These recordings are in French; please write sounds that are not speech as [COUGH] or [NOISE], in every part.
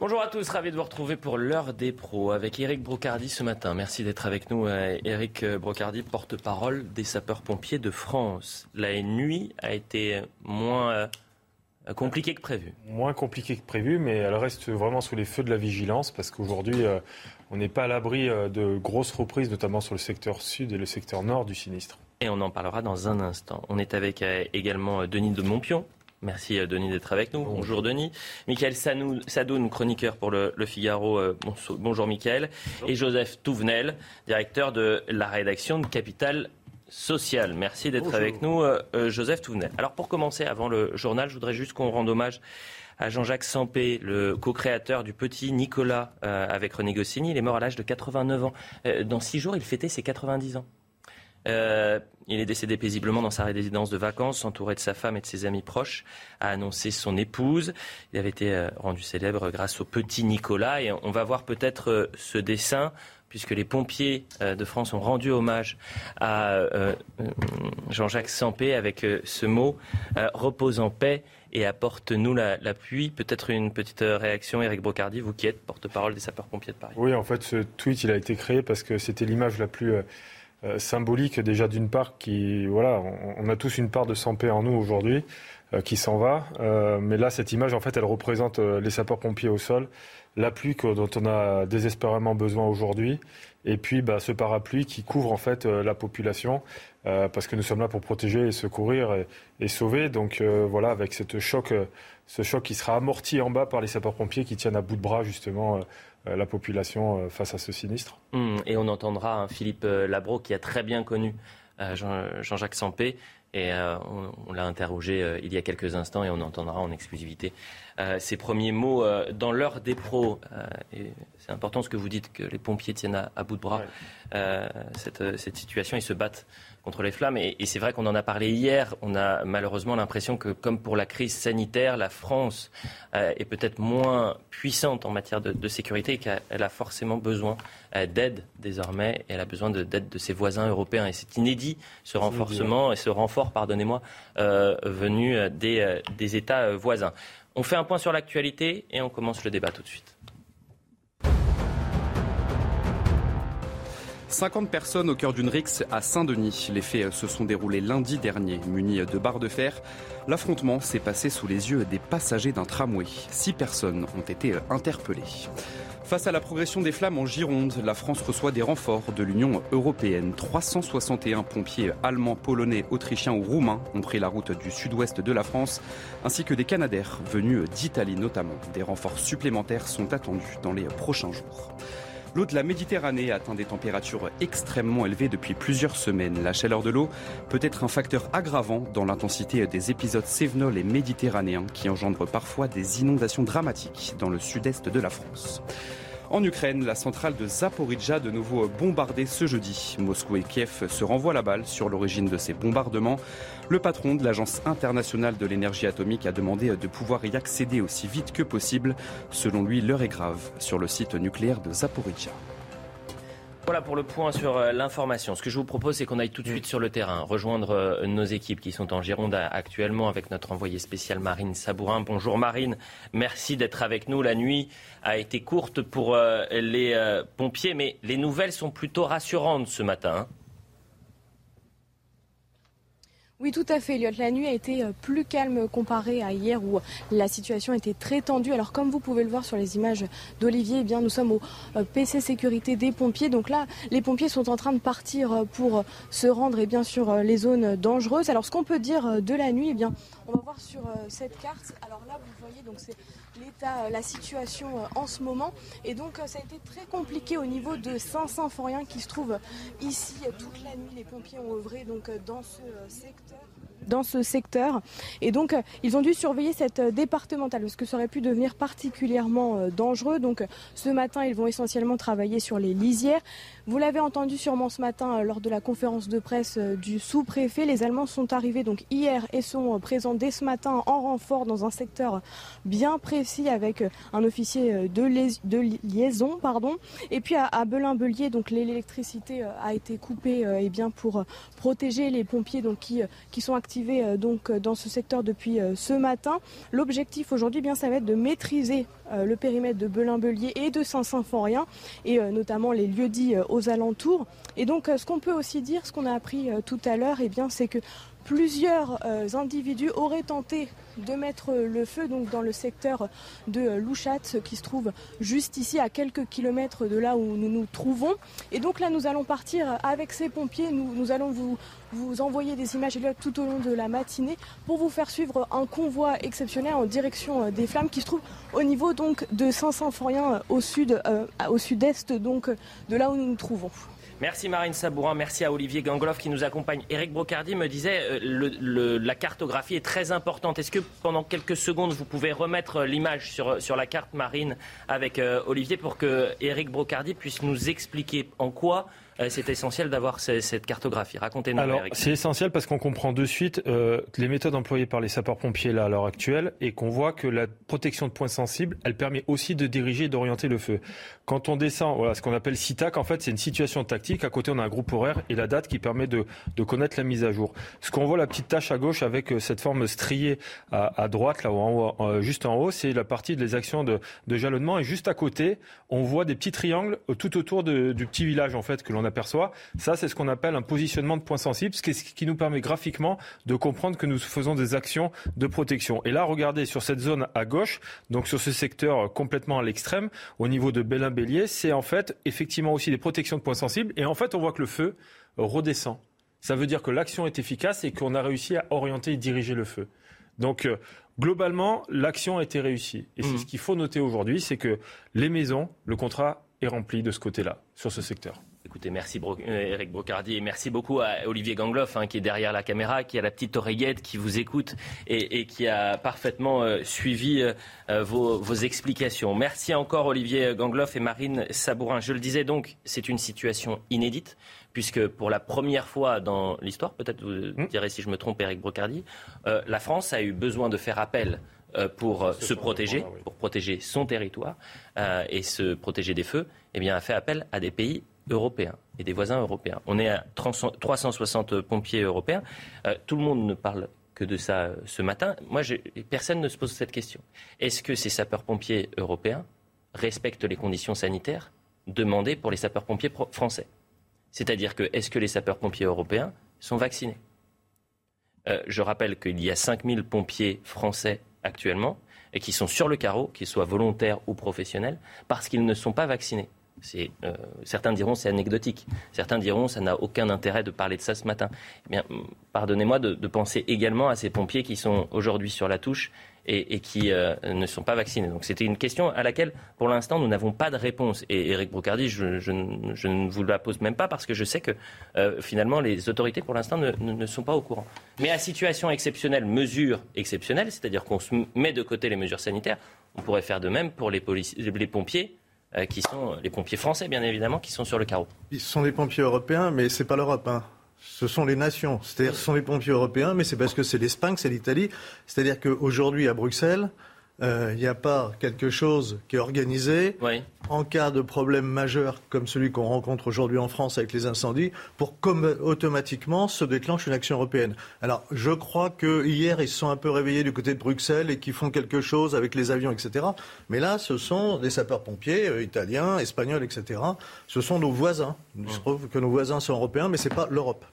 Bonjour à tous, ravi de vous retrouver pour l'heure des pros avec Eric Brocardi ce matin. Merci d'être avec nous. Eric Brocardi, porte-parole des sapeurs-pompiers de France. La nuit a été moins euh, compliquée que prévu. Moins compliquée que prévu, mais elle reste vraiment sous les feux de la vigilance parce qu'aujourd'hui, euh, on n'est pas à l'abri euh, de grosses reprises, notamment sur le secteur sud et le secteur nord du sinistre. Et on en parlera dans un instant. On est avec également Denis de Montpion. Merci Denis d'être avec nous. Bonjour, Denis. Michael Sanou, Sadoun, chroniqueur pour le, le Figaro. Bonjour, bonjour Michael. Et Joseph Touvenel, directeur de la rédaction de Capital Social. Merci d'être avec nous, euh, Joseph Touvenel. Alors pour commencer, avant le journal, je voudrais juste qu'on rende hommage à Jean-Jacques Sampé, le co-créateur du petit Nicolas euh, avec René Goscinny. Il est mort à l'âge de 89 ans. Euh, dans six jours, il fêtait ses 90 ans. Euh, il est décédé paisiblement dans sa résidence de vacances, entouré de sa femme et de ses amis proches, a annoncé son épouse. Il avait été euh, rendu célèbre grâce au petit Nicolas. Et on va voir peut-être euh, ce dessin, puisque les pompiers de France ont rendu hommage à Jean-Jacques Sampé avec ce mot repose en paix et apporte-nous la, la pluie. Peut-être une petite réaction, Eric Brocardi, vous qui êtes porte-parole des sapeurs-pompiers de Paris. Oui, en fait, ce tweet, il a été créé parce que c'était l'image la plus euh, symbolique déjà d'une part qui voilà on, on, a tous une part de Sampé en nous aujourd'hui euh, qui s'en va. Euh, mais là cette image en fait elle représente les sapeurs-pompiers au sol la pluie que, dont on a désespérément besoin aujourd'hui et puis bah, ce parapluie qui couvre en fait la population parce que nous sommes là pour protéger et secourir et, et sauver. Donc voilà avec cette choc ce choc qui sera amorti en bas par les sapeurs-pompiers qui tiennent à bout de bras justement la population face à ce sinistre. Mmh, et on entendra hein, Philippe Labro qui a très bien connu euh, Jean-Jacques Sampé. Et euh, on, on l'a interrogé euh, il y a quelques instants et on entendra en exclusivité ses premiers mots dans l'heure des pros. c'est important ce que vous dites, que les pompiers tiennent à, à bout de bras ouais. cette, cette, situation. Ils se battent contre les flammes. Et, et c'est vrai qu'on en a parlé hier. On a malheureusement l'impression que, comme pour la crise sanitaire, la France euh, est peut-être moins puissante en matière de, de sécurité et qu'elle a forcément besoin euh, d'aide désormais. Et elle a besoin d'aide de, de, ses voisins européens. Et c'est inédit ce renforcement et ce renfort, pardonnez-moi, euh, venu des, des États voisins. On fait un point sur l'actualité et on commence le débat tout de suite. 50 personnes au cœur d'une rixe à Saint-Denis. Les faits se sont déroulés lundi dernier, munis de barres de fer. L'affrontement s'est passé sous les yeux des passagers d'un tramway. Six personnes ont été interpellées. Face à la progression des flammes en Gironde, la France reçoit des renforts de l'Union européenne. 361 pompiers allemands, polonais, autrichiens ou roumains ont pris la route du sud-ouest de la France, ainsi que des Canadaires venus d'Italie notamment. Des renforts supplémentaires sont attendus dans les prochains jours. L'eau de la Méditerranée atteint des températures extrêmement élevées depuis plusieurs semaines. La chaleur de l'eau peut être un facteur aggravant dans l'intensité des épisodes sévenols et méditerranéens qui engendrent parfois des inondations dramatiques dans le sud-est de la France. En Ukraine, la centrale de Zaporizhzhia de nouveau bombardée ce jeudi. Moscou et Kiev se renvoient la balle sur l'origine de ces bombardements. Le patron de l'Agence internationale de l'énergie atomique a demandé de pouvoir y accéder aussi vite que possible. Selon lui, l'heure est grave sur le site nucléaire de Zaporizhzhia. Voilà pour le point sur l'information. Ce que je vous propose, c'est qu'on aille tout de suite sur le terrain, rejoindre nos équipes qui sont en Gironde actuellement avec notre envoyé spécial Marine Sabourin. Bonjour Marine, merci d'être avec nous. La nuit a été courte pour les pompiers, mais les nouvelles sont plutôt rassurantes ce matin. Oui, tout à fait, Elliot. La nuit a été plus calme comparée à hier où la situation était très tendue. Alors, comme vous pouvez le voir sur les images d'Olivier, eh bien, nous sommes au PC sécurité des pompiers. Donc là, les pompiers sont en train de partir pour se rendre, et bien sur les zones dangereuses. Alors, ce qu'on peut dire de la nuit, eh bien, on va voir sur cette carte. Alors là, vous voyez, donc c'est l'état, la situation en ce moment. Et donc, ça a été très compliqué au niveau de Saint-Symphorien qui se trouve ici toute la nuit. Les pompiers ont œuvré donc dans ce secteur. dans ce secteur. Et donc, ils ont dû surveiller cette départementale parce que ça aurait pu devenir particulièrement dangereux. Donc, ce matin, ils vont essentiellement travailler sur les lisières. Vous l'avez entendu sûrement ce matin lors de la conférence de presse du sous-préfet. Les Allemands sont arrivés donc hier et sont présents dès ce matin en renfort dans un secteur bien précis avec un officier de, liaison. Pardon. Et puis à, Belin-Belier, donc l'électricité a été coupée eh bien, pour protéger les pompiers donc, qui, sont activés dans ce secteur depuis ce matin. L'objectif aujourd'hui, bien, ça va être de maîtriser le périmètre de Belin-Belier et de Saint-Symphorien et notamment les lieux dits aux alentours. Et donc, ce qu'on peut aussi dire, ce qu'on a appris tout à l'heure, eh bien, c'est que plusieurs individus auraient tenté de mettre le feu donc dans le secteur de Louchat qui se trouve juste ici à quelques kilomètres de là où nous nous trouvons. Et donc là nous allons partir avec ces pompiers, nous, allons vous, envoyer des images tout au long de la matinée pour vous faire suivre un convoi exceptionnel en direction euh, des flammes qui se trouve au niveau de Saint-Symphorien euh, au sud, euh, au sud-est donc de là où nous nous trouvons. Merci Marine Sabourin, merci à Olivier Gangloff qui nous accompagne. Eric Brocardi me disait euh, la cartographie est très importante. Est-ce que pendant quelques secondes vous pouvez remettre l'image sur, sur la carte Marine avec euh, Olivier pour que Eric Brocardi puisse nous expliquer en quoi euh, c'est essentiel d'avoir cette cartographie. Racontez-nous. Alors, c'est essentiel parce qu'on comprend de suite euh, les méthodes employées par les sapeurs-pompiers là à l'heure actuelle et qu'on voit que la protection de points sensibles, elle permet aussi de diriger et d'orienter le feu. Quand on descend, voilà, ce qu'on appelle SITAC, en fait, c'est une situation tactique. À côté, on a un groupe horaire et la date qui permet de, de connaître la mise à jour. Ce qu'on voit, la petite tache à gauche avec euh, cette forme striée à, à droite, là en haut, euh, juste en haut, c'est la partie des actions de, de jalonnement. Et juste à côté, on voit des petits triangles tout autour de, du petit village, en fait, que l'on aperçoit. Ça, c'est ce qu'on appelle un positionnement de points sensibles, ce qui nous permet graphiquement de comprendre que nous faisons des actions de protection. Et là, regardez sur cette zone à gauche, donc sur ce secteur complètement à l'extrême, au niveau de Bélin-Bélier, c'est en fait effectivement aussi des protections de points sensibles. Et en fait, on voit que le feu redescend. Ça veut dire que l'action est efficace et qu'on a réussi à orienter et diriger le feu. Donc, euh, globalement, l'action a été réussie. Et c'est mmh. ce qu'il faut noter aujourd'hui, c'est que les maisons, le contrat est rempli de ce côté-là, sur ce secteur. Écoutez, merci Eric euh, Brocardi et merci beaucoup à Olivier Gangloff hein, qui est derrière la caméra, qui a la petite oreillette, qui vous écoute et, qui a parfaitement euh, suivi euh, vos, explications. Merci encore Olivier Gangloff et Marine Sabourin. Je le disais donc, c'est une situation inédite puisque pour la première fois dans l'histoire, peut-être vous hmm. direz si je me trompe Eric Brocardi, la France a eu besoin de faire appel pour se protéger, pour protéger son territoire et se protéger des feux, eh bien, a fait appel à des pays européens et des voisins européens. On est à 360 pompiers européens. Euh, tout le monde ne parle que de ça euh, ce matin. Moi, personne ne se pose cette question. Est-ce que ces sapeurs-pompiers européens respectent les conditions sanitaires demandées pour les sapeurs-pompiers français? C'est-à-dire que est-ce que les sapeurs-pompiers européens sont vaccinés? Euh, Je rappelle qu'il y a 5000 pompiers français actuellement et qui sont sur le carreau, qu'ils soient volontaires ou professionnels, parce qu'ils ne sont pas vaccinés. Euh, certains diront c'est anecdotique. Certains diront ça n'a aucun intérêt de parler de ça ce matin. Eh bien, pardonnez-moi de, penser également à ces pompiers qui sont aujourd'hui sur la touche et, qui euh, ne sont pas vaccinés. Donc c'était une question à laquelle, pour l'instant, nous n'avons pas de réponse. Et Eric Brocardi, je, ne vous la pose même pas parce que je sais que euh, finalement les autorités, pour l'instant, ne, sont pas au courant. Mais à situation exceptionnelle, mesure exceptionnelle, c'est-à-dire qu'on se met de côté les mesures sanitaires, on pourrait faire de même pour les, pompiers qui sont les pompiers français, bien évidemment, qui sont sur le carreau. Ils sont des pompiers européens, mais ce n'est pas l'Europe. Hein. Ce sont les nations. C'est-à-dire ce sont les pompiers européens, mais c'est parce que c'est l'Espagne, c'est l'Italie. C'est-à-dire qu'aujourd'hui, à Bruxelles, euh, il n'y a pas quelque chose qui est organisé en cas de problème majeur comme celui qu'on rencontre aujourd'hui en France avec les incendies, pour comme automatiquement se déclenche une action européenne. Alors, je crois que hier ils se sont un peu réveillés du côté de Bruxelles et qu'ils font quelque chose avec les avions, etc. Mais là, ce sont des sapeurs-pompiers euh, italiens, espagnols, etc. Ce sont nos voisins. Je trouve que nos voisins sont européens, mais c'est pas l'Europe.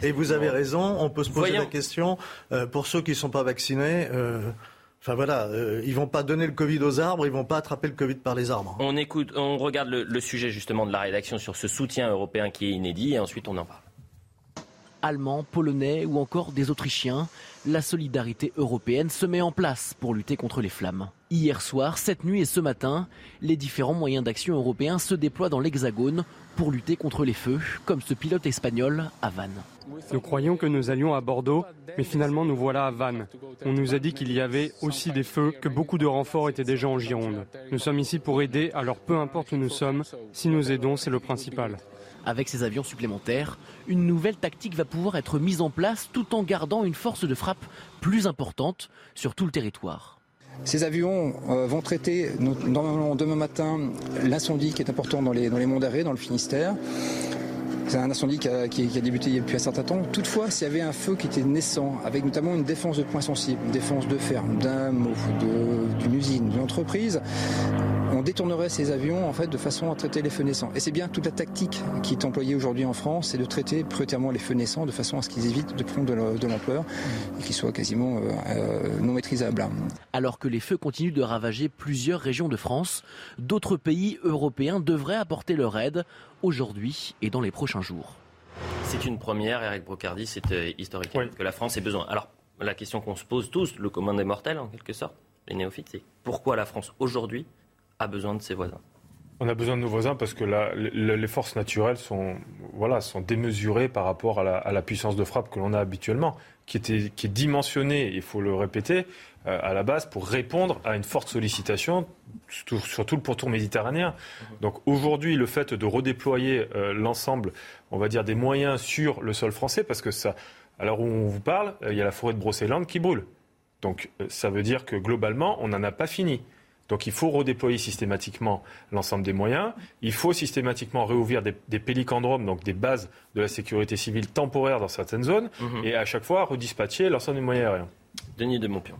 et vous avez raison, on peut se poser la question, euh, pour ceux qui ne sont pas vaccinés, Enfin voilà, euh, ils vont pas donner le Covid aux arbres, ils vont pas attraper le Covid par les arbres. On écoute, on regarde le, sujet justement de la rédaction sur ce soutien européen qui est inédit et ensuite on en parle. allemands, polonais ou encore des Autrichiens. La solidarité européenne se met en place pour lutter contre les flammes. Hier soir, cette nuit et ce matin, les différents moyens d'action européens se déploient dans l'Hexagone pour lutter contre les feux, comme ce pilote espagnol à Vannes. Nous croyions que nous allions à Bordeaux, mais finalement nous voilà à Vannes. On nous a dit qu'il y avait aussi des feux, que beaucoup de renforts étaient déjà en Gironde. Nous sommes ici pour aider, alors peu importe où nous sommes, si nous aidons, c'est le principal. Avec ces avions supplémentaires, une nouvelle tactique va pouvoir être mise en place tout en gardant une force de frappe plus importante sur tout le territoire. Ces avions euh, vont traiter normalement demain matin l'incendie qui est important dans les, dans les monts d'Arrée, dans le Finistère. C'est un incendie qui a, débuté depuis un certain temps. Toutefois, s'il y avait un feu qui était naissant, avec notamment une défense de points sensibles, une défense de ferme, d'un mot, d'une usine, d'une entreprise, on détournerait ces avions en fait de façon à traiter les feux naissants. Et c'est bien toute la tactique qui est employée aujourd'hui en France, c'est de traiter prioritairement les feux naissants de façon à ce qu'ils évitent de prendre de l'ampleur et qu'ils soient quasiment euh, euh, non maîtrisables. Alors que les feux continuent de ravager plusieurs régions de France, d'autres pays européens devraient apporter leur aide aujourd'hui et dans les prochains jours. C'est une première, Eric Brocardi, c'est euh, historique que la France ait besoin. Alors, la question qu'on se pose tous, le commun des mortels en quelque sorte, les néophytes, c'est pourquoi la France aujourd'hui a besoin de ses voisins on a besoin de nos voisins parce que les forces naturelles sont, démesurées par rapport à la, puissance de frappe que l'on a habituellement, qui, est dimensionnée, il faut le répéter, euh, à la base pour répondre à une forte sollicitation, surtout, le pourtour méditerranéen. Donc aujourd'hui, le fait de redéployer euh, l'ensemble, on va dire, des moyens sur le sol français, parce que ça, à l'heure où on vous parle, euh, il y a la forêt de Brocéliande qui brûle. Donc ça veut dire que globalement, on n'en a pas fini. Donc il faut redéployer systématiquement l'ensemble des moyens. Il faut systématiquement réouvrir des, des, pélicandromes, donc des bases de la sécurité civile temporaires dans certaines zones, mhm. et à chaque fois redispatcher l'ensemble des moyens aériens. Denis de Montpion.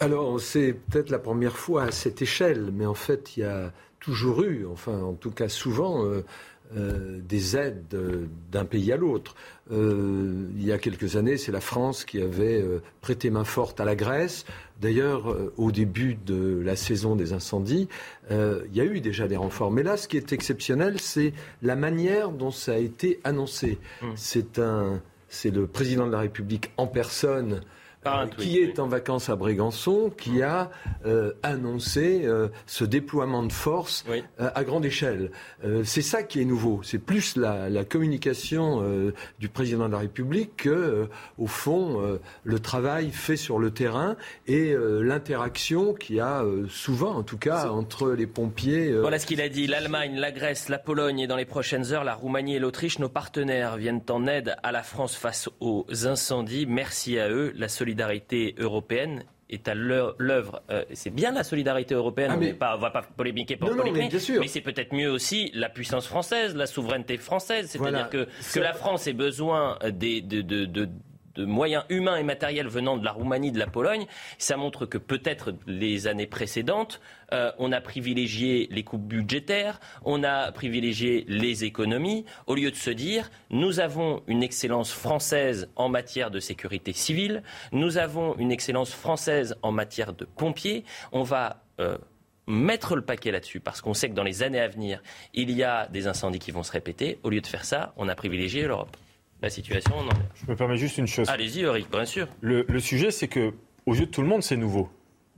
Alors c'est peut-être la première fois à cette échelle, mais en fait il y a toujours eu, enfin en tout cas souvent, euh, euh, des aides d'un pays à l'autre. Euh, il y a quelques années, c'est la France qui avait prêté main forte à la Grèce. D'ailleurs, au début de la saison des incendies, il y a eu déjà des renforts. Mais là, ce qui est exceptionnel, c'est la manière dont ça a été annoncé. Mmh. C'est un, c'est le président de la République en personne qui est en vacances à Brégançon, qui a euh, annoncé euh, ce déploiement de force euh, à grande échelle. c'est ça qui est nouveau. C'est plus la, la communication du président de la République que, au fond, le travail fait sur le terrain et l'interaction qu'il y a souvent, en tout cas, entre les pompiers. Voilà ce qu'il a dit. L'Allemagne, la Grèce, la Pologne et dans les prochaines heures, la Roumanie et l'Autriche, nos partenaires viennent en aide à la France face aux incendies. Merci à eux. La solidarité solidarité européenne est à l'œuvre. Euh, c'est bien la solidarité européenne, ah, on ne va pas polémiquer pour polémiquer, mais, c'est peut-être mieux aussi la puissance française, la souveraineté française. C'est-à-dire que, que la France ait besoin des, de, de, de de moyens humains et matériels venant de la Roumanie, de la Pologne, ça montre que peut-être les années précédentes, euh, on a privilégié les coupes budgétaires, on a privilégié les économies, au lieu de se dire nous avons une excellence française en matière de sécurité civile, nous avons une excellence française en matière de pompiers, on va euh, mettre le paquet là-dessus, parce qu'on sait que dans les années à venir, il y a des incendies qui vont se répéter. Au lieu de faire ça, on a privilégié l'Europe la situation. Je me permets juste une chose. Allez-y, Eric, bien sûr. Le, sujet, c'est que, aux yeux de tout le monde, c'est nouveau.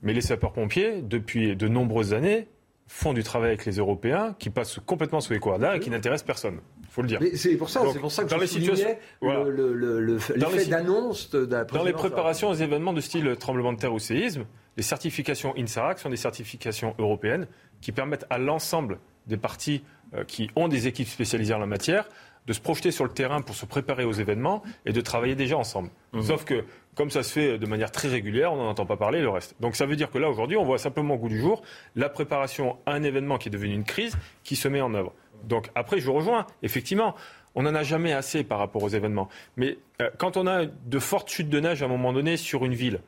Mais les sapeurs-pompiers, depuis de nombreuses années, font du travail avec les Européens qui passent complètement sous les quadras et qui n'intéressent personne. Il faut le dire. C'est pour ça, c'est pour ça que dans je les situations, le, le, l'effet d'annonce de la Dans les préparations aux événements de style tremblement de terre ou séisme, les certifications INSARAC sont des certifications européennes qui permettent à l'ensemble des parties euh, qui ont des équipes spécialisées en la matière de se projeter sur le terrain pour se préparer aux événements et de travailler déjà ensemble. Mhm. Sauf que, comme ça se fait de manière très régulière, on n'en entend pas parler le reste. Donc ça veut dire que là, aujourd'hui, on voit simplement au goût du jour la préparation à un événement qui est devenu une crise qui se met en œuvre. Donc après, je rejoins, effectivement, on n'en a jamais assez par rapport aux événements. Mais euh, quand on a de fortes chutes de neige à un moment donné sur une ville,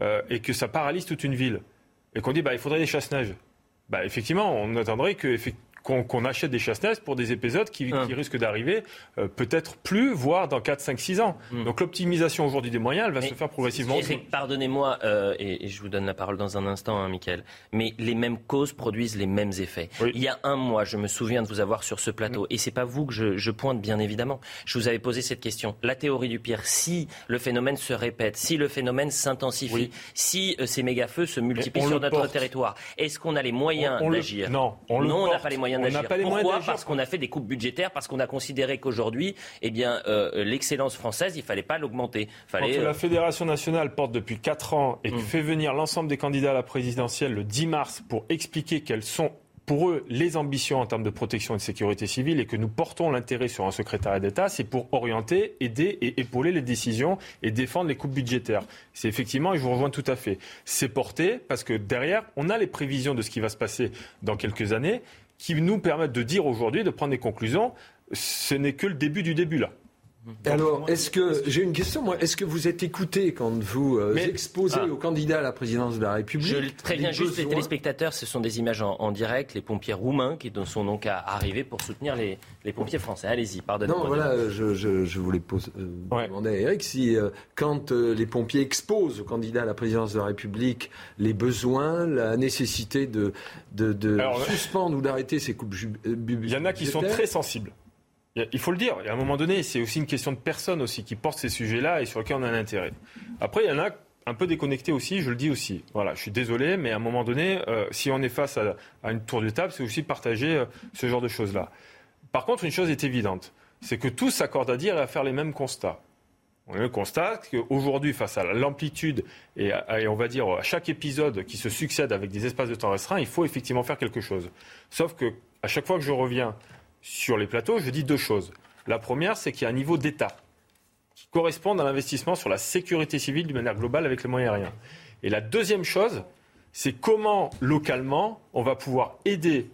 euh, et que ça paralyse toute une ville, et qu'on dit bah, il faudrait des chasse-neige, bah, effectivement, on attendrait que qu'on achète des chasse-neige pour des épisodes qui, qui risquent d'arriver euh, peut-être plus, voire dans 4, 5, 6 ans. Hmm. Donc l'optimisation aujourd'hui des moyens, elle va se faire progressivement. Pardonnez-moi, euh, et, je vous donne la parole dans un instant, hein, Michael, mais les mêmes causes produisent les mêmes effets. Il y a un mois, je me souviens de vous avoir sur ce plateau, hmm. et c'est pas vous que je, je, pointe, bien évidemment. Je vous avais posé cette question. La théorie du pire, si le phénomène se répète, si le phénomène s'intensifie, si euh, ces méga-feux se multiplient sur notre territoire, est-ce qu'on a les moyens d'agir? Non, on n'a pas les moyens d'agir. Pourquoi Parce qu'on a fait des coupes budgétaires, parce qu'on a considéré qu'aujourd'hui, eh bien, euh, l'excellence française, il fallait pas l'augmenter. Fallait... Quand la Fédération nationale porte depuis 4 ans et mm. fait venir l'ensemble des candidats à la présidentielle le 10 mars pour expliquer quelles sont pour eux les ambitions en termes de protection et de sécurité civile et que nous portons l'intérêt sur un secrétariat d'État, c'est pour orienter, aider et épauler les décisions et défendre les coupes budgétaires. C'est effectivement, et je vous rejoins tout à fait, c'est porté parce que derrière, on a les prévisions de ce qui va se passer dans quelques années qui nous permettent de dire aujourd'hui, de prendre des conclusions. Ce n'est que le début du début là. Alors, est-ce que j'ai une question moi Est-ce que vous êtes écouté quand vous euh, exposez ah. aux candidats à la présidence de la République Je préviens juste les téléspectateurs, ce sont des images en, direct, les pompiers roumains qui sont donc arrivés pour soutenir les, pompiers français. Allez-y, pardonnez-moi. Non, voilà, je, voulais euh, demander à Eric si euh, quand les pompiers exposent aux candidats à la présidence de la République les besoins, la nécessité de, de, suspendre ou d'arrêter ces coupes Il y en a qui sont très sensibles. Il faut le dire, à un moment donné, c'est aussi une question de personnes aussi qui portent ces sujets-là et sur lesquels on a un intérêt. Après, il y en a un peu déconnectés aussi, je le dis aussi. Voilà, je suis désolé, mais à un moment donné, euh, si on est face à, une tour de table, c'est aussi partager euh, ce genre de choses-là. Par contre, une chose est évidente, c'est que tous s'accordent à dire et à faire les mêmes constats. On a le constat qu'aujourd'hui, face à l'amplitude et, et, on va dire à chaque épisode qui se succède avec des espaces de temps restreints, il faut effectivement faire quelque chose. Sauf que à chaque fois que je reviens sur les plateaux, je dis deux choses. La première, c'est qu'il y a un niveau d'État qui correspond à l'investissement sur la sécurité civile d'une manière globale avec les moyens aériens. Et la deuxième chose, c'est comment localement on va pouvoir aider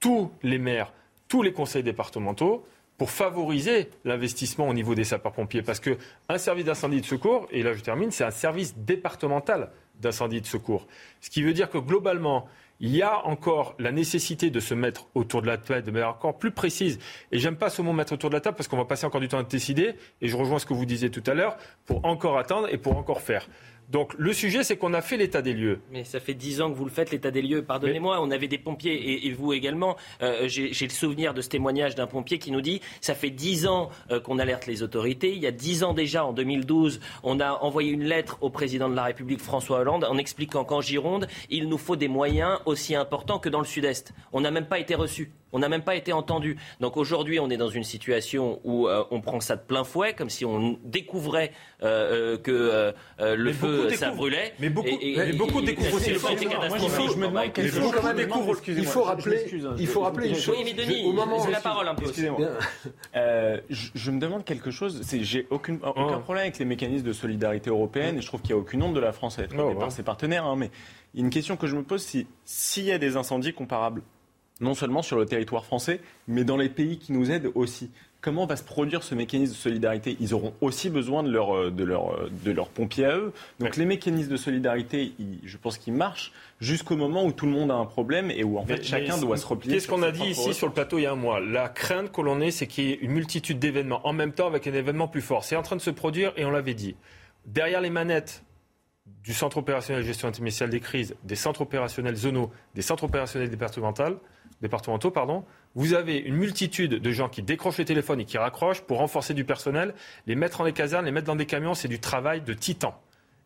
tous les maires, tous les conseils départementaux pour favoriser l'investissement au niveau des sapeurs-pompiers. Parce qu'un service d'incendie de secours, et là je termine, c'est un service départemental d'incendie de secours. Ce qui veut dire que globalement, il y a encore la nécessité de se mettre autour de la table de manière encore plus précise. Et j'aime pas ce mot mettre autour de la table parce qu'on va passer encore du temps à décider. Et je rejoins ce que vous disiez tout à l'heure pour encore attendre et pour encore faire. Donc le sujet, c'est qu'on a fait l'état des lieux. Mais ça fait dix ans que vous le faites, l'état des lieux. Pardonnez-moi, on avait des pompiers et, vous également. Euh, j'ai le souvenir de ce témoignage d'un pompier qui nous dit ça fait dix ans euh, qu'on alerte les autorités. Il y a dix ans déjà, en 2012, on a envoyé une lettre au président de la République, François Hollande, en expliquant qu'en Gironde, il nous faut des moyens aussi importants que dans le Sud-Est. On n'a même pas été reçus. On n'a même pas été entendu. Donc aujourd'hui, on est dans une situation où euh, on prend ça de plein fouet, comme si on découvrait euh, euh, que le feu, ça brûlait. Mais beaucoup, et, beaucoup découvrent aussi le feu. Il faut rappeler, il faut rappeler une chose. Oui, mais Denis, c'est la parole un peu. Excusez-moi. je, me demande quelque chose. J'ai aucun oh. problème avec les mécanismes de solidarité européenne, et je trouve qu'il n'y a aucune honte de la France à être oh, par ses partenaires. Hein, mais une question que je me pose, c'est s'il y a des incendies comparables non seulement sur le territoire français, mais dans les pays qui nous aident aussi. Comment va se produire ce mécanisme de solidarité? Ils auront aussi besoin de leurs de leur, de leur pompiers à eux. Donc les mécanismes de solidarité, je pense qu'ils marchent jusqu'au moment où tout le monde a un problème et où en fait chacun doit se replier. Qu'est-ce qu'on a dit ici sur le plateau il y a un mois? La crainte que l'on ait, c'est qu'il y ait une multitude d'événements en même temps avec un événement plus fort. C'est en train de se produire et on l'avait dit. Derrière les manettes du centre opérationnel de gestion intermédiaire des crises, des centres opérationnels zonaux, des centres opérationnels départementaux, départementaux, pardon, vous avez une multitude de gens qui décrochent les téléphones et qui raccrochent pour renforcer du personnel, les mettre en des casernes, les mettre dans des camions, c'est du travail de titan.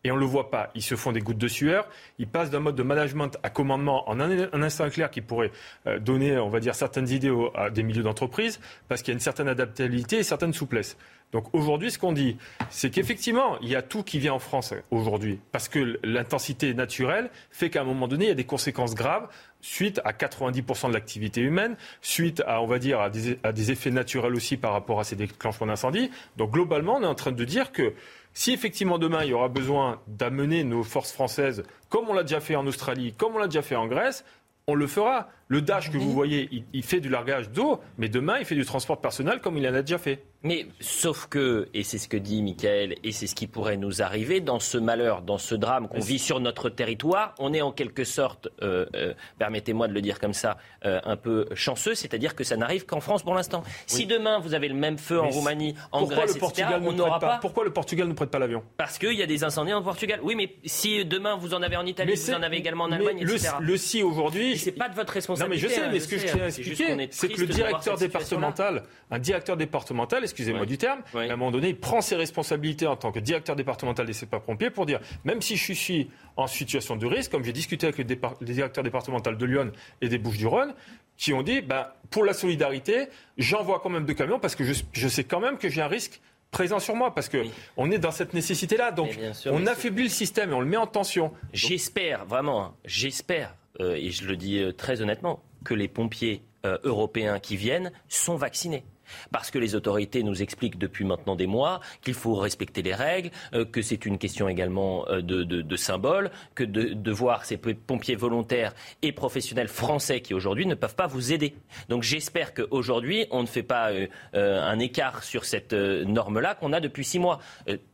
Et on ne le voit pas. Ils se font des gouttes de sueur. Ils passent d'un mode de management à commandement en un, instant clair qui pourrait euh, donner, on va dire, certaines idées à des milieux d'entreprise parce qu'il y a une certaine adaptabilité et certaine souplesse. Donc aujourd'hui, ce qu'on dit, c'est qu'effectivement, il y a tout qui vient en France aujourd'hui, parce que l'intensité naturelle fait qu'à un moment donné, il y a des conséquences graves suite à 90% de l'activité humaine, suite à, on va dire, à des, effets naturels aussi par rapport à ces déclenchements d'incendie. Donc globalement, on est en train de dire que si effectivement demain il y aura besoin d'amener nos forces françaises, comme on l'a déjà fait en Australie, comme on l'a déjà fait en Grèce, on le fera. Le Dash que vous voyez, il, il fait du largage d'eau, mais demain il fait du transport personnel comme il en a déjà fait. Mais sauf que, et c'est ce que dit Michael, et c'est ce qui pourrait nous arriver, dans ce malheur, dans ce drame qu'on vit sur notre territoire, on est en quelque sorte, euh, euh, permettez-moi de le dire comme ça, euh, un peu chanceux, c'est-à-dire que ça n'arrive qu'en France pour l'instant. Si demain vous avez le même feu en Roumanie, en Grèce, etc., on n'aura pas... Pourquoi le Portugal ne prête pas l'avion? Parce qu'il y a des incendies en Portugal. Oui, mais si demain vous en avez en Italie, vous en avez également en Allemagne, le, etc. Le si aujourd'hui... C'est pas de votre responsabilité. Non, mais je sais, mais ce que je tiens à expliquer, c'est que le directeur départemental, un directeur départemental, excusez-moi du terme, à un moment donné, il prend ses responsabilités en tant que directeur départemental des sapeurs-pompiers pour dire, même si je suis en situation de risque, comme j'ai discuté avec le, directeur départemental de Lyon et des Bouches-du-Rhône, qui ont dit, ben, pour la solidarité, j'envoie quand même deux camions parce que je, sais quand même que j'ai un risque présent sur moi parce que on est dans cette nécessité là donc on affaiblit le système et on le met en tension. J'espère vraiment, hein, j'espère et je le dis euh, très honnêtement que les pompiers euh, européens qui viennent sont vaccinés. Parce que les autorités nous expliquent depuis maintenant des mois qu'il faut respecter les règles, euh, que c'est une question également euh, de, de, symbole, que de, voir ces pompiers volontaires et professionnels français qui aujourd'hui ne peuvent pas vous aider. Donc j'espère qu'aujourd'hui, on ne fait pas euh, un écart sur cette norme-là qu'on a depuis six mois.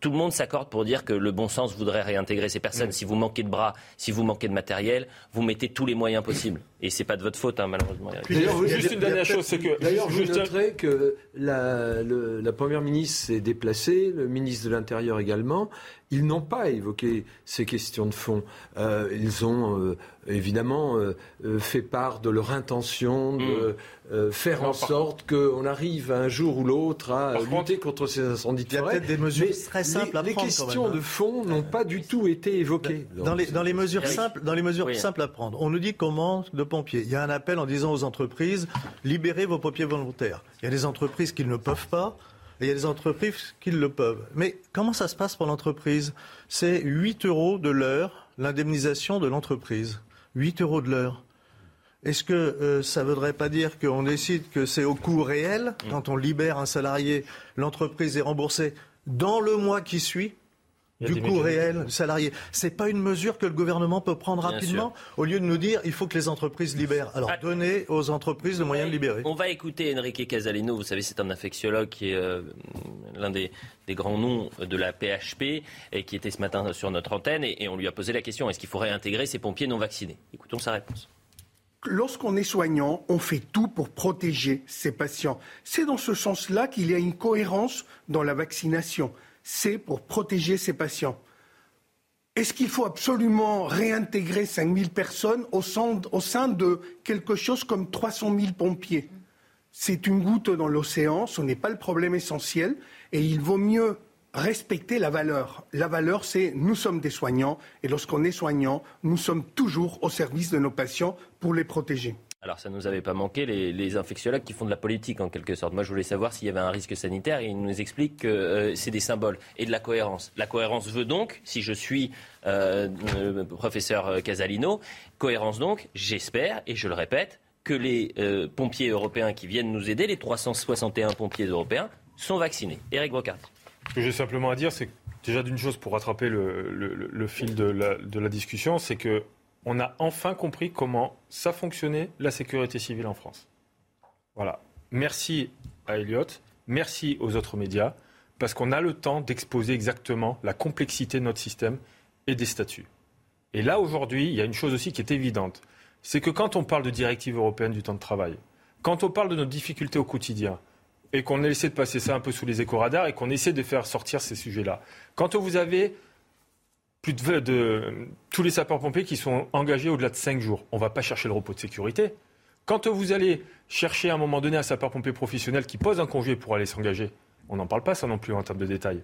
tout le monde s'accorde pour dire que le bon sens voudrait réintégrer ces personnes. Mm. Si vous manquez de bras, si vous manquez de matériel, vous mettez tous les moyens possibles. Et c'est pas de votre faute, hein, malheureusement. D'ailleurs, juste une dernière chose, c'est que. D'ailleurs, je noterai que la, la première ministre s'est déplacée, le ministre de l'Intérieur également. Ils n'ont pas évoqué ces questions de fond. Euh, ils ont euh, évidemment euh, fait part de leur intention de mm. faire en sorte qu'on arrive un jour ou l'autre à lutter contre ces incendies de forêt. Il y a peut-être des mesures très simples les, à prendre. Les questions de hein. fond n'ont pas du tout été évoquées. Dans, les, dans les, mesures simples, dans les mesures simples à prendre, on nous dit qu'on manque de pompiers. Il y a un appel en disant aux entreprises libérez vos pompiers volontaires. Il y a des entreprises qui ne peuvent pas il y a des entreprises qui le peuvent. Mais comment ça se passe pour l'entreprise? C'est 8 euros de l'heure, l'indemnisation de l'entreprise. 8 euros de l'heure. Est-ce que euh, ça ne voudrait pas dire qu'on décide que c'est au coût réel, mm. quand on libère un salarié, l'entreprise est remboursée dans le mois qui suit? Du coût réel du salarié. C'est pas une mesure que le gouvernement peut prendre rapidement au lieu de nous dire il faut que les entreprises libèrent. Alors ah. donnez aux entreprises le moyen de libérer. On va écouter Enrique Casalino, vous savez c'est un infectiologue qui est euh, l'un des, grands noms de la PHP et qui était ce matin sur notre antenne et, on lui a posé la question est-ce qu'il faut réintégrer ces pompiers non vaccinés? Écoutons sa réponse. Lorsqu'on est soignant, on fait tout pour protéger ses patients. C'est dans ce sens-là qu'il y a une cohérence dans la vaccination c'est pour protéger ses patients. Est-ce qu'il faut absolument réintégrer 5000 personnes au sein, de quelque chose comme 300 000 pompiers? C'est une goutte dans l'océan, ce n'est pas le problème essentiel, et il vaut mieux respecter la valeur. La valeur, c'est nous sommes des soignants, et lorsqu'on est soignant, nous sommes toujours au service de nos patients pour les protéger. Alors ça ne nous avait pas manqué, les, infectiologues qui font de la politique en quelque sorte. Moi je voulais savoir s'il y avait un risque sanitaire et ils nous expliquent que euh, c'est des symboles et de la cohérence. La cohérence veut donc, si je suis euh, euh, professeur Casalino, cohérence donc, j'espère, et je le répète, que les pompiers européens qui viennent nous aider, les 361 pompiers européens, sont vaccinés. Eric Brocard. Ce que j'ai simplement à dire, c'est déjà d'une chose pour rattraper le, fil de la discussion, c'est que on a enfin compris comment ça fonctionnait la sécurité civile en France. Voilà. Merci à Elliot, merci aux autres médias, parce qu'on a le temps d'exposer exactement la complexité de notre système et des statuts. Et là, aujourd'hui, il y a une chose aussi qui est évidente, c'est que quand on parle de directive européenne du temps de travail, quand on parle de nos difficultés au quotidien, et qu'on essaie de passer ça un peu sous les éco-radars et qu'on essaie de faire sortir ces sujets-là, quand vous avez de, tous les sapeurs-pompiers qui sont engagés au-delà de 5 jours. On ne va pas chercher le repos de sécurité. Quand vous allez chercher à un moment donné un sapeur-pompier professionnel qui pose un congé pour aller s'engager, on n'en parle pas ça non plus en termes de détails.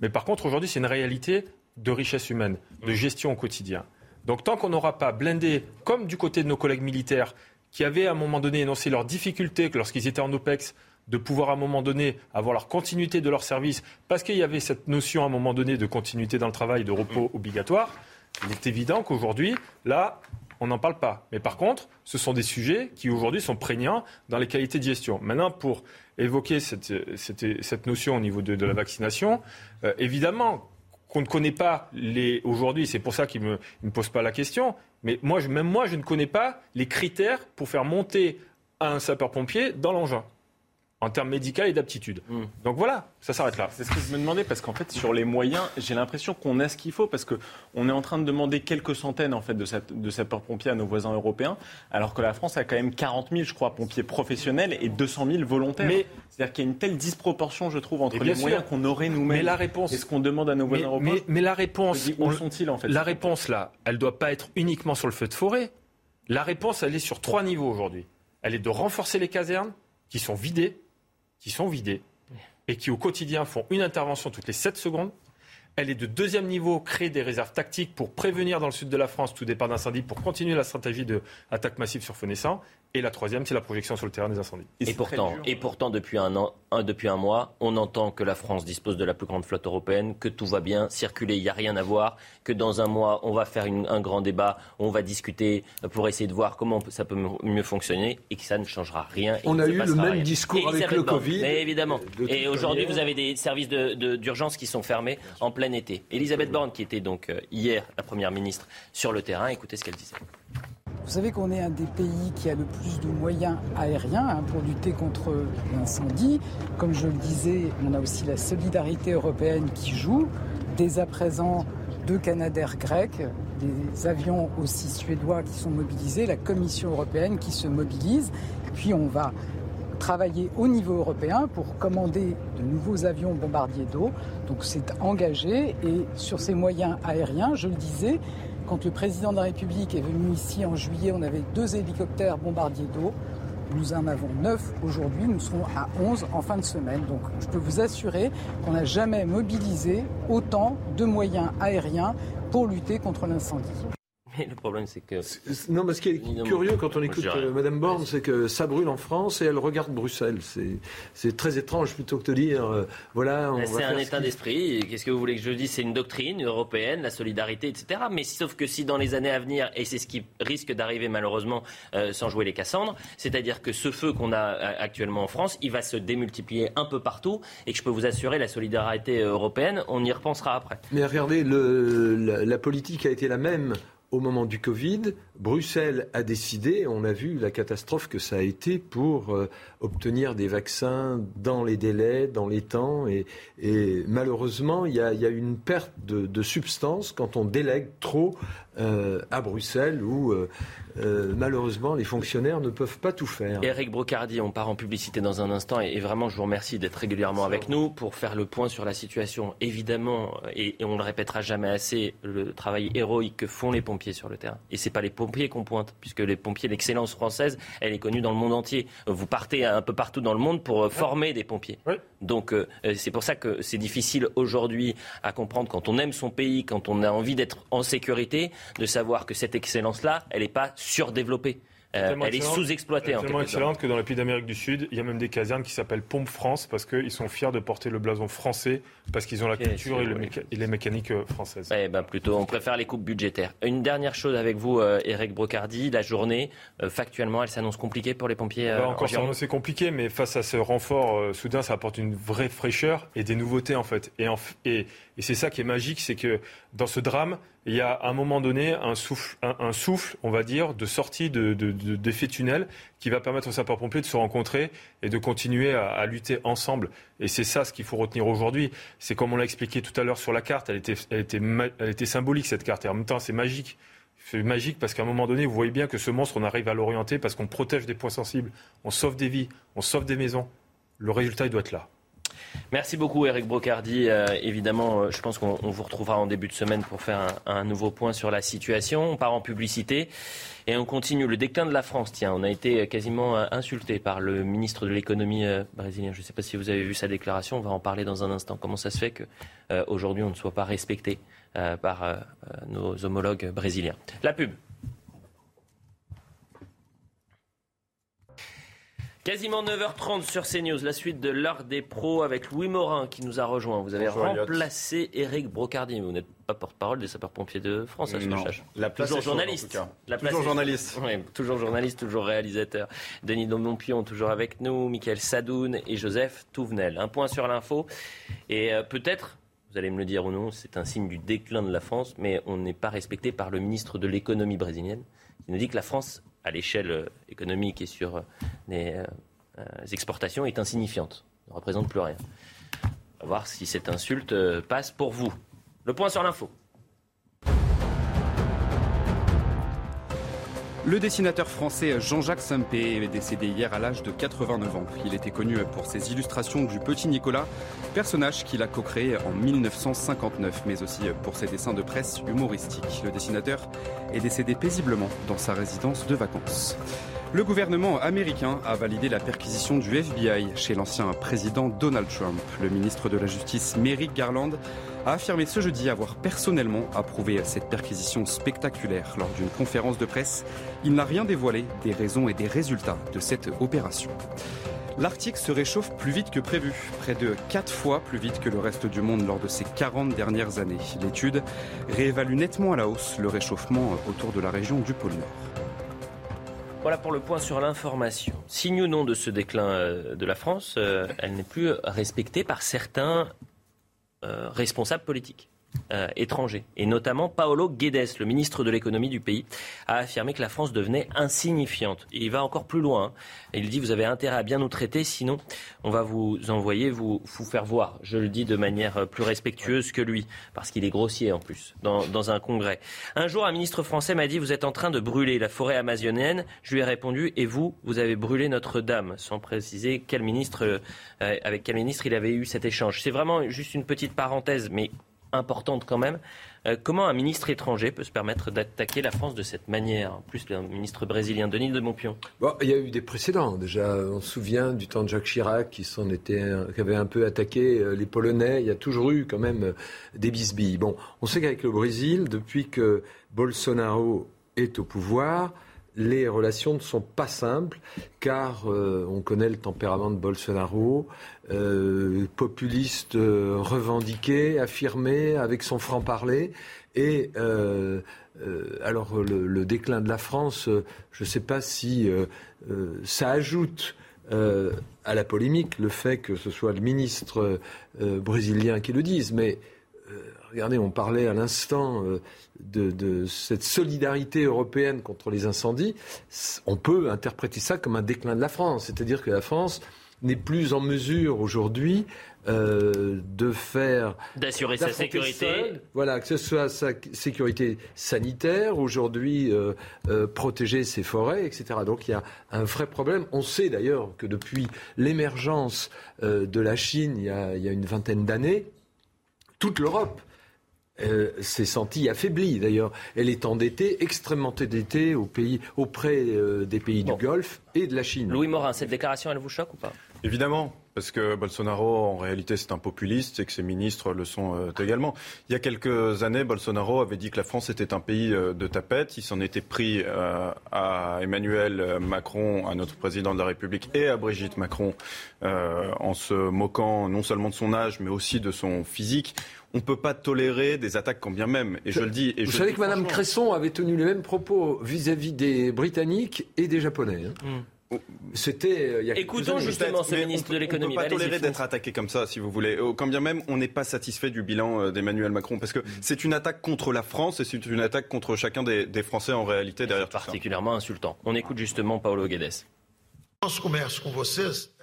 Mais par contre, aujourd'hui, c'est une réalité de richesse humaine, de gestion au quotidien. Donc tant qu'on n'aura pas blindé, comme du côté de nos collègues militaires, qui avaient à un moment donné énoncé leurs difficultés lorsqu'ils étaient en OPEX, de pouvoir à un moment donné avoir leur continuité de leur service, parce qu'il y avait cette notion à un moment donné de continuité dans le travail, de repos obligatoire, il est évident qu'aujourd'hui, là, on n'en parle pas. Mais par contre, ce sont des sujets qui aujourd'hui sont prégnants dans les qualités de gestion. Maintenant, pour évoquer cette, notion au niveau de, la vaccination, euh, évidemment qu'on ne connaît pas les aujourd'hui, c'est pour ça qu'il ne me, me pose pas la question, mais moi, même moi, je ne connais pas les critères pour faire monter un sapeur-pompier dans l'engin. En termes médicaux et d'aptitude. Hmm. Donc voilà, ça s'arrête là. C'est ce que je me demandais parce qu'en fait sur les moyens, j'ai l'impression qu'on a ce qu'il faut parce qu'on est en train de demander quelques centaines en fait de, sapeurs-pompiers à nos voisins européens, alors que la France a quand même 40 000, je crois, pompiers professionnels et 200 000 volontaires. C'est-à-dire qu'il y a une telle disproportion, je trouve, entre les moyens qu'on aurait nous-mêmes mais la réponse, et ce qu'on demande à nos voisins européens. Mais, la réponse, où sont-ils en fait? La réponse là, elle ne doit pas être uniquement sur le feu de forêt. La réponse, elle est sur trois niveaux aujourd'hui. Elle est de renforcer les casernes qui sont vidées qui sont vidés et qui au quotidien font une intervention toutes les 7 secondes. Elle est de deuxième niveau, créer des réserves tactiques pour prévenir dans le sud de la France tout départ d'incendie, pour continuer la stratégie d'attaque massive sur feu naissant. Et la troisième, c'est la projection sur le terrain des incendies. Et, pourtant, et pourtant, depuis un an, depuis un mois, on entend que la France dispose de la plus grande flotte européenne, que tout va bien, circuler, il n'y a rien à voir, que dans un mois, on va faire un grand débat, on va discuter pour essayer de voir comment ça peut mieux fonctionner et que ça ne changera rien. On a eu le même discours avec le Covid. Mais évidemment. et aujourd'hui, vous avez des services d'urgence qui sont fermés en plein été. Elisabeth Borne, qui était donc euh, hier la Première ministre sur le terrain, écoutez ce qu'elle disait. Vous savez qu'on est un des pays qui a le plus de moyens aériens hein, pour lutter contre l'incendie. Comme je le disais, on a aussi la solidarité européenne qui joue. Dès à présent, deux Canadaires grecs, des avions aussi suédois qui sont mobilisés, la Commission européenne qui se mobilise. Puis on va travailler au niveau européen pour commander de nouveaux avions bombardiers d'eau. Donc c'est engagé et sur ces moyens aériens, je le disais, quand le président de la République est venu ici en juillet, on avait deux hélicoptères bombardiers d'eau. Nous en avons neuf aujourd'hui, nous serons à 11 en fin de semaine. Donc je peux vous assurer qu'on n'a jamais mobilisé autant de moyens aériens pour lutter contre l'incendie. [LAUGHS] Mais le problème, c'est que. Non, mais ce qui est curieux quand on écoute Mme euh, Madame Borne, c'est que ça brûle en France et elle regarde Bruxelles. C'est très étrange plutôt que de dire, euh, voilà. C'est un état d'esprit. Qu'est-ce que vous voulez que je dise? C'est une doctrine européenne, la solidarité, etc. Mais sauf que si dans les années à venir, et c'est ce qui risque d'arriver malheureusement euh, sans jouer les Cassandres, c'est-à-dire que ce feu qu'on a actuellement en France, il va se démultiplier un peu partout et que je peux vous assurer, la solidarité européenne, on y repensera après. Mais regardez, le, la politique a été la même au moment du Covid, Bruxelles a décidé, on a vu la catastrophe que ça a été pour euh, obtenir des vaccins dans les délais, dans les temps. Et, malheureusement, il y, a, une perte de, de substance quand on délègue trop euh, à Bruxelles où euh, euh, malheureusement les fonctionnaires ne peuvent pas tout faire. Eric Brocardi, on part en publicité dans un instant et, vraiment je vous remercie d'être régulièrement avec nous pour faire le point sur la situation. Évidemment, et, on le répétera jamais assez, le travail héroïque que font les pompiers sur le terrain. Et c'est pas les pompiers qu'on pointe, puisque les pompiers, l'excellence française, elle est connue dans le monde entier. Vous partez un peu partout dans le monde pour former des pompiers. Donc c'est pour ça que c'est difficile aujourd'hui à comprendre quand on aime son pays, quand on a envie d'être en sécurité de savoir que cette excellence-là, elle n'est pas surdéveloppée. Euh, elle est sous-exploitée. Elle est tellement excellente que dans les pays d'Amérique du Sud, il y a même des casernes qui s'appellent Pompe France parce qu'ils sont fiers de porter le blason français parce qu'ils ont la culture et, les mécaniques euh, françaises. Eh ben plutôt, on préfère les coupes budgétaires. Une dernière chose avec vous, euh, Eric Brocardi. La journée, factuellement, elle s'annonce compliquée pour les pompiers. Bah, encore, c'est compliqué, mais face à ce renfort soudain, ça apporte une vraie fraîcheur et des nouveautés en fait. Et, et, et c'est ça qui est magique, c'est que dans ce drame, il y a à un moment donné un souffle, on va dire, de sortie d'effet de, de, tunnel qui va permettre aux sapeurs-pompiers de se rencontrer et de continuer à, lutter ensemble. Et c'est ça ce qu'il faut retenir aujourd'hui. C'est comme on l'a expliqué tout à l'heure sur la carte, elle était, elle, était, elle était symbolique cette carte et en même temps c'est magique. C'est magique parce qu'à un moment donné, vous voyez bien que ce monstre, on arrive à l'orienter parce qu'on protège des points sensibles, on sauve des vies, on sauve des maisons. Le résultat, il doit être là. Merci beaucoup Eric Brocardi. Euh, évidemment, euh, je pense qu'on vous retrouvera en début de semaine pour faire un, nouveau point sur la situation. On part en publicité et on continue. Le déclin de la France, tiens, on a été quasiment euh, insulté par le ministre de l'économie brésilien. Je ne sais pas si vous avez vu sa déclaration, on va en parler dans un instant. Comment ça se fait qu'aujourd'hui on ne soit pas respecté par nos homologues brésiliens La pub. Quasiment 9h30 sur CNews, la suite de l'heure des pros avec Louis Morin qui nous a rejoint. Vous avez remplacé Eric Brocardi. Vous n'êtes pas porte-parole des sapeurs-pompiers de France, à ce La place toujours journaliste. La place toujours journaliste. toujours journaliste, toujours réalisateur. Denis Domompion toujours avec nous, Michael Sadoun et Joseph Touvenel. Un point sur l'info. Et euh, peut-être, vous allez me le dire ou non, c'est un signe du déclin de la France, mais on n'est pas respecté par le ministre de l'économie brésilienne qui nous dit que la France à l'échelle euh, économique et sur euh, les, euh, exportations est insignifiante, ne représente plus rien. On va voir si cette insulte passe pour vous. Le point sur l'info. Le dessinateur français Jean-Jacques Sempé est décédé hier à l'âge de 89 ans. Il était connu pour ses illustrations du Petit Nicolas, personnage qu'il a co-créé en 1959, mais aussi pour ses dessins de presse humoristiques. Le dessinateur est décédé paisiblement dans sa résidence de vacances. Le gouvernement américain a validé la perquisition du FBI chez l'ancien président Donald Trump. Le ministre de la Justice Merrick Garland a affirmé ce jeudi avoir personnellement approuvé cette perquisition spectaculaire lors d'une conférence de presse. Il n'a rien dévoilé des raisons et des résultats de cette opération. L'Arctique se réchauffe plus vite que prévu, près de 4 fois plus vite que le reste du monde lors de ces 40 dernières années. L'étude réévalue nettement à la hausse le réchauffement autour de la région du pôle Nord. Voilà pour le point sur l'information. Signe ou non de ce déclin euh, de la France, euh, elle n'est plus respectée par certains euh, responsables politiques. Euh. Et notamment Paolo Guedes, le ministre de l'économie du pays, a affirmé que la France devenait insignifiante. il va encore plus loin. Hein. Il dit vous avez intérêt à bien nous traiter, sinon on va vous envoyer vous, vous faire voir. Je le dis de manière plus respectueuse que lui, parce qu'il est grossier en plus, dans, dans un congrès. Un jour, un ministre français m'a dit vous êtes en train de brûler la forêt amazonienne. Je lui ai répondu et vous, vous avez brûlé Notre-Dame, sans préciser quel ministre, euh, avec quel ministre il avait eu cet échange. C'est vraiment juste une petite parenthèse, mais importante quand même. Euh, comment un ministre étranger peut se permettre d'attaquer la France de cette manière plus, le ministre brésilien Denis de Montpion? Il y a eu des précédents. Déjà, on se souvient du temps de Jacques Chirac qui, s'en était, qui avait un peu attaqué euh, les Polonais. Il y a toujours eu quand même euh, des bisbilles. Bon, on sait qu'avec le Brésil, depuis que Bolsonaro est au pouvoir, les relations ne sont pas simples, car euh, on connaît le tempérament de Bolsonaro, euh, populiste euh, revendiqué, affirmé, avec son franc-parler. Et alors le, déclin de la France, je ne sais pas si ça ajoute à la polémique le fait que ce soit le ministre brésilien qui le dise, mais regardez, on parlait à l'instant euh, de, cette solidarité européenne contre les incendies. On peut interpréter ça comme un déclin de la France. C'est-à-dire que la France n'est plus en mesure aujourd'hui euh, de faire d'assurer sa sécurité. voilà, que ce soit sa sécurité sanitaire aujourd'hui, euh, protéger ses forêts, etc. Donc il y a un vrai problème. On sait d'ailleurs que depuis l'émergence de la Chine il y a une vingtaine d'années, toute l'Europe euh, s'est sentie affaiblie. D'ailleurs, elle est endettée, extrêmement endettée au pays, auprès euh, des pays du Golfe et de la Chine. Louis Morin, cette déclaration, elle vous choque ou pas? Évidemment, parce que Bolsonaro, en réalité, c'est un populiste et que ses ministres le sont euh, également. Il y a quelques années, Bolsonaro avait dit que la France était un pays de tapettes. Il s'en était pris à Emmanuel Macron, à notre président de la République, et à Brigitte Macron, en se moquant non seulement de son âge, mais aussi de son physique on ne peut pas tolérer des attaques quand bien même. Et je, le dis. Et Vous savez que Mme Cresson avait tenu les mêmes propos vis-à-vis des Britanniques et des Japonais. Hein. Hmm. C'était euh, il y a Écoutons justement ce ministre de l'économie. On ne peut pas tolérer d'être attaqué comme ça, si vous voulez. Quand bien même, on n'est pas satisfait du bilan euh, d'Emmanuel Macron, parce que hmm. c'est une attaque contre la France et c'est une attaque contre chacun des, Français en réalité derrière tout particulièrement insultant. On écoute justement Paulo Guedes.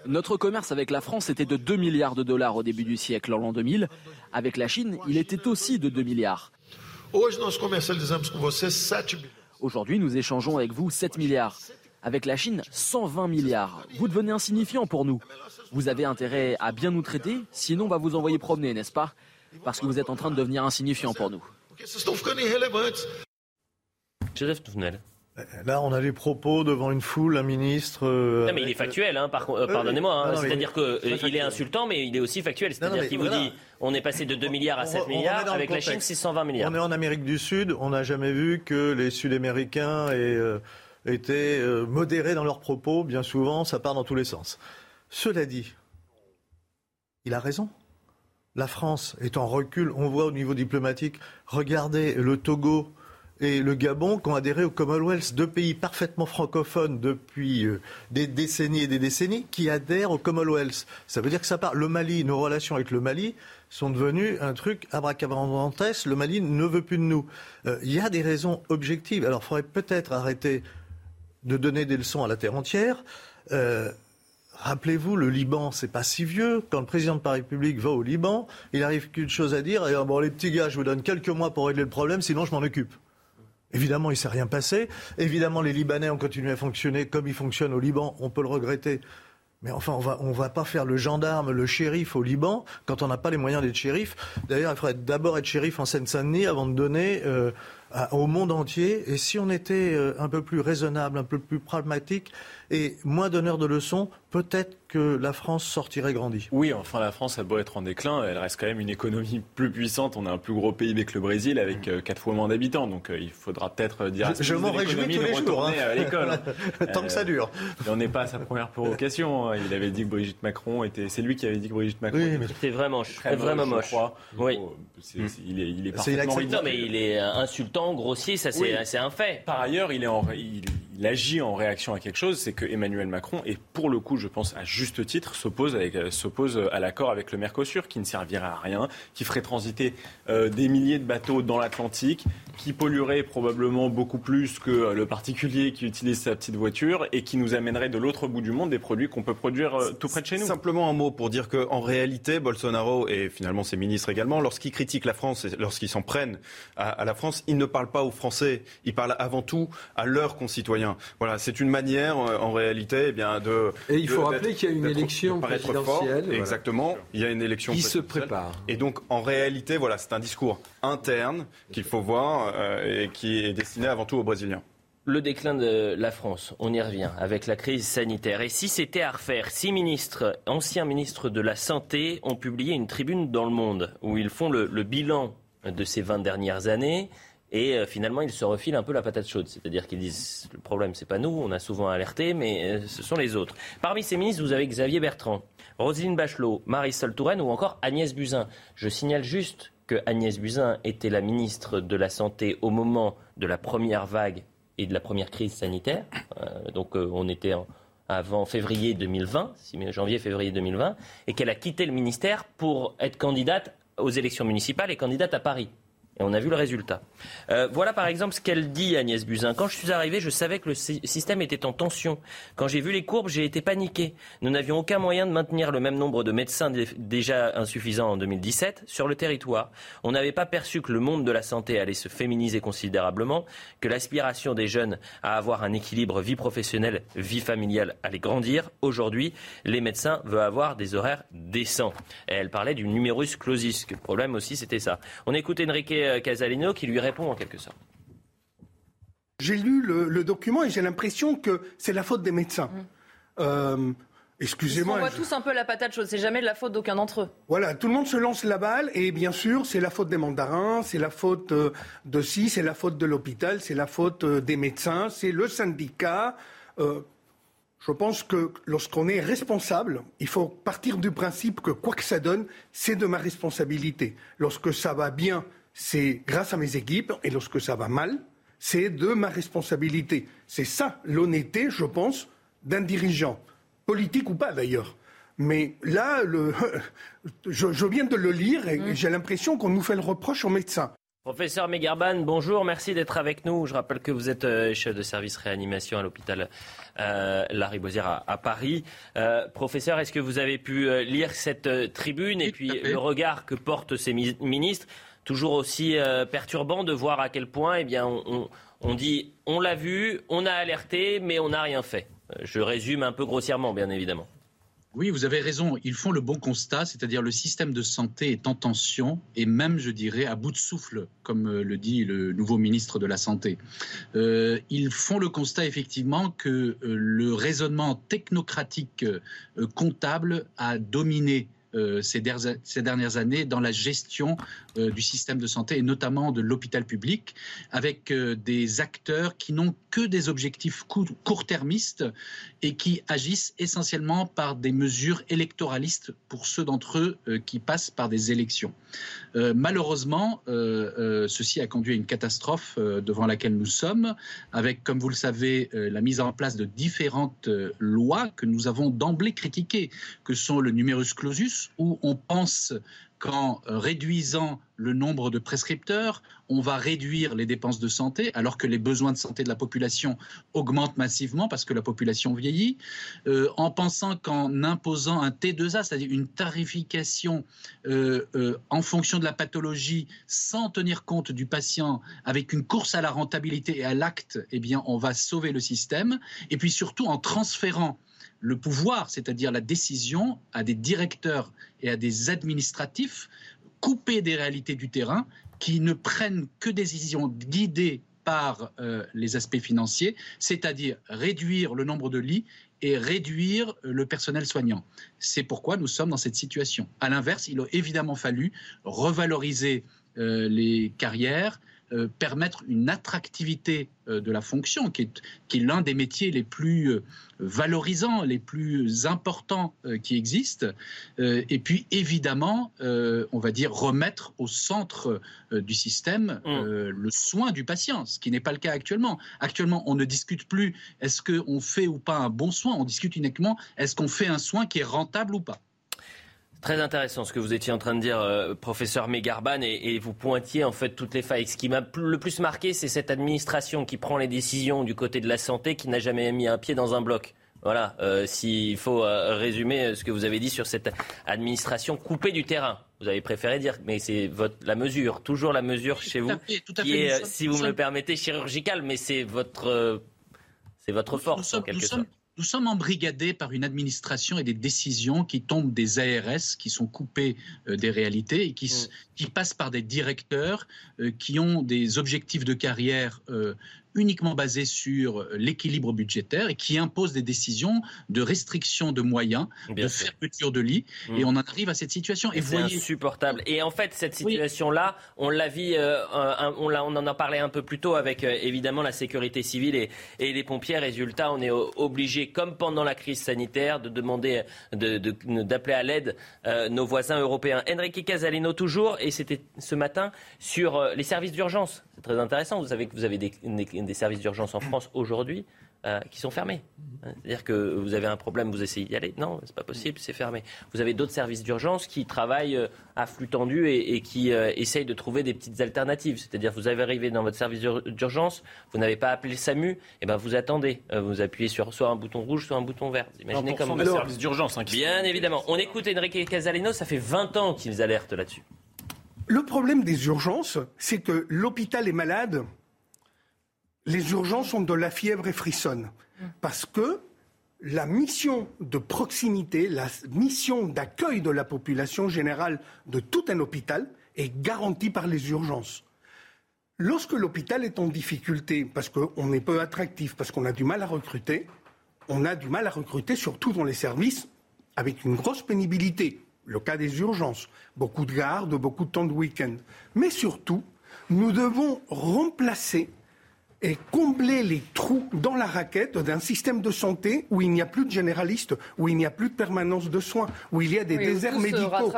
Notre commerce avec la France était de 2 milliards de dollars au début du siècle, en l'an 2000. Avec la Chine, il était aussi de 2 milliards. Aujourd'hui, nous échangeons avec vous 7 milliards. Avec la Chine, 120 milliards. Vous devenez insignifiant pour nous. Vous avez intérêt à bien nous traiter, sinon on va vous envoyer promener, n'est-ce pas? Parce que vous êtes en train de devenir insignifiant pour nous. Joseph Touvenel. Là, on a des propos devant une foule, un ministre. Euh, non, mais il est factuel, hein, euh, pardonnez-moi. Hein. C'est-à-dire qu'il euh, est insultant, mais il est aussi factuel. C'est-à-dire qu'il vous dit on est passé de 2 milliards à 7 milliards, avec la Chine, 620 milliards. On est en Amérique du Sud, on n'a jamais vu que les Sud-Américains aient été modérés dans leurs propos. Bien souvent, ça part dans tous les sens. Cela dit, il a raison. La France est en recul. On voit au niveau diplomatique, regardez le Togo et le Gabon qui ont adhéré au Commonwealth, deux pays parfaitement francophones depuis euh, des décennies et des décennies qui adhèrent au Commonwealth. Ça veut dire que ça part. Le Mali, nos relations avec le Mali sont devenues un truc abracadabrantesque. Le Mali ne veut plus de nous. Euh, il y a des raisons objectives. Alors, il faudrait peut-être arrêter de donner des leçons à la terre entière. Euh, Rappelez-vous, le Liban, c'est pas si vieux. Quand le président de la République va au Liban, il arrive qu'une chose à dire. Et, bon, les petits gars, je vous donne quelques mois pour régler le problème, sinon je m'en occupe. Évidemment, il ne s'est rien passé. Évidemment, les Libanais ont continué à fonctionner comme ils fonctionnent au Liban. On peut le regretter. Mais enfin, on va, on va pas faire le gendarme, le shérif au Liban quand on n'a pas les moyens d'être shérif. D'ailleurs, il faudrait d'abord être shérif en Seine-Saint-Denis avant de donner euh, au monde entier. Et si on était euh, un peu plus raisonnable, un peu plus pragmatique et moins donneur de leçons, peut-être que la France sortirait grandie. Oui, enfin la France a beau être en déclin, elle reste quand même une économie [LAUGHS] plus puissante. On a un plus gros PIB que le Brésil avec euh, quatre fois moins d'habitants. Donc il faudra peut-être dire je, je m'en réjouis tous les jours hein. à l'école. [LAUGHS] Tant que ça dure. on n'est pas à sa première provocation. Hein. Il avait dit que Brigitte Macron était. C'est lui qui avait dit que Brigitte Macron oui, était vraiment, très vraiment moche. Je crois. Oui. C'est, il est, il est parfaitement Non, mais il est insultant, grossier, ça c'est, un fait. Par ailleurs, il est en, il, il agit en réaction à quelque chose, c'est que Emmanuel Macron, et pour le coup, je pense à juste titre, s'oppose, euh, s'oppose à l'accord avec le Mercosur, qui ne servirait à rien, qui ferait transiter euh, des milliers de bateaux dans l'Atlantique, qui polluerait probablement beaucoup plus que euh, le particulier qui utilise sa petite voiture, et qui nous amènerait de l'autre bout du monde des produits qu'on peut produire tout près de chez nous. Simplement un mot pour dire qu'en réalité, Bolsonaro et finalement ses ministres également, lorsqu'ils critiquent la France et lorsqu'ils s'en prennent à, à la France, ils ne parlent pas aux Français, ils parlent avant tout à leurs concitoyens. Voilà, c'est une manière, euh, en réalité, eh bien, de. Et il faut rappeler qu'il y a une élection présidentielle. Exactement. Il y a une élection qui se prépare. Et donc, en réalité, voilà, c'est un discours interne qu'il faut voir euh, et qui est destiné avant tout aux Brésiliens le déclin de la France, on y revient, avec la crise sanitaire. Et si c'était à refaire, six ministres, anciens ministres de la Santé, ont publié une tribune dans le monde où ils font le, le bilan de ces 20 dernières années. Et euh, finalement, ils se refilent un peu la patate chaude. C'est-à-dire qu'ils disent le problème, c'est pas nous, on a souvent alerté, mais euh, ce sont les autres. Parmi ces ministres, vous avez Xavier Bertrand, Roselyne Bachelot, Marisol Touraine ou encore Agnès Buzyn. Je signale juste que Agnès Buzyn était la ministre de la Santé au moment de la première vague et de la première crise sanitaire. Euh, donc on était avant février 2020, janvier-février 2020, et qu'elle a quitté le ministère pour être candidate aux élections municipales et candidate à Paris. Et on a vu le résultat. Euh, voilà par exemple ce qu'elle dit, Agnès Buzyn. Quand je suis arrivé, je savais que le système était en tension. Quand j'ai vu les courbes, j'ai été paniqué. Nous n'avions aucun moyen de maintenir le même nombre de médecins déjà insuffisants en 2017 sur le territoire. On n'avait pas perçu que le monde de la santé allait se féminiser considérablement, que l'aspiration des jeunes à avoir un équilibre vie professionnelle, vie familiale allait grandir. Aujourd'hui, les médecins veulent avoir des horaires décents. Et elle parlait du numerus clausus. Le problème aussi, c'était ça. On écoute Enrique euh, Casalino qui lui répond en quelque sorte. J'ai lu le, document et j'ai l'impression que c'est la faute des médecins. Mmh. Euh, excusez-moi. On voit tous un peu la patate chaude. C'est jamais de la faute d'aucun d'entre eux. Voilà, tout le monde se lance la balle et bien sûr, c'est la faute des mandarins, c'est la faute euh, de ci, c'est la faute de l'hôpital, c'est la faute des médecins, c'est le syndicat. je pense que lorsqu'on est responsable, il faut partir du principe que quoi que ça donne, c'est de ma responsabilité. Lorsque ça va bien, c'est grâce à mes équipes, et lorsque ça va mal, c'est de ma responsabilité. C'est ça l'honnêteté, je pense, d'un dirigeant, politique ou pas d'ailleurs. Mais là, [LAUGHS] je, viens de le lire et mm. j'ai l'impression qu'on nous fait le reproche aux médecins. Professeur Megarban, bonjour, merci d'être avec nous. Je rappelle que vous êtes euh, chef de service réanimation à l'hôpital euh, Larry à, Paris. Euh, professeur, est-ce que vous avez pu lire cette tribune et puis le regard que portent ces ministres toujours aussi euh, perturbant de voir à quel point eh bien, on, dit on l'a vu, on a alerté, mais on n'a rien fait. Euh, je résume un peu grossièrement, bien évidemment. Oui, vous avez raison. Ils font le bon constat, c'est-à-dire le système de santé est en tension et même, je dirais, à bout de souffle, comme euh, le dit le nouveau ministre de la Santé. ils font le constat, effectivement, que le raisonnement technocratique comptable a dominé euh, ces, dernières années dans la gestion euh, du système de santé et notamment de l'hôpital public, avec euh, des acteurs qui n'ont que des objectifs court-termistes et qui agissent essentiellement par des mesures électoralistes pour ceux d'entre eux qui passent par des élections. malheureusement, ceci a conduit à une catastrophe devant laquelle nous sommes, avec, comme vous le savez, la mise en place de différentes lois que nous avons d'emblée critiquées, que sont le numerus clausus, où on pense qu'en réduisant le nombre de prescripteurs, on va réduire les dépenses de santé, alors que les besoins de santé de la population augmentent massivement parce que la population vieillit, euh, en pensant qu'en imposant un T2A, c'est-à-dire une tarification euh, euh, en fonction de la pathologie, sans tenir compte du patient, avec une course à la rentabilité et à l'acte, eh bien, on va sauver le système. Et puis surtout en transférant le pouvoir, c'est-à-dire la décision, à des directeurs et à des administratifs coupés des réalités du terrain qui ne prennent que des décisions guidées par euh, les aspects financiers, c'est-à-dire réduire le nombre de lits et réduire euh, le personnel soignant. C'est pourquoi nous sommes dans cette situation. À l'inverse, il a évidemment fallu revaloriser euh, les carrières, euh, permettre une attractivité euh, de la fonction, qui est, qui est l'un des métiers les plus euh, valorisants, les plus importants qui existent. et puis, évidemment, on va dire remettre au centre du système mm. le soin du patient, ce qui n'est pas le cas actuellement. Actuellement, on ne discute plus est-ce qu'on fait ou pas un bon soin, on discute uniquement est-ce qu'on fait un soin qui est rentable ou pas. Très intéressant ce que vous étiez en train de dire, euh, professeur Megarban, et, et, vous pointiez en fait toutes les failles. Ce qui m'a le plus marqué, c'est cette administration qui prend les décisions du côté de la santé, qui n'a jamais mis un pied dans un bloc. Voilà, euh, s'il faut euh, résumer ce que vous avez dit sur cette administration coupée du terrain. Vous avez préféré dire, mais c'est votre la mesure, toujours la mesure chez vous, qui est, si vous me le permettez, chirurgicale, mais c'est votre, c'est votre force en quelque sorte. Nous sommes embrigadés par une administration et des décisions qui tombent des ARS, qui sont coupées euh, des réalités et qui, mm. qui, passent par des directeurs euh, qui ont des objectifs de carrière euh, uniquement basé sur l'équilibre budgétaire et qui impose des décisions de restriction de moyens, de fermeture de lits. Mm. Et on en arrive à cette situation. Et, insupportable. Et en fait, cette situation-là, on l'a euh, on, on, en a parlé un peu plus tôt avec euh, évidemment la sécurité civile et, et, les pompiers. Résultat, on est obligé, comme pendant la crise sanitaire, de demander, d'appeler de, de, à l'aide euh, nos voisins européens. Enrique Casalino toujours, et c'était ce matin, sur les services d'urgence. C'est très intéressant. Vous savez que vous avez des, des services d'urgence en France aujourd'hui euh, qui sont fermés. C'est-à-dire que vous avez un problème, vous essayez d'y aller. Non, c'est pas possible, c'est fermé. Vous avez d'autres services d'urgence qui travaillent euh, à flux tendu et, qui euh, essayent de trouver des petites alternatives. C'est-à-dire vous avez arrivé dans votre service d'urgence, vous n'avez pas appelé le SAMU, et eh ben vous attendez. vous appuyez sur soit un bouton rouge, soit un bouton vert. Vous imaginez comme des services d'urgence. Hein, Bien évidemment. On écoute Enrique Casalino, ça fait 20 ans qu'ils alertent là-dessus. Le problème des urgences, c'est que l'hôpital est malade, les urgences ont de la fièvre et frissonnent. Parce que la mission de proximité, la mission d'accueil de la population générale de tout un hôpital est garantie par les urgences. Lorsque l'hôpital est en difficulté, parce qu'on est peu attractif, parce qu'on a du mal à recruter, on a du mal à recruter surtout dans les services avec une grosse pénibilité. Le cas des urgences, beaucoup de gardes, beaucoup de temps de week-end. Mais surtout, nous devons remplacer et combler les trous dans la raquette d'un système de santé où il n'y a plus de généralistes, où il n'y a plus de permanence de soins, où il y a des déserts médicaux.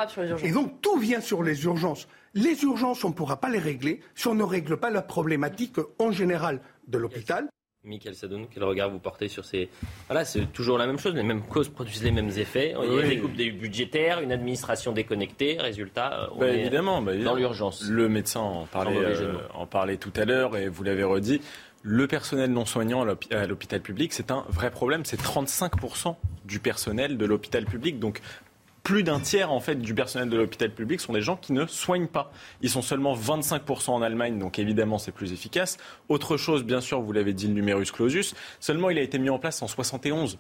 Et donc tout vient sur les urgences. Les urgences, on ne pourra pas les régler si on ne règle pas la problématique en général de l'hôpital. Michael Sadoun, quel regard vous portez sur ces... Voilà, c'est toujours la même chose, les mêmes causes produisent les mêmes effets. Il y a des coupes budgétaires, une administration déconnectée, résultat, on bah, évidemment, bah, dans l'urgence. Le médecin en parlait, euh, en parlait tout à l'heure et vous l'avez redit. Le personnel non soignant à l'hôpital public, c'est un vrai problème. C'est 35% du personnel de l'hôpital public. Donc plus d'un tiers en fait du personnel de l'hôpital public sont des gens qui ne soignent pas. Ils sont seulement 25% en Allemagne, donc évidemment c'est plus efficace. Autre chose, bien sûr, vous l'avez dit, le numerus clausus. Seulement, il a été mis en place en 71.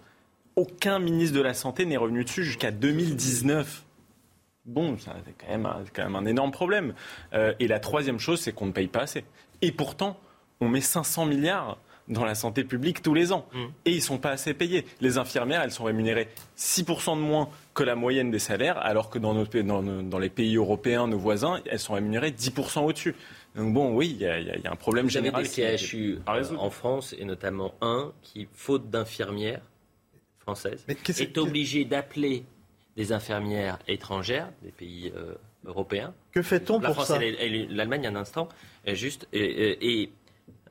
Aucun ministre de la santé n'est revenu dessus jusqu'à 2019. Bon, c'est quand même, un, énorme problème. Euh, et la troisième chose, c'est qu'on ne paye pas assez. Et pourtant, on met 500 milliards dans la santé publique tous les ans. Mm. Et ils ne sont pas assez payés. Les infirmières, elles sont rémunérées 6% de moins que la moyenne des salaires, alors que dans, dans, les pays européens, nos voisins, elles sont rémunérées 10% au-dessus. Donc bon, oui, il y, a un problème Vous général. Vous avez des CHU en France, et notamment un qui, faute d'infirmières françaises, est, obligé d'appeler des infirmières étrangères des pays euh, européens. Que fait-on pour ça L'Allemagne, un instant, juste. et, et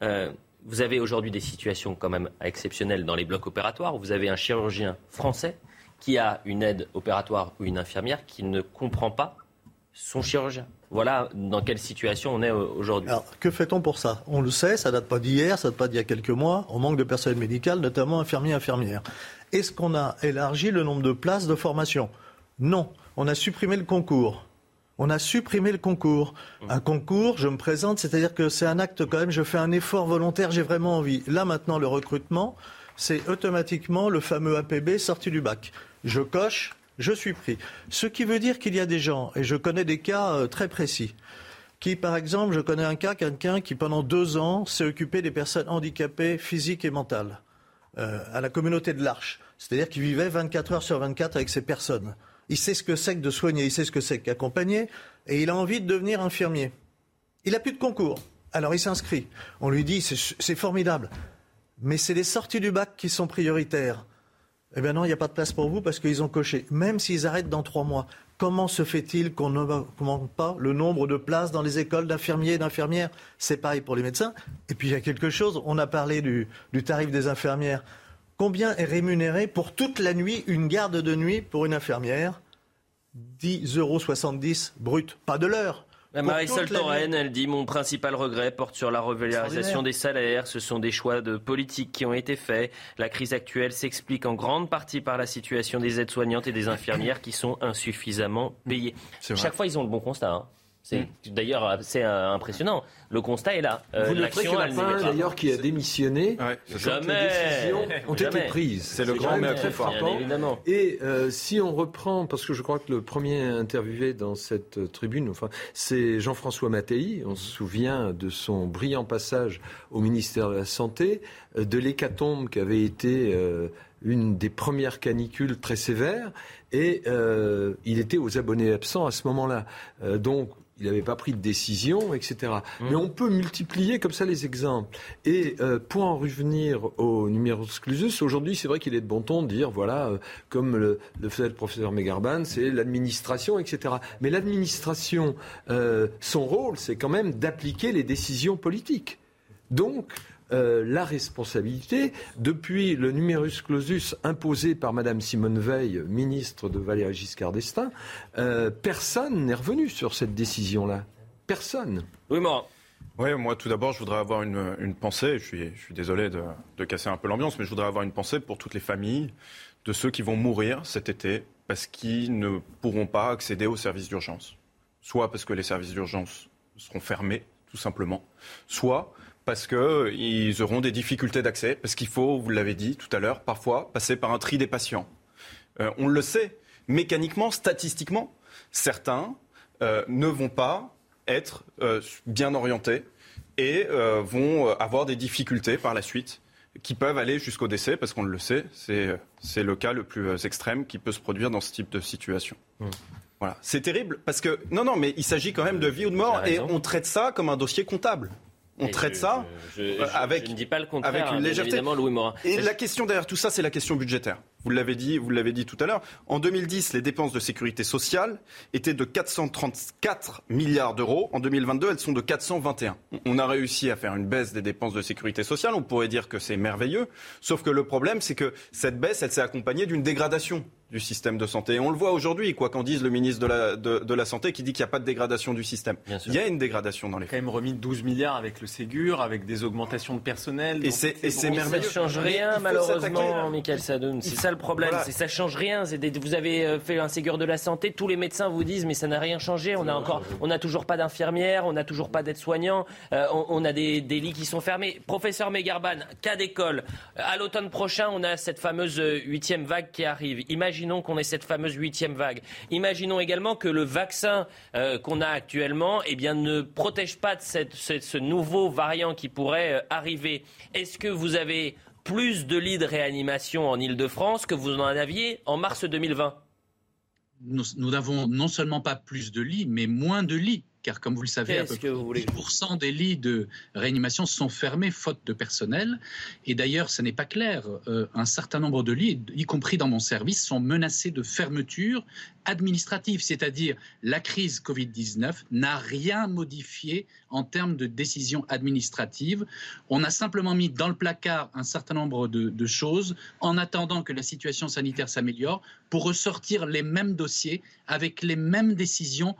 euh, vous avez aujourd'hui des situations quand même exceptionnelles dans les blocs opératoires où vous avez un chirurgien français qui a une aide opératoire ou une infirmière qui ne comprend pas son chirurgien. Voilà dans quelle situation on est aujourd'hui. Alors, que fait-on pour ça? On le sait, ça date pas d'hier, ça date pas d'il y a quelques mois. On manque de personnel médical, notamment infirmiers, infirmières. Est-ce qu'on a élargi le nombre de places de formation? Non. On a supprimé le concours. On a supprimé le concours. Un concours, je me présente, c'est-à-dire que c'est un acte quand même, je fais un effort volontaire, j'ai vraiment envie. Là maintenant, le recrutement, c'est automatiquement le fameux APB sorti du bac. Je coche, je suis pris. Ce qui veut dire qu'il y a des gens, et je connais des cas euh, très précis, qui, par exemple, je connais un cas, quelqu'un qui, pendant deux ans, s'est occupé des personnes handicapées physiques et mentales, euh, à la communauté de l'Arche. C'est-à-dire qu'il vivait 24 heures sur 24 avec ces personnes. Il sait ce que c'est que de soigner, il sait ce que c'est qu'accompagner, et il a envie de devenir infirmier. Il n'a plus de concours. Alors il s'inscrit. On lui dit, c'est formidable, mais c'est les sorties du bac qui sont prioritaires. Eh bien non, il n'y a pas de place pour vous parce qu'ils ont coché. Même s'ils arrêtent dans trois mois, comment se fait-il qu'on n'augmente pas le nombre de places dans les écoles d'infirmiers et d'infirmières? C'est pareil pour les médecins. Et puis il y a quelque chose, on a parlé du, du tarif des infirmières. Combien est rémunéré pour toute la nuit une garde de nuit pour une infirmière? 10,70 euros brut, pas de l'heure. Marisol Touraine, elle dit Mon principal regret porte sur la revalorisation des salaires. Ce sont des choix de politique qui ont été faits. La crise actuelle s'explique en grande partie par la situation des aides-soignantes et des infirmières qui sont insuffisamment payées. Chaque fois, ils ont le bon constat. Hein. C'est mm. d'ailleurs assez euh, impressionnant. Le constat est là. Euh, Vous l'action, d'ailleurs, qui a démissionné, jamais décisions ont été prises. C'est le grand mais très frappant. Et euh, si on reprend, parce que je crois que le premier interviewé dans cette tribune, enfin, c'est Jean-François Mattei. On se souvient de son brillant passage au ministère de la Santé, de l'hécatombe qui avait été une des premières canicules très sévères, et il était aux abonnés absents à ce moment-là. donc il n'avait pas pris de décision, etc. Mmh. Mais on peut multiplier comme ça les exemples. Et euh, pour en revenir au numerus clausus, aujourd'hui, c'est vrai qu'il est de bon ton de dire, voilà, euh, comme le, faisait le professeur Megarban, c'est l'administration, etc. Mais l'administration, euh, son rôle, c'est quand même d'appliquer les décisions politiques. Donc, euh, la responsabilité depuis le numerus clausus imposé par Madame Simone Veil, ministre de Valéry Giscard d'Estaing. Euh, personne n'est revenu sur cette décision-là. Personne. Oui, moi. Oui, moi tout d'abord, je voudrais avoir une, pensée. Je suis, je suis désolé de, de casser un peu l'ambiance, mais je voudrais avoir une pensée pour toutes les familles de ceux qui vont mourir cet été parce qu'ils ne pourront pas accéder aux services d'urgence. Soit parce que les services d'urgence seront fermés, tout simplement, soit parce qu'ils auront des difficultés d'accès, parce qu'il faut, vous l'avez dit tout à l'heure, parfois passer par un tri des patients. Euh, on le sait, mécaniquement, statistiquement, certains euh, ne vont pas être euh, bien orientés et vont avoir des difficultés par la suite qui peuvent aller jusqu'au décès, parce qu'on le sait, c'est le cas le plus extrême qui peut se produire dans ce type de situation. Mmh. Voilà. C'est terrible parce que, non, non, mais il s'agit quand même de vie ou de mort et on traite ça comme un dossier comptable on traite ça avec, ne dis pas le contraire, avec une légèreté. Évidemment, Louis Morin. Et la question derrière tout ça, c'est la question budgétaire. Vous l'avez dit, vous l'avez dit tout à l'heure. En 2010, les dépenses de sécurité sociale étaient de 434 milliards d'euros. En 2022, elles sont de 421. On a réussi à faire une baisse des dépenses de sécurité sociale. On pourrait dire que c'est merveilleux. Sauf que le problème, c'est que cette baisse, elle s'est accompagnée d'une dégradation du système de santé. Et on le voit aujourd'hui, quoi qu'en dise le ministre de la, de, la Santé qui dit qu'il n'y a pas de dégradation du système. Il y a une dégradation dans les faits. quand même remis 12 milliards avec le Ségur, avec des augmentations de personnel. Et c'est merveilleux. Ça ne change rien, malheureusement, Michael Sadoun. C'est ça le problème. Ça Ça change rien. Vous avez euh, fait un Ségur de la Santé, tous les médecins vous disent, mais ça n'a rien changé. On a encore, on n'a toujours pas d'infirmières, on n'a toujours pas d'aides-soignants, euh, on, a des, des, lits qui sont fermés. Professeur Megarban, cas d'école. À l'automne prochain, on a cette fameuse euh, huitième vague qui arrive. Imaginons qu'on ait cette fameuse huitième vague. Imaginons également que le vaccin euh, qu'on a actuellement eh bien, ne protège pas de ce nouveau variant qui pourrait euh, arriver. Est-ce que vous avez plus de lits de réanimation en Ile-de-France que vous en aviez en mars 2020 nous n'avons non seulement pas plus de lits, mais moins de lits car comme vous le savez, à peu près 10% des lits de réanimation sont fermés faute de personnel. Et d'ailleurs, ce n'est pas clair. Euh, un certain nombre de lits, y compris dans mon service, sont menacés de fermeture administrative, c'est-à-dire la crise Covid-19 n'a rien modifié en termes de décision administrative. On a simplement mis dans le placard un certain nombre de, choses en attendant que la situation sanitaire s'améliore pour ressortir les mêmes dossiers avec les mêmes décisions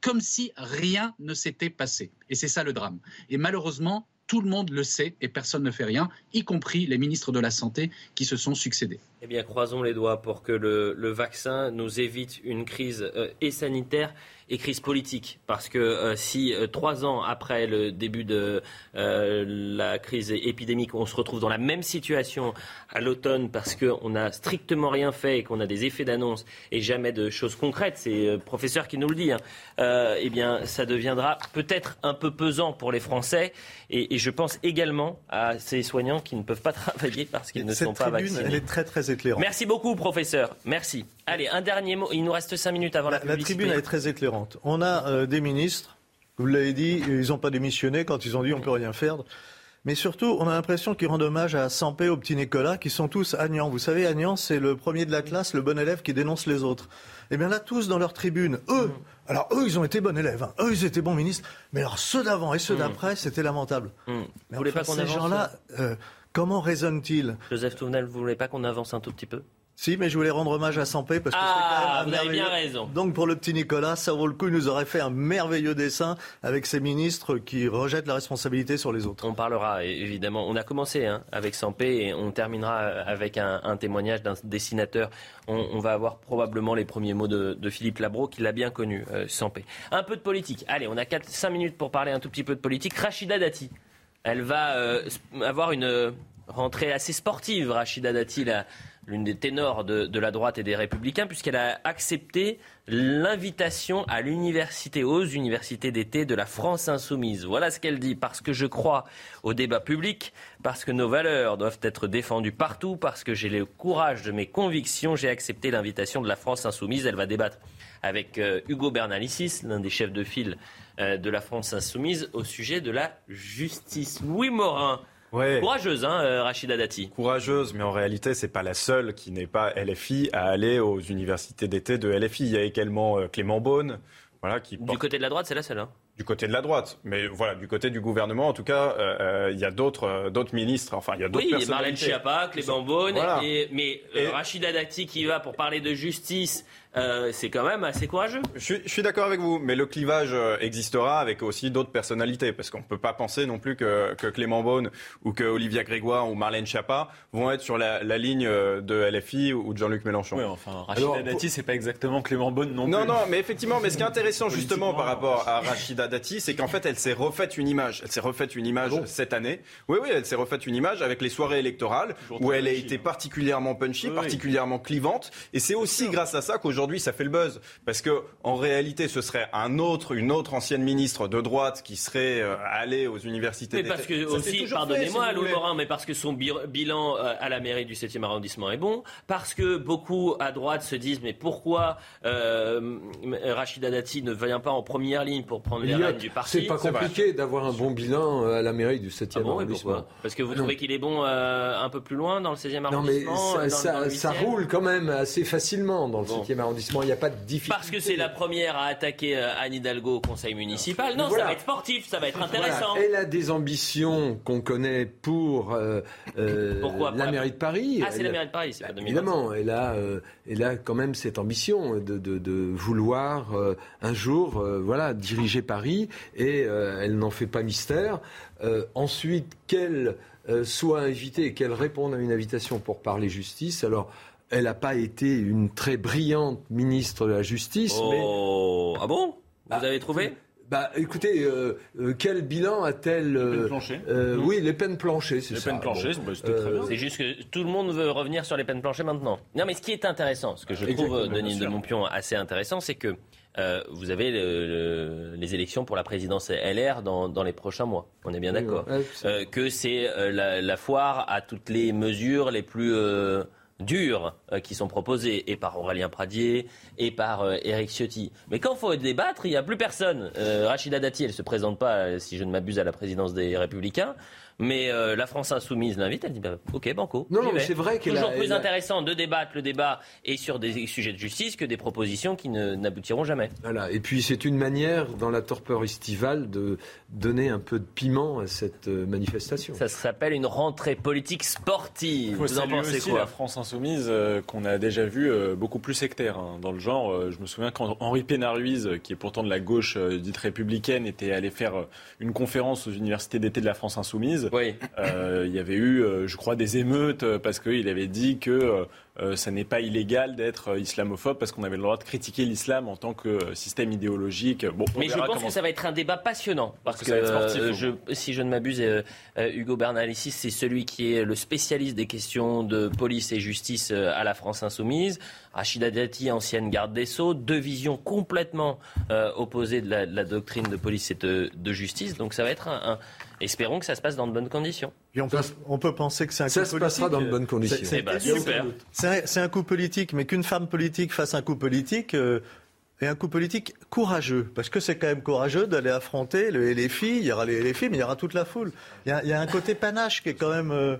comme si rien ne s'était passé. Et c'est ça le drame. Et malheureusement, tout le monde le sait et personne ne fait rien, y compris les ministres de la Santé qui se sont succédés. Eh bien, croisons les doigts pour que le, vaccin nous évite une crise euh, et sanitaire et crise politique. Parce que euh, si euh, trois ans après le début de euh, la crise épidémique, on se retrouve dans la même situation à l'automne parce qu'on n'a strictement rien fait et qu'on a des effets d'annonce et jamais de choses concrètes, c'est le professeur qui nous le dit, hein, eh bien, ça deviendra peut-être un peu pesant pour les Français. Et, et, je pense également à ces soignants qui ne peuvent pas [LAUGHS] travailler parce qu'ils ne sont pas vaccinés. Elle est très très Merci beaucoup, professeur. Merci. Allez, un dernier mot. Il nous reste cinq minutes avant la, la publicité. La tribune est très éclairante. On a euh, des ministres, vous l'avez dit, ils n'ont pas démissionné quand ils ont dit on peut rien faire. Mais surtout, on a l'impression qu'ils rendent hommage à Sampé, au petit Nicolas, qui sont tous Agnan. Vous savez, Agnan, c'est le premier de la classe, le bon élève qui dénonce les autres. Eh bien là, tous dans leur tribune, eux, alors eux, ils ont été bons élèves, hein. eux, ils étaient bons ministres, mais alors ceux d'avant et ceux mm. d'après, c'était lamentable. Mm. Mais vous voulez pas qu'on ces gens-là, euh, comment raisonnent-ils Joseph Touvenel, vous voulez pas qu'on avance un tout petit peu? Si, mais je voulais rendre hommage à Sampé parce que ah, c'est quand même vous bien raison. Donc pour le petit Nicolas, ça vaut le coup. Il nous aurait fait un merveilleux dessin avec ses ministres qui rejettent la responsabilité sur les autres. On parlera évidemment. On a commencé hein, avec Sampé et on terminera avec un, témoignage d'un dessinateur. On, va avoir probablement les premiers mots de, Philippe Labro qui l'a bien connu, euh, Sampé. Un peu de politique. Allez, on a 4, 5 minutes pour parler un tout petit peu de politique. Rachida Dati, elle va euh, avoir une rentrée assez sportive. Rachida Dati, l'une des ténors de, la droite et des républicains, puisqu'elle a accepté l'invitation à l'université, aux universités d'été de la France insoumise. Voilà ce qu'elle dit, parce que je crois au débat public, parce que nos valeurs doivent être défendues partout, parce que j'ai le courage de mes convictions, j'ai accepté l'invitation de la France insoumise. Elle va débattre avec euh, Hugo Bernalicis, l'un des chefs de file euh, de la France insoumise, au sujet de la justice. Louis Morin. Courageuse, hein, euh, Rachida Dati. Courageuse, mais en réalité, c'est pas la seule qui n'est pas LFI à aller aux universités d'été de LFI. Il y a également euh, Clément Beaune. Voilà, qui Du côté de la droite, c'est la seule. Hein du côté de la droite, mais voilà, du côté du gouvernement, en tout cas, euh, il y a d'autres d'autres ministres, enfin il y a d'autres oui, Marlène Schiappa, Clément Beaune, mais Rachida Dati qui va pour parler de justice euh, c'est quand même assez courageux. Je suis, d'accord avec vous, mais le clivage euh, existera avec aussi d'autres personnalités, parce qu'on ne peut pas penser non plus que, Clément Beaune ou que Olivia Grégoire ou Marlène Schiappa vont être sur la, ligne euh, de LFI ou de Jean-Luc Mélenchon. Oui, enfin, Rachida Dati, c'est pas exactement Clément Beaune non, non plus. Non, non, mais effectivement, mais ce qui est intéressant justement par rapport à Rachida Dati, c'est qu'en fait, elle s'est refaite une image. Elle s'est refaite une image ah cette année. Oui, oui, elle s'est refaite une image avec les soirées électorales où elle a été particulièrement punchy, particulièrement clivante. Et c'est aussi grâce à ça qu'aujourd'hui, aujourd'hui, ça fait le buzz. Parce que, en réalité, ce serait un autre, une autre ancienne ministre de droite qui serait euh, allée aux universités. Mais parce que aussi, pardonnez-moi, Lou Morin, mais parce que son bilan euh, à la mairie du 7e arrondissement est bon, parce que beaucoup à droite se disent, mais pourquoi euh, Rachida Dati ne vient pas en première ligne pour prendre les rênes du parti? C'est pas compliqué d'avoir un bon bilan à la mairie du 7e ah arrondissement. parce que vous trouvez qu'il est bon un peu plus loin dans le 16e arrondissement Non, mais ça, ça, roule quand même assez facilement dans le 7e arrondissement il n'y a pas de difficulté. Parce que c'est la première à attaquer euh, Anne Hidalgo au conseil municipal. Non, ça va être sportif, ça va être intéressant. Elle a des ambitions qu'on connaît pour euh, euh, la mairie de Paris. Ah, c'est la mairie de Paris, c'est pas Évidemment, elle a, elle a quand même cette ambition de, vouloir un jour voilà, diriger Paris et elle n'en fait pas mystère. ensuite, qu'elle soit invitée et qu'elle réponde à une invitation pour parler justice. Alors, elle n'a pas été une très brillante ministre de la Justice. Oh, ah bon Vous avez trouvé bah, écoutez, euh, euh, quel bilan a-t-elle Les peines planchées. Euh, oui, les peines planchées, c'est ça. Les peines planchées, bah, c'était très bien. C'est juste que tout le monde veut revenir sur les peines planchées maintenant. Non, mais ce qui est intéressant, ce que je trouve, Denis de Montpion, assez intéressant, c'est que vous avez les élections pour la présidence LR dans, les prochains mois. On est bien d'accord. que c'est la, la, foire à toutes les mesures les plus dures euh, qui sont proposées, et par Aurélien Pradier, et par euh, Éric Ciotti. Mais quand il faut débattre, il n'y a plus personne. Euh, Rachida Dati, elle ne se présente pas, si je ne m'abuse, à la présidence des Républicains. Mais euh, la France insoumise l'invite, elle dit bah, ok banco. Non, mais c'est vrai qu'elle toujours a- plus a- intéressant de débattre le débat et sur des sujets de justice que des propositions qui n'aboutiront jamais. Voilà. Et puis c'est une manière, dans la torpeur estivale, de donner un peu de piment à cette euh, manifestation. Ça s'appelle une rentrée politique sportive. Faut Vous en pensez aussi quoi la France insoumise euh, qu'on a déjà vu euh, beaucoup plus sectaire hein, dans le genre. Euh, je me souviens quand Henri Pénard-Ruiz, euh, qui est pourtant de la gauche euh, dite républicaine, était allé faire euh, une conférence aux universités d'été de la France insoumise. Euh, il y avait eu, euh, je crois, des émeutes euh, parce qu'il avait dit que ça n'est pas illégal d'être euh, islamophobe parce qu'on avait le droit de critiquer l'islam en tant que euh, système idéologique. Bon, Mais je pense que ça va être un débat passionnant. Parce que sportif, euh, hein. je- si je ne m'abuse, euh, euh, Hugo Bernalicis, c'est celui qui est le spécialiste des questions de police et justice euh, à la France Insoumise. Rachida Dati, ancienne garde des Sceaux. Deux visions complètement euh, opposées de la, de la doctrine de police et de, de justice. Donc ça va être un, un- Espérons que ça se passe dans de bonnes conditions. Et on, peut, on peut penser que c'est un Ça coup se passera politique. dans de bonnes conditions. C'est- c'est- super. C'est un, coup politique, mais qu'une femme politique fasse un coup politique. euh, et un coup politique courageux, parce que c'est quand même courageux d'aller affronter le- les filles, il y aura les, les filles, mais il y aura toute la foule. Il y a, il y a un côté panache qui est quand même... euh,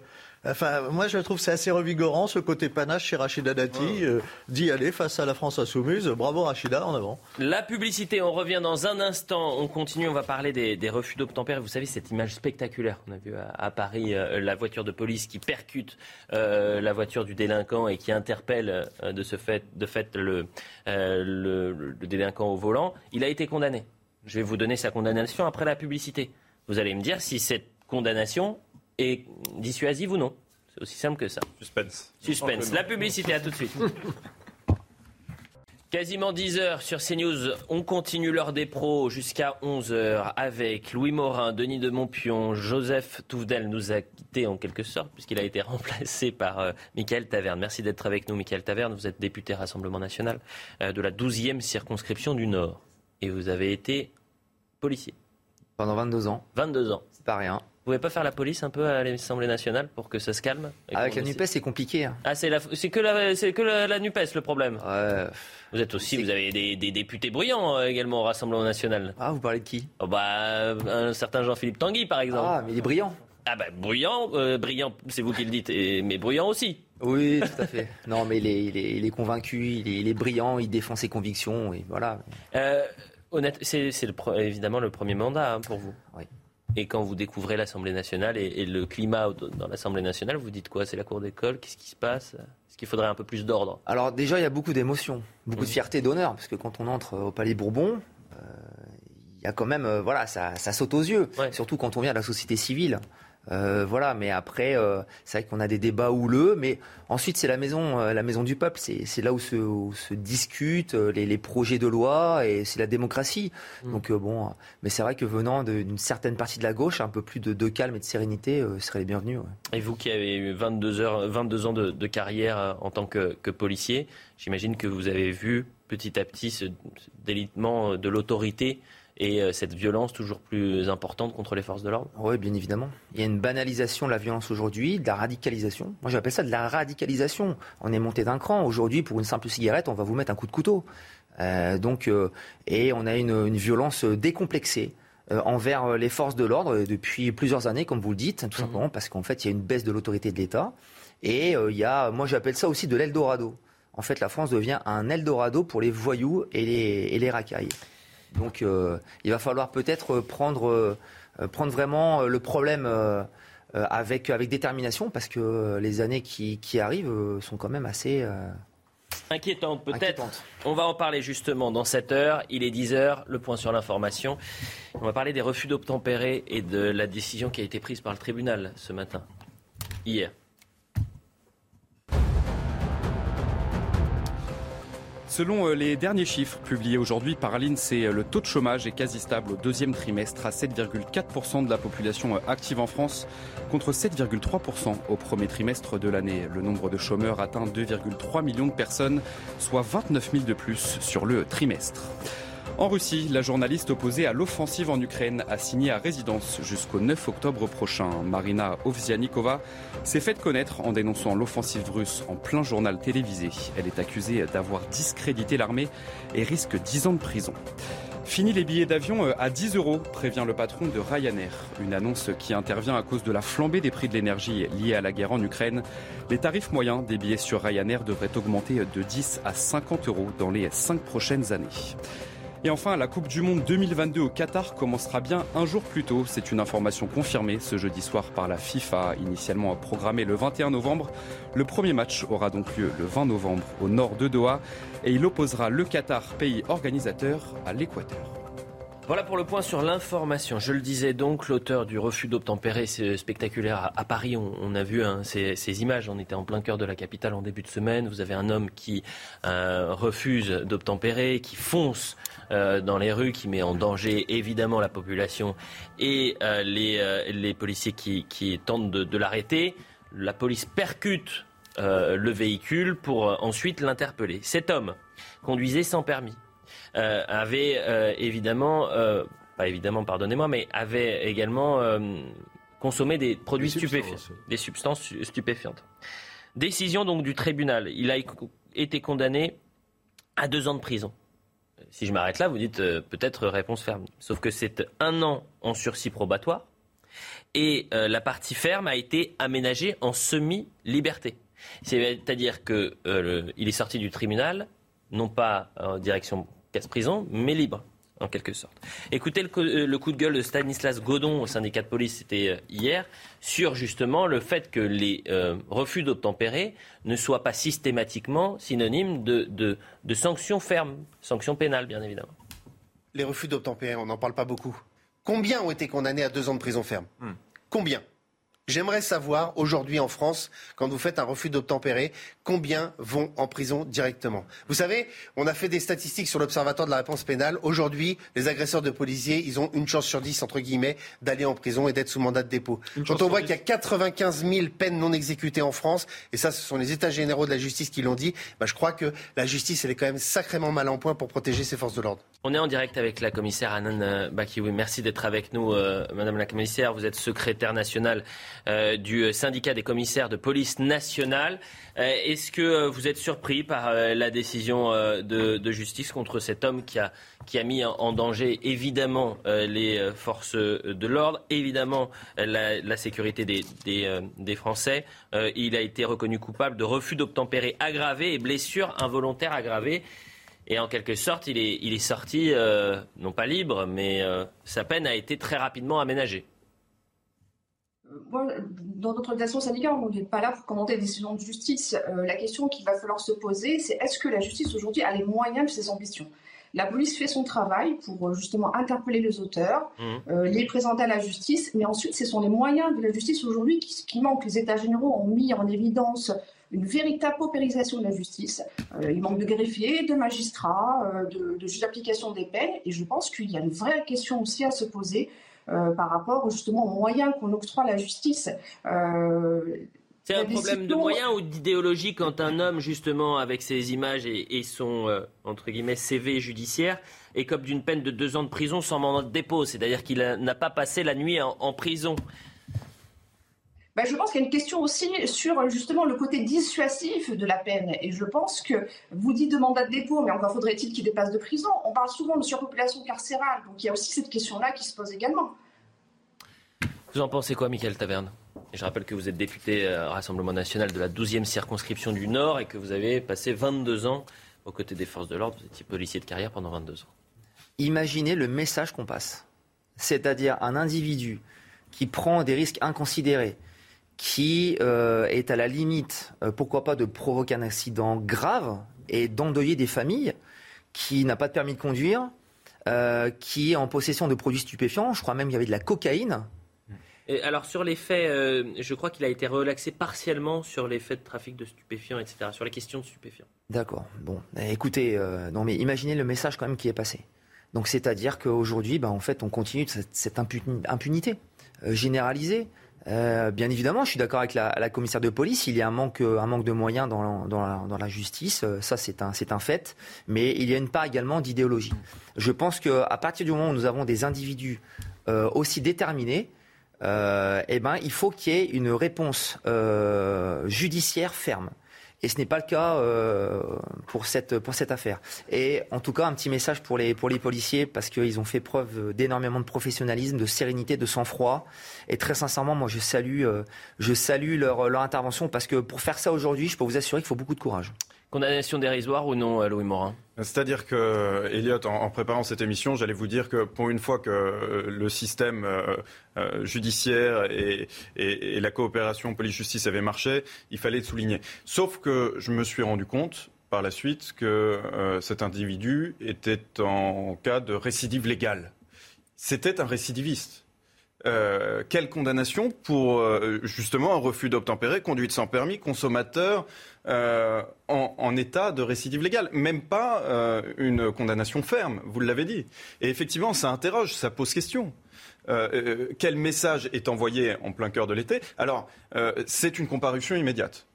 Enfin, moi, je trouve que c'est assez revigorant, ce côté panache chez Rachida Dati, euh, d'y aller face à la France insoumise. Bravo Rachida, en avant. La publicité, on revient dans un instant. On continue, on va parler des, des refus d'obtempérer. Vous savez, cette image spectaculaire qu'on a vue à, à Paris, euh, la voiture de police qui percute euh, la voiture du délinquant et qui interpelle de ce fait, de fait le, le, le délinquant au volant. Il a été condamné. Je vais vous donner sa condamnation après la publicité. Vous allez me dire si cette condamnation est dissuasive ou non? C'est aussi simple que ça. Suspense. Suspense. La publicité, à tout de suite. Quasiment 10 heures sur CNews. On continue l'heure des pros jusqu'à 11 heures avec Louis Morin, Denis de Montpion, Joseph Touvedel nous a quittés en quelque sorte puisqu'il a été [LAUGHS] remplacé par euh, Michael Taverne. Merci d'être avec nous, Michael Taverne. Vous êtes député Rassemblement National euh, de la 12e circonscription du Nord et vous avez été policier. Pendant 22 ans. 22 ans. C'est pas rien. Vous pouvez pas faire la police un peu à l'Assemblée nationale pour que ça se calme et Avec la NUPES, c'est compliqué. hein. Ah, c'est que la, c'est que la, la Nupes le problème. Ouais. Vous êtes aussi, vous avez des, des députés bruyants euh, également au Rassemblement national. Ah, vous parlez de qui? Oh, bah, Un certain Jean-Philippe Tanguy, par exemple. Ah, mais il est brillant. Ah bah bruyant, euh, brillant, c'est vous qui le dites, et- mais bruyant aussi. Oui, tout à fait. non, mais il est, il est- il est convaincu, il est, il est brillant, il défend ses convictions, et voilà. Euh, honnête, c'est évidemment le premier mandat hein, pour vous. Oui. Et quand vous découvrez l'Assemblée nationale et, et le climat dans l'Assemblée nationale, vous dites quoi? C'est la cour d'école Qu'est-ce qui se passe? Est-ce qu'il faudrait un peu plus d'ordre? Alors déjà, il y a beaucoup d'émotions, beaucoup de fierté, d'honneur, parce que quand on entre au Palais Bourbon, euh, il y a quand même, euh, voilà, ça, ça saute aux yeux, surtout quand on vient de la société civile. Euh, voilà, mais après, euh, c'est vrai qu'on a des débats houleux, mais ensuite c'est la maison, euh, la maison du peuple. C'est là où se, où se discutent les, les projets de loi et c'est la démocratie. Donc euh, bon, mais c'est vrai que venant d'une certaine partie de la gauche, un peu plus de, de calme et de sérénité serait les bienvenus. ouais. Et vous qui avez eu 22, heures, 22 ans de, de carrière en tant que, que policier, j'imagine que vous avez vu petit à petit ce, ce délitement de l'autorité et euh, cette violence toujours plus importante contre les forces de l'ordre. Oui, bien évidemment. Il y a une banalisation de la violence aujourd'hui, de la radicalisation. Moi, j'appelle ça de la radicalisation. On est monté d'un cran. Aujourd'hui, pour une simple cigarette, on va vous mettre un coup de couteau. Euh, donc, euh, et on a une, une violence décomplexée. envers les forces de l'ordre depuis plusieurs années, comme vous le dites, tout simplement parce qu'en fait, il y a une baisse de l'autorité de l'État. Et il y a, moi j'appelle ça aussi de l'Eldorado. En fait, la France devient un Eldorado pour les voyous et les, et les racailles. Donc, euh, il va falloir peut-être prendre, euh, euh, prendre vraiment le problème avec, avec détermination, parce que les années qui, qui arrivent sont quand même assez... euh, Inquiétante peut-être. On va en parler justement dans cette heure. Il est 10 heures, le point sur l'information. On va parler des refus d'obtempérer et de la décision qui a été prise par le tribunal ce matin, hier. Selon euh, les derniers chiffres publiés aujourd'hui par l'INSEE, le taux de chômage est quasi stable au deuxième trimestre à 7,4% de la population euh, active en France contre 7,3% au premier trimestre de l'année. Le nombre de chômeurs atteint 2,3 millions de personnes, soit 29 000 de plus sur le trimestre. En Russie, la journaliste opposée à l'offensive en Ukraine a signé à résidence jusqu'au 9 octobre prochain. Marina Ovsianikova s'est faite connaître en dénonçant l'offensive russe en plein journal télévisé. Elle est accusée d'avoir discrédité l'armée et risque 10 ans de prison. Fini les billets d'avion euh, à 10 euros, prévient le patron de Ryanair. Une annonce qui intervient à cause de la flambée des prix de l'énergie liée à la guerre en Ukraine. Les tarifs moyens des billets sur Ryanair devraient augmenter de 10 à 50 euros dans les 5 prochaines années. Et enfin, la Coupe du Monde 2022 au Qatar commencera bien un jour plus tôt. C'est une information confirmée ce jeudi soir par la FIFA, initialement programmée le 21 novembre. Le premier match aura donc lieu le 20 novembre au nord de Doha et il opposera le Qatar, pays organisateur, à l'Équateur. Voilà pour le point sur l'information. Je le disais donc, l'auteur du refus d'obtempérer spectaculaire à, Paris, on, a vu hein, ces, images, on était en plein cœur de la capitale en début de semaine. Vous avez un homme qui euh, refuse d'obtempérer, qui fonce euh, dans les rues, qui met en danger évidemment la population et euh, les, policiers qui, tentent de, l'arrêter. La police percute le véhicule pour ensuite l'interpeller. Cet homme conduisait sans permis euh, avait euh, évidemment, euh, pas évidemment, pardonnez-moi, mais avait également consommé des produits stupéfiants, des substances stupéfiantes. Décision donc du tribunal. Il a été condamné à deux ans de prison. Si je m'arrête là, vous dites peut-être réponse ferme. Sauf que c'est un an en sursis probatoire et la partie ferme a été aménagée en semi-liberté. C'est-à-dire qu'il est sorti du tribunal, non pas en direction casse-prison, mais libre en quelque sorte. Écoutez euh, le, coup de gueule de Stanislas Godon au syndicat de police, c'était euh, hier, sur justement le fait que les euh, refus d'obtempérer ne soient pas systématiquement synonymes de, sanctions fermes, sanctions pénales bien évidemment. Les refus d'obtempérer, on n'en parle pas beaucoup. Combien ont été condamnés à deux ans de prison ferme? Hmm. Combien? J'aimerais savoir aujourd'hui en France, quand vous faites un refus d'obtempérer, combien vont en prison directement. Vous savez, on a fait des statistiques sur l'Observatoire de la réponse pénale. Aujourd'hui, les agresseurs de policiers, ils ont une chance sur dix, entre guillemets, d'aller en prison et d'être sous mandat de dépôt. quand on voit qu'il y a 95 000 peines non exécutées en France, et ça, ce sont les États généraux de la justice qui l'ont dit, bah, je crois que la justice, elle est quand même sacrément mal en point pour protéger ses forces de l'ordre. On est en direct avec la commissaire Anan Bakioui. Merci d'être avec nous, euh, Madame la commissaire. Vous êtes secrétaire nationale euh, du syndicat des commissaires de police nationale. Euh, est-ce que vous êtes surpris par la décision de, justice contre cet homme qui a, mis en danger évidemment les forces de l'ordre, évidemment la, sécurité des, Français? Il a été reconnu coupable de refus d'obtempérer aggravé et blessure involontaire aggravée. Et en quelque sorte, il est sorti, non pas libre, mais sa peine a été très rapidement aménagée dans notre organisation syndicale, on n'est pas là pour commenter les décisions de justice. Euh, la question qu'il va falloir se poser, c'est est-ce que la justice aujourd'hui a les moyens de ses ambitions? La police fait son travail pour euh, justement interpeller les auteurs, mmh. euh, les présenter à la justice, mais ensuite, ce sont les moyens de la justice aujourd'hui qui, manquent. Les États généraux ont mis en évidence une véritable paupérisation de la justice. il manque de greffiers, de magistrats, de, de juges d'application des peines, et je pense qu'il y a une vraie question aussi à se poser euh, par rapport justement aux moyens qu'on octroie à la justice. Euh, c'est un problème de moyens ou d'idéologie quand un homme, justement, avec ses images et, son, euh, entre guillemets, CV judiciaire, écope d'une peine de deux ans de prison sans mandat de dépôt. C'est-à-dire qu'il n'a pas passé la nuit en, prison. Ben, je pense qu'il y a une question aussi sur justement le côté dissuasif de la peine. Et je pense que vous dites de mandat de dépôt, mais encore faudrait-il qu'il dépasse de prison. On parle souvent de surpopulation carcérale, donc il y a aussi cette question-là qui se pose également. Vous en pensez quoi, Michael Taverne? Je rappelle que vous êtes député euh, Rassemblement national de la 12e circonscription du Nord et que vous avez passé 22 ans aux côtés des forces de l'ordre. Vous étiez policier de carrière pendant 22 ans. Imaginez le message qu'on passe. C'est-à-dire un individu qui prend des risques inconsidérés, qui euh, est à la limite, euh, pourquoi pas, de provoquer un accident grave et d'endeuiller des familles, qui n'a pas de permis de conduire, euh, qui est en possession de produits stupéfiants. Je crois même qu'il y avait de la cocaïne. Et alors sur les faits, je crois qu'il a été relaxé partiellement sur les faits de trafic de stupéfiants, etc., sur les questions de stupéfiants. D'accord. Bon, écoutez, non mais imaginez le message quand même qui est passé. Donc c'est-à-dire qu'aujourd'hui, ben, en fait, on continue cette, cette impunité généralisée. Euh, bien évidemment, je suis d'accord avec la, commissaire de police. Il y a un manque, manque de moyens dans, la, justice. Ça, c'est un, fait. Mais il y a une part également d'idéologie. Je pense qu'à partir du moment où nous avons des individus euh, aussi déterminés, euh, eh ben, il faut qu'il y ait une réponse euh, judiciaire ferme. Et ce n'est pas le cas euh, pour, cette, pour cette affaire. Et en tout cas, un petit message pour les, pour les policiers, parce qu'ils ont fait preuve d'énormément de professionnalisme, de sérénité, de sang-froid. Et très sincèrement, moi, je salue, euh, je salue leur, leur intervention, parce que pour faire ça aujourd'hui, je peux vous assurer qu'il faut beaucoup de courage. Condamnation dérisoire ou non, Louis Morin? C'est-à-dire que, Elliot, en, préparant cette émission, j'allais vous dire que pour une fois que euh, le système euh, euh, judiciaire et, la coopération police-justice avaient marché, il fallait le souligner. Sauf que je me suis rendu compte par la suite que cet individu était en cas de récidive légale. C'était un récidiviste. Euh, quelle condamnation pour euh, justement un refus d'obtempérer, conduite sans permis, consommateur euh, en, en, état de récidive légale? Même pas une condamnation ferme, vous l'avez dit. Et effectivement, ça interroge, ça pose question. Quel message est envoyé en plein cœur de l'été? Alors, c'est une comparution immédiate.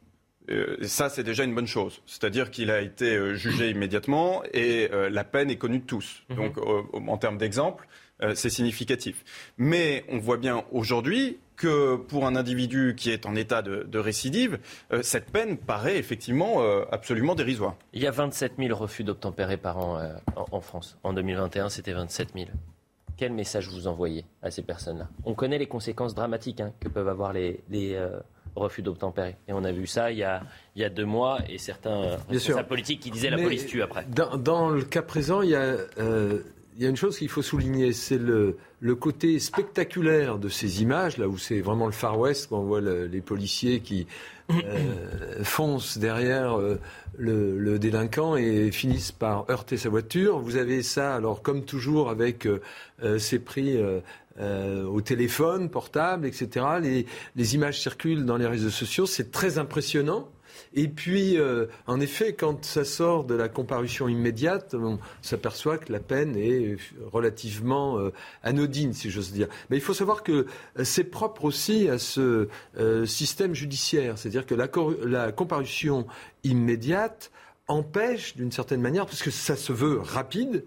ça, c'est déjà une bonne chose. C'est-à-dire qu'il a été jugé immédiatement et la peine est connue de tous. Mmh. Donc, en termes d'exemple, euh, c'est significatif. Mais on voit bien aujourd'hui que pour un individu qui est en état de, récidive, euh, cette peine paraît effectivement euh, absolument dérisoire. Il y a 27 000 refus d'obtempérer par an en, France. En 2021, c'était 27 000. Quel message vous envoyez à ces personnes-là? On connaît les conséquences dramatiques hein, que peuvent avoir les, refus d'obtempérer. Et on a vu ça il y a, il y a deux mois et certains responsables politiques qui disaient la police tue après. Dans, dans, le cas présent, il y a il y a une chose qu'il faut souligner, c'est le, côté spectaculaire de ces images, là où c'est vraiment le Far West, quand on voit les policiers qui euh, [COUGHS] foncent derrière euh, le, délinquant et finissent par heurter sa voiture. Vous avez ça, alors comme toujours, avec euh, ces prix au téléphone portable, etc. Les images circulent dans les réseaux sociaux, c'est très impressionnant. Et puis, euh, en effet, quand ça sort de la comparution immédiate, on s'aperçoit que la peine est relativement euh, anodine, si j'ose dire. Mais il faut savoir que euh, c'est propre aussi à ce système judiciaire, c'est-à-dire que la, la comparution immédiate empêche, d'une certaine manière, parce que ça se veut rapide,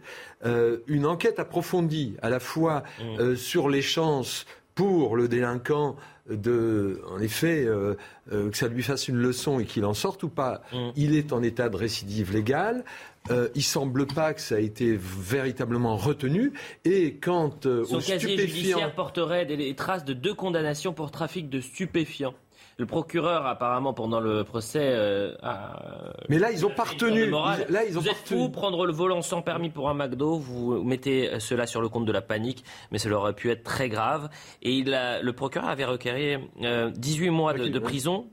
une enquête approfondie, à la fois mmh. sur les chances pour le délinquant de, en effet, euh, euh, que ça lui fasse une leçon et qu'il en sorte ou pas. Mm. Il est en état de récidive légale. Euh, il semble pas que ça a été véritablement retenu. Et quand son casier judiciaire porterait des traces de deux condamnations pour trafic de stupéfiants. Le procureur, apparemment, pendant le procès, euh, a... Mais là, ils ont partenu. Là, ils ont vous êtes fou, prendre le volant sans permis pour un McDo, vous mettez cela sur le compte de la panique, mais cela aurait pu être très grave. Et il a, le procureur avait requéré euh, 18 mois de, de prison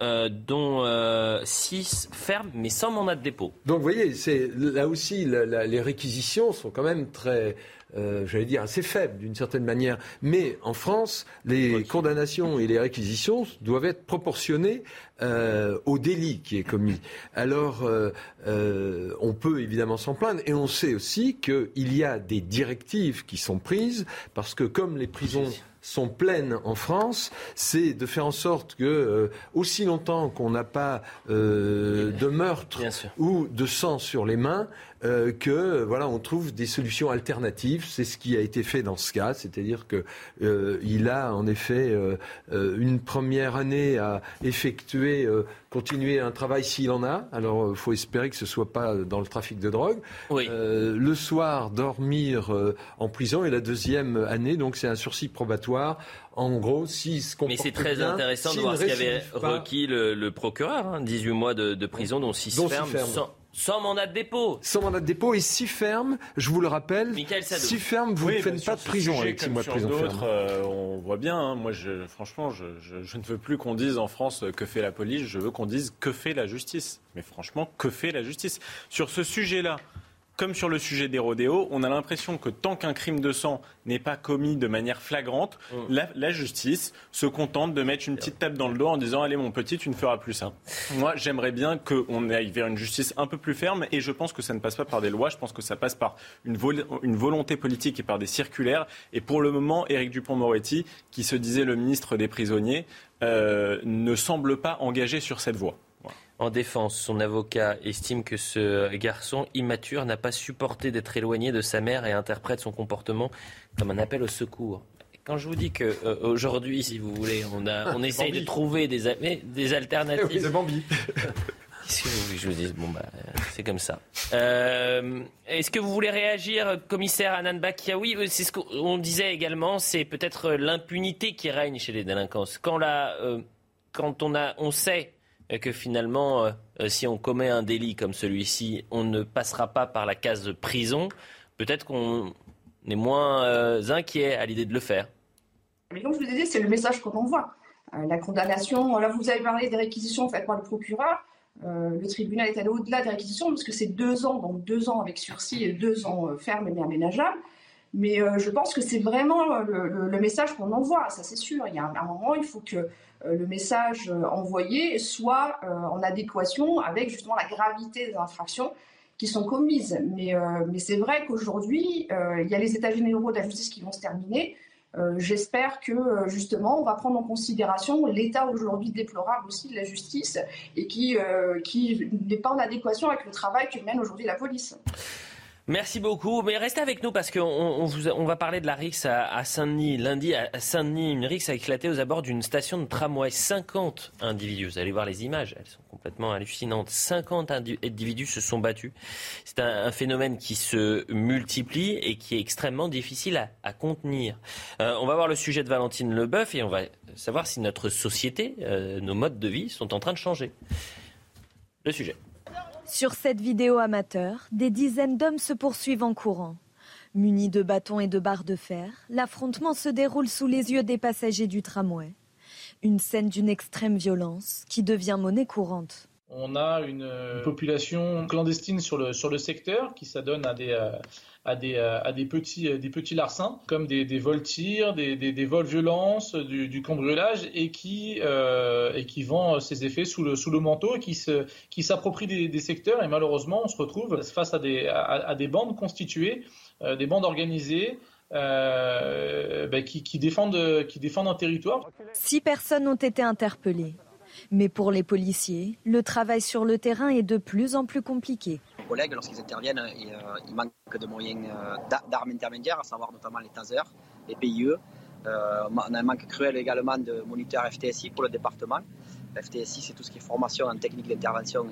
euh, dont euh, 6 fermes, mais sans mandat de dépôt. Donc vous voyez, c'est là aussi la, la, les réquisitions sont quand même très euh, j'allais dire, assez faible d'une certaine manière. Mais en France, les condamnations et les réquisitions doivent être proportionnées euh, au délit qui est commis. Alors, euh, euh, on peut évidemment s'en plaindre et on sait aussi qu'il y a des directives qui sont prises parce que comme les prisons sont pleines en France, c'est de faire en sorte que euh, aussi longtemps qu'on n'a pas euh, de meurtre ou de sang sur les mains, euh, que voilà, on trouve des solutions alternatives. C'est ce qui a été fait dans ce cas, c'est-à-dire que euh, il a en effet euh, une première année à effectuer, continuer un travail s'il en a. Alors, il faut espérer que ce soit pas dans le trafic de drogue. Oui. le soir, dormir en prison et la deuxième année, donc c'est un sursis probatoire en gros, s'il se Mais c'est très bien, intéressant de voir ce qu'avait requis le, le, procureur, hein, 18 mois de, de prison, dont 6 fermes, ferme. sans, sans, mandat de dépôt. Sans mandat de dépôt et 6 fermes, je vous le rappelle, 6 fermes, vous oui, ne faites pas de prison sujet, avec 6 mois de prison ferme. Euh, on voit bien, hein, moi je, franchement, je, je, je, ne veux plus qu'on dise en France que fait la police, je veux qu'on dise que fait la justice. Mais franchement, que fait la justice? Sur ce sujet-là, comme sur le sujet des rodéos, on a l'impression que tant qu'un crime de sang n'est pas commis de manière flagrante, mm. la, justice se contente de mettre une petite tape dans le dos en disant Allez, mon petit, tu ne feras plus ça. Moi, j'aimerais bien qu'on aille vers une justice un peu plus ferme et je pense que ça ne passe pas par des lois, je pense que ça passe par une, une volonté politique et par des circulaires. Et pour le moment, Éric Dupont-Moretti, qui se disait le ministre des prisonniers, euh, ne semble pas engagé sur cette voie. En défense, son avocat estime que ce garçon immature n'a pas supporté d'être éloigné de sa mère et interprète son comportement comme un appel au secours. Quand je vous dis qu'aujourd'hui, euh, si vous voulez, on, a, on [LAUGHS] essaye de trouver des, des alternatives. c'est Bambi. [LAUGHS] Qu'est-ce que vous voulez que je vous dise? Bon, bah, c'est comme ça. Euh, est-ce que vous voulez réagir, commissaire Anan Bakiaoui C'est ce qu'on disait également, c'est peut-être l'impunité qui règne chez les délinquants. Quand, la, euh, quand on, a, on sait que finalement, euh, euh, si on commet un délit comme celui-ci, on ne passera pas par la case prison, peut-être qu'on est moins euh, inquiet à l'idée de le faire. Mais comme je vous ai dit, c'est le message qu'on envoie. la condamnation, là vous avez parlé des réquisitions faites par le procureur. le tribunal est allé au-delà des réquisitions parce que c'est deux ans, donc deux ans avec sursis et deux ans ferme et aménageable. Mais je pense que c'est vraiment le, message qu'on envoie, ça c'est sûr. Il y a un moment, il faut que euh, le message euh, envoyé soit euh, en adéquation avec justement la gravité des infractions qui sont commises. Mais, c'est vrai qu'aujourd'hui, il y a les états généraux de la justice qui vont se terminer. J'espère que justement, on va prendre en considération l'état aujourd'hui déplorable aussi de la justice et qui n'est pas en adéquation avec le travail que mène aujourd'hui la police. Merci beaucoup. Mais restez avec nous parce qu'on on, va parler de la RIX à, Saint-Denis. Lundi, à Saint-Denis, une RIX a éclaté aux abords d'une station de tramway. 50 individus, vous allez voir les images, elles sont complètement hallucinantes. 50 individus se sont battus. C'est un, phénomène qui se multiplie et qui est extrêmement difficile à, contenir. Euh, on va voir le sujet de Valentine Leboeuf et on va savoir si notre société, euh, nos modes de vie sont en train de changer. Le sujet. Sur cette vidéo amateur, des dizaines d'hommes se poursuivent en courant. Munis de bâtons et de barres de fer, l'affrontement se déroule sous les yeux des passagers du tramway. Une scène d'une extrême violence qui devient monnaie courante. On a une, population clandestine sur le, sur le secteur qui s'adonne à des, euh, à des, euh, à des, petits, euh, des petits larcins, comme des, des vols tirs, des, des, vols violences, du, du cambriolage, et qui, euh, et qui vend ses effets sous le, sous le manteau et qui, se, qui s'approprient des, des secteurs. Et malheureusement, on se retrouve face à des, à, des bandes constituées, des bandes organisées. Euh, ben, qui, qui, défendent, qui défendent un territoire. Six personnes ont été interpellées. Mais pour les policiers, le travail sur le terrain est de plus en plus compliqué collègues, lorsqu'ils interviennent, et, euh, il manque de moyens euh, d'armes intermédiaires, à savoir notamment les tasers, les PIE. Euh, on a un manque cruel également de moniteurs FTSI pour le département. FTSI, c'est tout ce qui est formation en technique d'intervention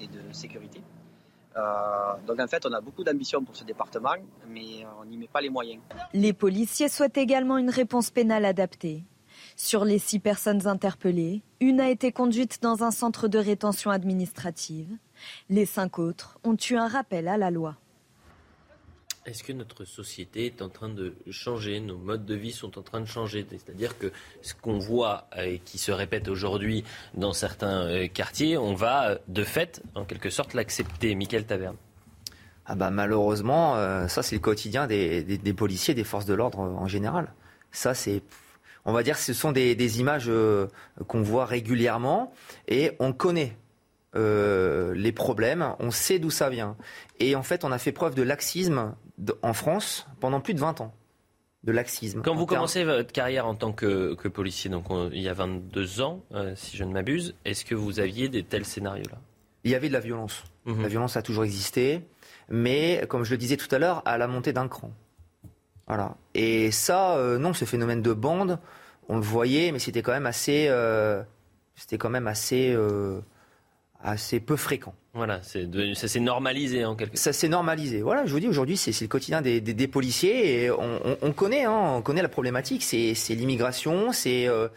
et, de sécurité. donc en fait, on a beaucoup d'ambition pour ce département, mais on n'y met pas les moyens. Les policiers souhaitent également une réponse pénale adaptée. Sur les six personnes interpellées, une a été conduite dans un centre de rétention administrative. Les cinq autres ont eu un rappel à la loi. Est-ce que notre société est en train de changer, nos modes de vie sont en train de changer? C'est-à-dire que ce qu'on voit euh, et qui se répète aujourd'hui dans certains euh, quartiers, on va euh, de fait, en quelque sorte, l'accepter. Michael Taverne. Ah bah malheureusement, ça c'est le quotidien des, policiers, des forces de l'ordre en général. Ça c'est, on va dire, ce sont des images qu'on voit régulièrement et on connaît euh, les problèmes, on sait d'où ça vient. Et en fait, on a fait preuve de laxisme en France pendant plus de 20 ans. De laxisme. Quand vous commencez votre carrière en tant que, policier, donc il y a 22 ans, euh, si je ne m'abuse, est-ce que vous aviez des tels scénarios-là? Il y avait de la violence. Mhm. La violence a toujours existé, mais comme je le disais tout à l'heure, à la montée d'un cran. Voilà. Et ça, euh, non, ce phénomène de bande, on le voyait, mais c'était quand même assez, c'était quand même assez assez peu fréquent. Voilà, ça s'est normalisé en quelque sorte. Ça s'est normalisé. Voilà, je vous dis aujourd'hui, c'est le quotidien des, policiers et on, connaît, hein, on connaît la problématique. C'est l'immigration, c'est euh,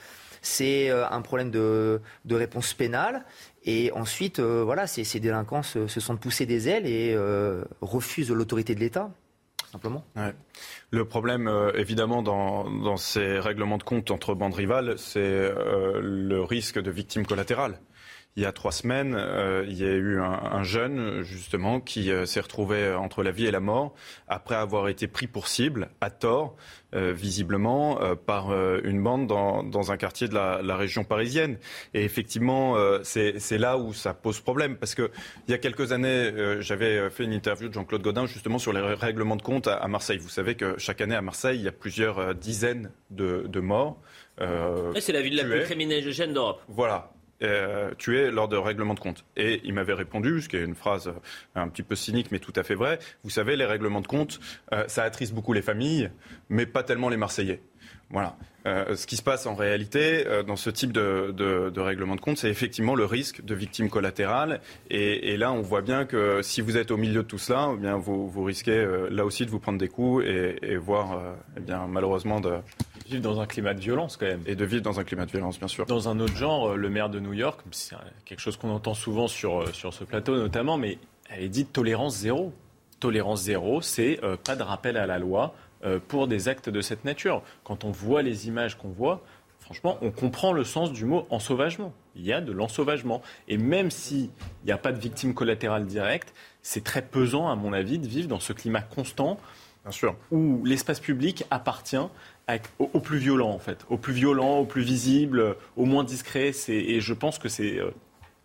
euh, un problème de, réponse pénale. Et ensuite, euh, voilà, ces délinquants se, se, sont poussés des ailes et refusent l'autorité de l'État, simplement. Le problème, euh, évidemment, dans, ces règlements de compte entre bandes rivales, c'est euh, le risque de victimes collatérales il y a trois semaines, euh, il y a eu un, jeune, justement, qui euh, s'est retrouvé entre la vie et la mort après avoir été pris pour cible, à tort, euh, visiblement, par une bande dans, un quartier de la, région parisienne. Et effectivement, c'est là où ça pose problème. Parce qu'il y a quelques années, j'avais fait une interview de Jean-Claude Godin, justement, sur les règlements de compte à, Marseille. Vous savez que chaque année, à Marseille, il y a plusieurs dizaines de, morts. c'est la ville la plus criminogène d'Europe. Voilà. Euh, tué lors de règlements de compte. Et il m'avait répondu, ce qui est une phrase un petit peu cynique mais tout à fait vraie, vous savez, les règlements de compte, euh, ça attriste beaucoup les familles, mais pas tellement les Marseillais. Voilà. Euh, ce qui se passe en réalité dans ce type de, règlement de compte, c'est effectivement le risque de victimes collatérales. Et, là, on voit bien que si vous êtes au milieu de tout cela, eh bien, vous, vous risquez là aussi de vous prendre des coups et, et voir, eh bien, malheureusement, de, vivre dans un climat de violence quand même. Et de vivre dans un climat de violence, bien sûr. Dans un autre genre, euh, le maire de New York, c'est quelque chose qu'on entend souvent sur, euh, sur ce plateau notamment, mais elle est dite tolérance zéro. Tolérance zéro, c'est euh, pas de rappel à la loi pour des actes de cette nature. Quand on voit les images qu'on voit, franchement, on comprend le sens du mot ensauvagement. Il y a de l'ensauvagement. Et même s'il n'y a pas de victime collatérale directe, c'est très pesant, à mon avis, de vivre dans ce climat constant Bien sûr. où l'espace public appartient au, plus violent, en fait. Au plus violent, au plus visible, au moins discret. Et je pense que c'est euh,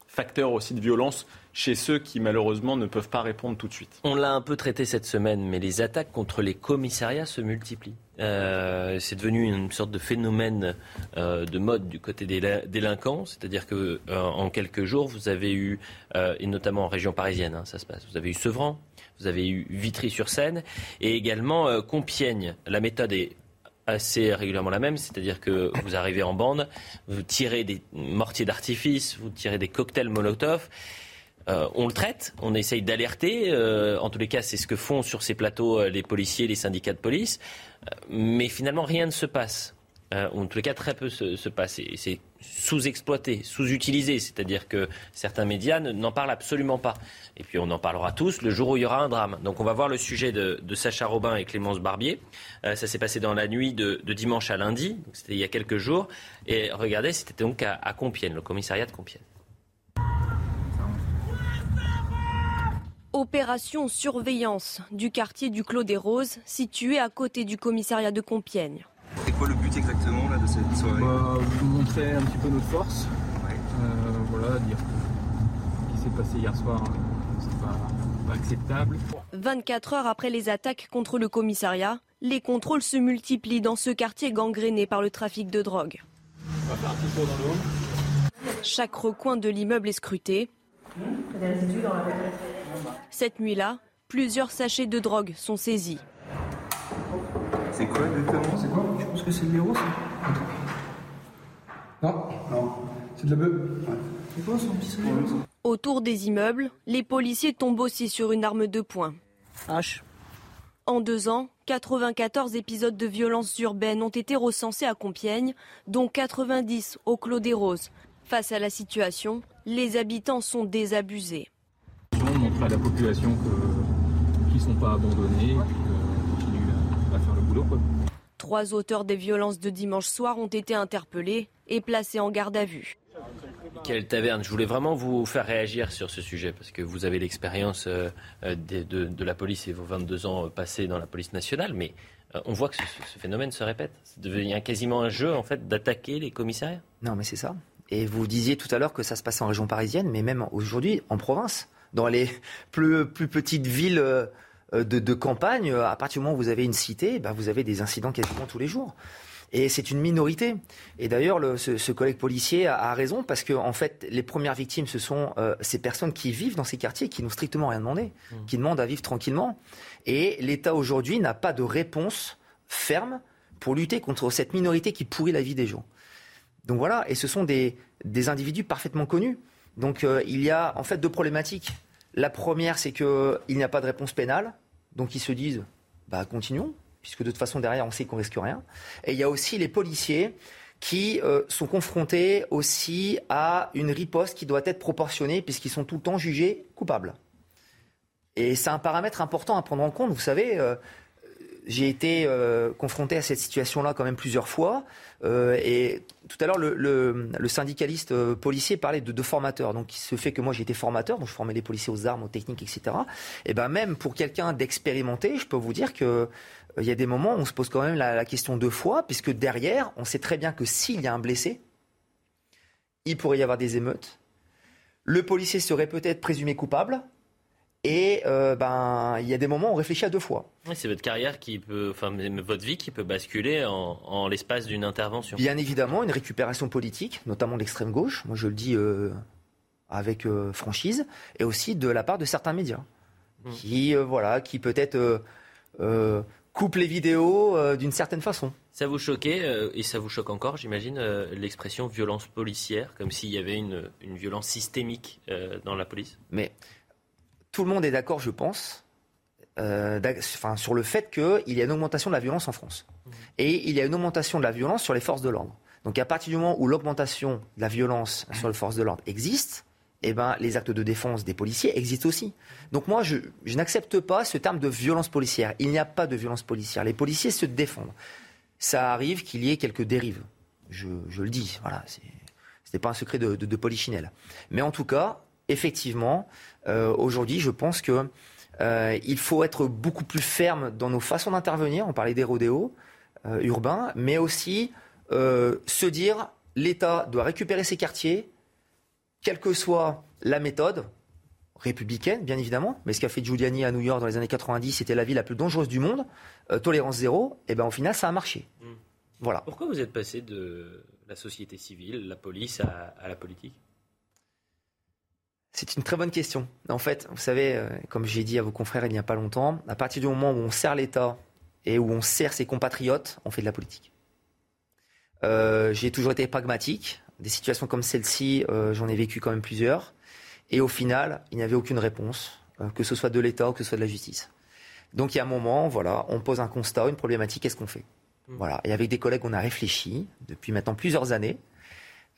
facteur aussi de violence chez ceux qui malheureusement ne peuvent pas répondre tout de suite. On l'a un peu traité cette semaine, mais les attaques contre les commissariats se multiplient. Euh, c'est devenu une sorte de phénomène euh, de mode du côté des délinquants, c'est-à-dire que en quelques jours, vous avez eu, et notamment en région parisienne, hein, ça se passe, vous avez eu Sevran, vous avez eu Vitry-sur-Seine et également Compiègne. La méthode est assez régulièrement la même, c'est-à-dire que vous arrivez en bande, vous tirez des mortiers d'artifice, vous tirez des cocktails Molotov. Euh, on le traite, on essaye d'alerter. Euh, en tous les cas, c'est ce que font sur ces plateaux euh, les policiers, les syndicats de police. mais finalement, rien ne se passe. Euh, en tous les cas, très peu se, se passe. C'est sous-exploité, sous-utilisé. C'est-à-dire que certains médias n'en parlent absolument pas. Et puis on en parlera tous le jour où il y aura un drame. Donc on va voir le sujet de, Sacha Robin et Clémence Barbier. Euh, ça s'est passé dans la nuit de, dimanche à lundi, c'était il y a quelques jours. Et regardez, c'était donc à Compiègne, le commissariat de Compiègne. Opération surveillance du quartier du Clos des Roses, situé à côté du commissariat de Compiègne. C'est quoi le but exactement là, de cette soirée? Bah, Vous montrer un petit peu notre force. Euh, voilà, dire ce qui s'est passé hier soir, c'est pas, pas acceptable. 24 heures après les attaques contre le commissariat, les contrôles se multiplient dans ce quartier gangréné par le trafic de drogue. On va faire un petit tour dans l'eau. Chaque recoin de l'immeuble est scruté. Cette nuit-là, plusieurs sachets de drogue sont saisis. C'est quoi exactement C'est quoi Je pense que c'est de l'héros, ça. Non, non, c'est de la bœuf. C'est quoi ça Autour des immeubles, les policiers tombent aussi sur une arme de poing. H. En deux ans, 94 épisodes de violences urbaines ont été recensés à Compiègne, dont 90 au Clos des Roses. Face à la situation, les habitants sont désabusés. On montre à la population qu'ils ne sont pas abandonnés, Trois auteurs des violences de dimanche soir ont été interpellés et placés en garde à vue. Quelle taverne Je voulais vraiment vous faire réagir sur ce sujet parce que vous avez l'expérience euh, euh, de, la police et vos 22 ans passés dans la police nationale, mais euh, on voit que ce, phénomène se répète. C'est devenu quasiment un jeu en fait d'attaquer les commissariats. Non, mais c'est ça. Et vous disiez tout à l'heure que ça se passe en région parisienne, mais même aujourd'hui en province, dans les plus, plus petites villes euh, de, campagne, à partir du moment où vous avez une cité, bah, vous avez des incidents quasiment tous les jours. Et c'est une minorité. Et d'ailleurs, ce, collègue policier a, raison parce que en fait, les premières victimes, ce sont euh, ces personnes qui vivent dans ces quartiers, qui n'ont strictement rien demandé, mmh. qui demandent à vivre tranquillement. Et l'État aujourd'hui n'a pas de réponse ferme pour lutter contre cette minorité qui pourrit la vie des gens. Donc voilà, et ce sont des, individus parfaitement connus. Donc euh, il y a en fait deux problématiques. La première, c'est qu'il n'y a pas de réponse pénale. Donc ils se disent, bah continuons, puisque de toute façon derrière on sait qu'on risque rien. Et il y a aussi les policiers qui euh, sont confrontés aussi à une riposte qui doit être proportionnée puisqu'ils sont tout le temps jugés coupables. Et c'est un paramètre important à prendre en compte. Vous savez, euh, j'ai été euh, confronté à cette situation-là quand même plusieurs fois. Euh, et tout à l'heure, le, syndicaliste euh, policier parlait de, de formateurs. Donc, il se fait que moi, été formateur, donc je formais les policiers aux armes, aux techniques, etc. Et ben même pour quelqu'un d'expérimenté, je peux vous dire que il y a des moments où on se pose quand même la, la question deux fois, puisque derrière, on sait très bien que s'il y a un blessé, il pourrait y avoir des émeutes. Le policier serait peut-être présumé coupable. Et euh, ben, il y a des moments où on réfléchit à deux fois. c'est votre carrière qui peut, enfin, votre vie qui peut basculer en, l'espace d'une intervention. Bien évidemment, une récupération politique, notamment de l'extrême gauche. Moi, je le dis euh, avec euh, franchise, et aussi de la part de certains médias mmh. qui, voilà, qui peut-être coupent les vidéos d'une certaine façon. Ça vous choquait, et ça vous choque encore, j'imagine, l'expression violence policière, comme s'il y avait une, une violence systémique dans la police? Mais tout le monde est d'accord, je pense, euh, sur le fait qu'il y a une augmentation de la violence en France. Mmh. Et il y a une augmentation de la violence sur les forces de l'ordre. Donc à partir du moment où l'augmentation de la violence sur les forces de l'ordre existe, eh ben, les actes de défense des policiers existent aussi. Donc moi, je, n'accepte pas ce terme de violence policière. Il n'y a pas de violence policière. Les policiers se défendent. Ça arrive qu'il y ait quelques dérives. Je, le dis, voilà, ce n'est pas un secret de, de, de polichinelle. Mais en tout cas, effectivement, euh, aujourd'hui, je pense que euh, il faut être beaucoup plus ferme dans nos façons d'intervenir. On parlait des rodéos euh, urbains, mais aussi se dire l'État doit récupérer ses quartiers, quelle que soit la méthode républicaine, bien évidemment. Mais ce qu'a fait Giuliani à New York dans les années 90, c'était la ville la plus dangereuse du monde, tolérance zéro. Et ben au final, ça a marché. Hmm. Voilà. Pourquoi vous êtes passé de la société civile, la police, à la politique? C'est une très bonne question. En fait, vous savez, euh, comme j'ai dit à vos confrères il n'y a pas longtemps, à partir du moment où on sert l'État et où on sert ses compatriotes, on fait de la politique. Euh, j'ai toujours été pragmatique. Des situations comme celle-ci, euh, j'en ai vécu quand même plusieurs. Et au final, il n'y avait aucune réponse, que ce soit de l'État ou que ce soit de la justice. Donc il y a un moment, voilà, on pose un constat, une problématique, qu'est-ce qu'on fait? Mmh. Voilà. Et avec des collègues, on a réfléchi depuis maintenant plusieurs années.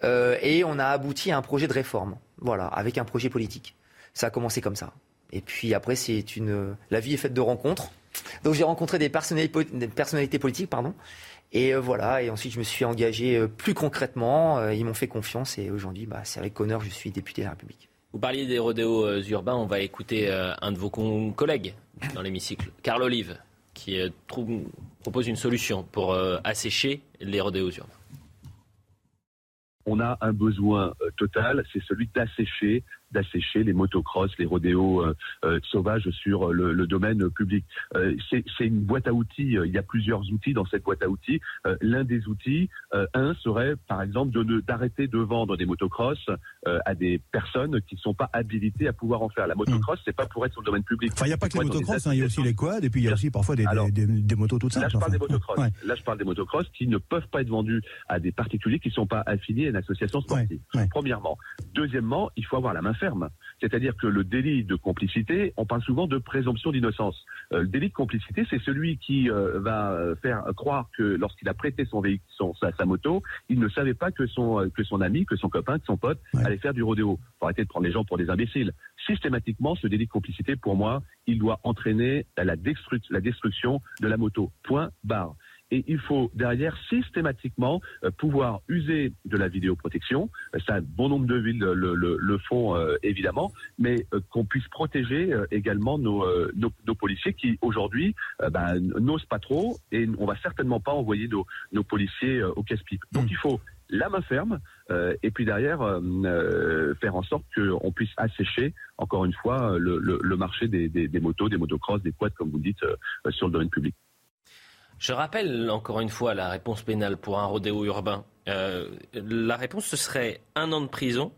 Euh, et on a abouti à un projet de réforme, voilà, avec un projet politique. Ça a commencé comme ça. Et puis après, c'est une, la vie est faite de rencontres. Donc j'ai rencontré des personnalités, politiques, pardon. Et euh, voilà, et ensuite je me suis engagé euh, plus concrètement. ils m'ont fait confiance et aujourd'hui, bah, c'est avec honneur je suis député de la République. Vous parliez des rodéos urbains, on va écouter un de vos collègues dans l'hémicycle, Carl Olive, qui propose une solution pour assécher les rodéos urbains on a un besoin euh, total, c'est celui d'assécher d'assécher les motocross, les rodéos euh, euh, sauvages sur le, domaine public. Euh, c'est une boîte à outils. Il y a plusieurs outils dans cette boîte à outils. L'un des outils, un serait par exemple d'arrêter de, vendre des motocross à des personnes qui ne sont pas habilitées à pouvoir en faire. La motocross, c'est pas pour être sur le domaine public. il n'y a pas que les motocross, hein, il y a aussi les quads et puis il y a aussi parfois des, des, motos toutes simples. Là, je parle des motocross. Là, je parle des motocross qui ne peuvent pas être vendus à des particuliers qui ne sont pas affiliés à une association sportive. Premièrement. Deuxièmement, il faut avoir la main c'est-à-dire que le délit de complicité, on parle souvent de présomption d'innocence. Euh, le délit de complicité, c'est celui qui euh, va euh, faire croire que lorsqu'il a prêté son véhicule, son, sa, moto, il ne savait pas que son, que son ami, que son copain, que son pote allait faire du rodéo. Faut arrêter de prendre les gens pour des imbéciles. Systématiquement, ce délit de complicité, pour moi, il doit entraîner la, la destruction de la moto. Point barre et il faut derrière systématiquement euh, pouvoir user de la vidéoprotection. Euh, ça, bon nombre de villes le, font euh, évidemment, mais qu'on puisse protéger également nos, nos, policiers qui aujourd'hui ben, n'osent pas trop et on va certainement pas envoyer nos, nos policiers au casse-pipe. Donc il faut la main ferme et puis derrière faire en sorte qu'on puisse assécher encore une fois le, le, marché des, des, des, motos, des motocross, des quads comme vous dites sur le domaine public. Je rappelle encore une fois la réponse pénale pour un rodéo urbain. Euh, la réponse, ce serait un an de prison,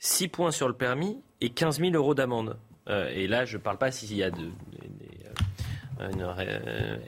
6 points sur le permis et 15 000 euros d'amende. Euh, et là, je ne parle pas s'il y a de, euh,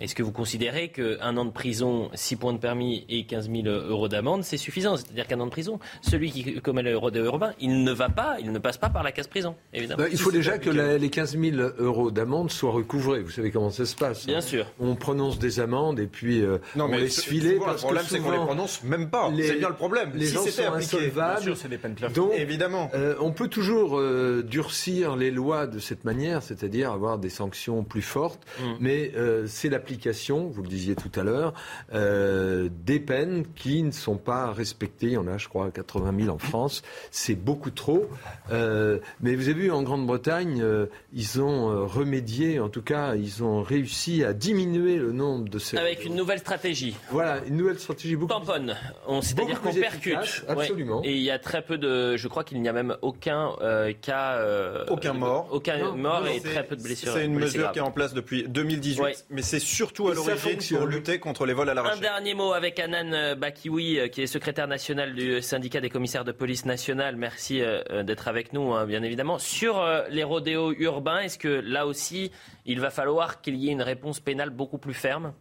est-ce que vous considérez qu'un an de prison, 6 points de permis et 15 000 euros d'amende, c'est suffisant? C'est-à-dire qu'un an de prison, celui qui commet le rodéo urbain, il ne va pas, il ne passe pas par la case prison, évidemment. Bah, il faut déjà que les 15 000 euros d'amende soient recouvrés. Vous savez comment ça se passe. Bien sûr. On prononce des amendes et puis euh, on laisse filer. le problème, c'est qu'on les prononce même pas. C'est bien le problème. Les gens sont insolvables. c'est des peines Donc, évidemment. Euh, on peut toujours durcir les lois de cette manière, c'est-à-dire avoir des sanctions plus fortes. Mm. Mais euh, c'est l'application, vous le disiez tout à l'heure, euh, des peines qui ne sont pas respectées. Il y en a, je crois, 80 000 en France. C'est beaucoup trop. Euh, mais vous avez vu, en Grande-Bretagne, ils ont remédié, en tout cas, ils ont réussi à diminuer le nombre de ces... Avec une nouvelle stratégie. Voilà, une nouvelle stratégie beaucoup Tamponne. C'est-à-dire qu'on percute. absolument. Et il y a très peu de... Je crois qu'il n'y a même aucun cas... aucun mort. Aucun mort et très peu de blessures. C'est une mesure qui est en place depuis 2018, mais c'est surtout à l'origine pour lutter contre les vols à l'arraché. Un dernier mot avec Anan Bakioui, euh, qui est secrétaire national du syndicat des commissaires de police nationale. Merci euh, euh, d'être avec nous, hein, bien évidemment. Sur les rodéos urbains, est-ce que là aussi, il va falloir qu'il y ait une réponse pénale beaucoup plus ferme?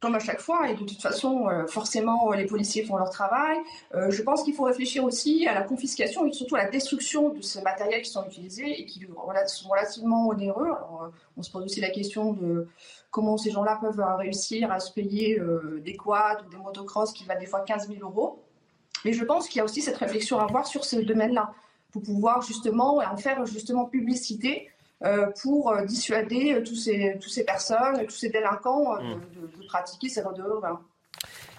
Comme à chaque fois, et de toute façon, euh, forcément, les policiers font leur travail. Euh, je pense qu'il faut réfléchir aussi à la confiscation et surtout à la destruction de ces matériels qui sont utilisés et qui sont relativement onéreux. Euh, on se pose aussi la question de comment ces gens-là peuvent réussir à se payer des quads ou des motocross qui valent des fois 15 000 euros. Mais je pense qu'il y a aussi cette réflexion à avoir sur ce domaine-là, pour pouvoir justement en faire justement publicité euh, pour euh, dissuader euh, tous ces, tous ces personnes, tous ces délinquants mm. de, de, pratiquer ces urbains.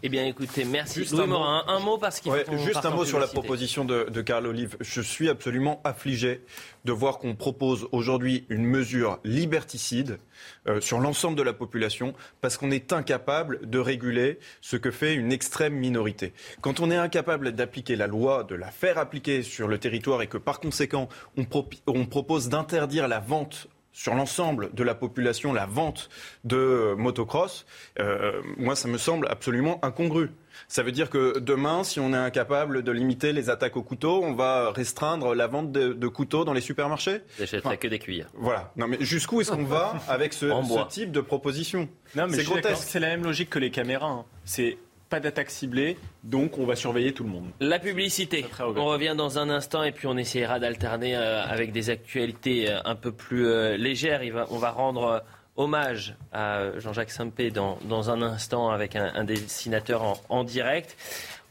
Eh bien, écoutez, merci. Juste un, Morin, un, mot parce qu'il Juste un mot sur la proposition de, de Carl Olive. Je suis absolument affligé de voir qu'on propose aujourd'hui une mesure liberticide euh, sur l'ensemble de la population parce qu'on est incapable de réguler ce que fait une extrême minorité. Quand on est incapable d'appliquer la loi, de la faire appliquer sur le territoire et que par conséquent on, on propose d'interdire la vente sur l'ensemble de la population la vente de motocross, euh, moi, ça me semble absolument incongru. Ça veut dire que demain, si on est incapable de limiter les attaques au couteau, on va restreindre la vente de, couteaux dans les supermarchés? J'achèterai que des cuillères. Voilà. Non, mais jusqu'où est-ce qu'on va [LAUGHS] avec ce, type de proposition? Non, mais c'est grotesque. C'est la même logique que les caméras. Hein. C'est pas d'attaque ciblée, donc on va surveiller tout le monde. La publicité. On revient dans un instant et puis on essaiera d'alterner euh, avec des actualités euh, un peu plus euh, légères. on va rendre hommage à Jean-Jacques Simpé dans, dans, un instant avec un, dessinateur en, en, direct.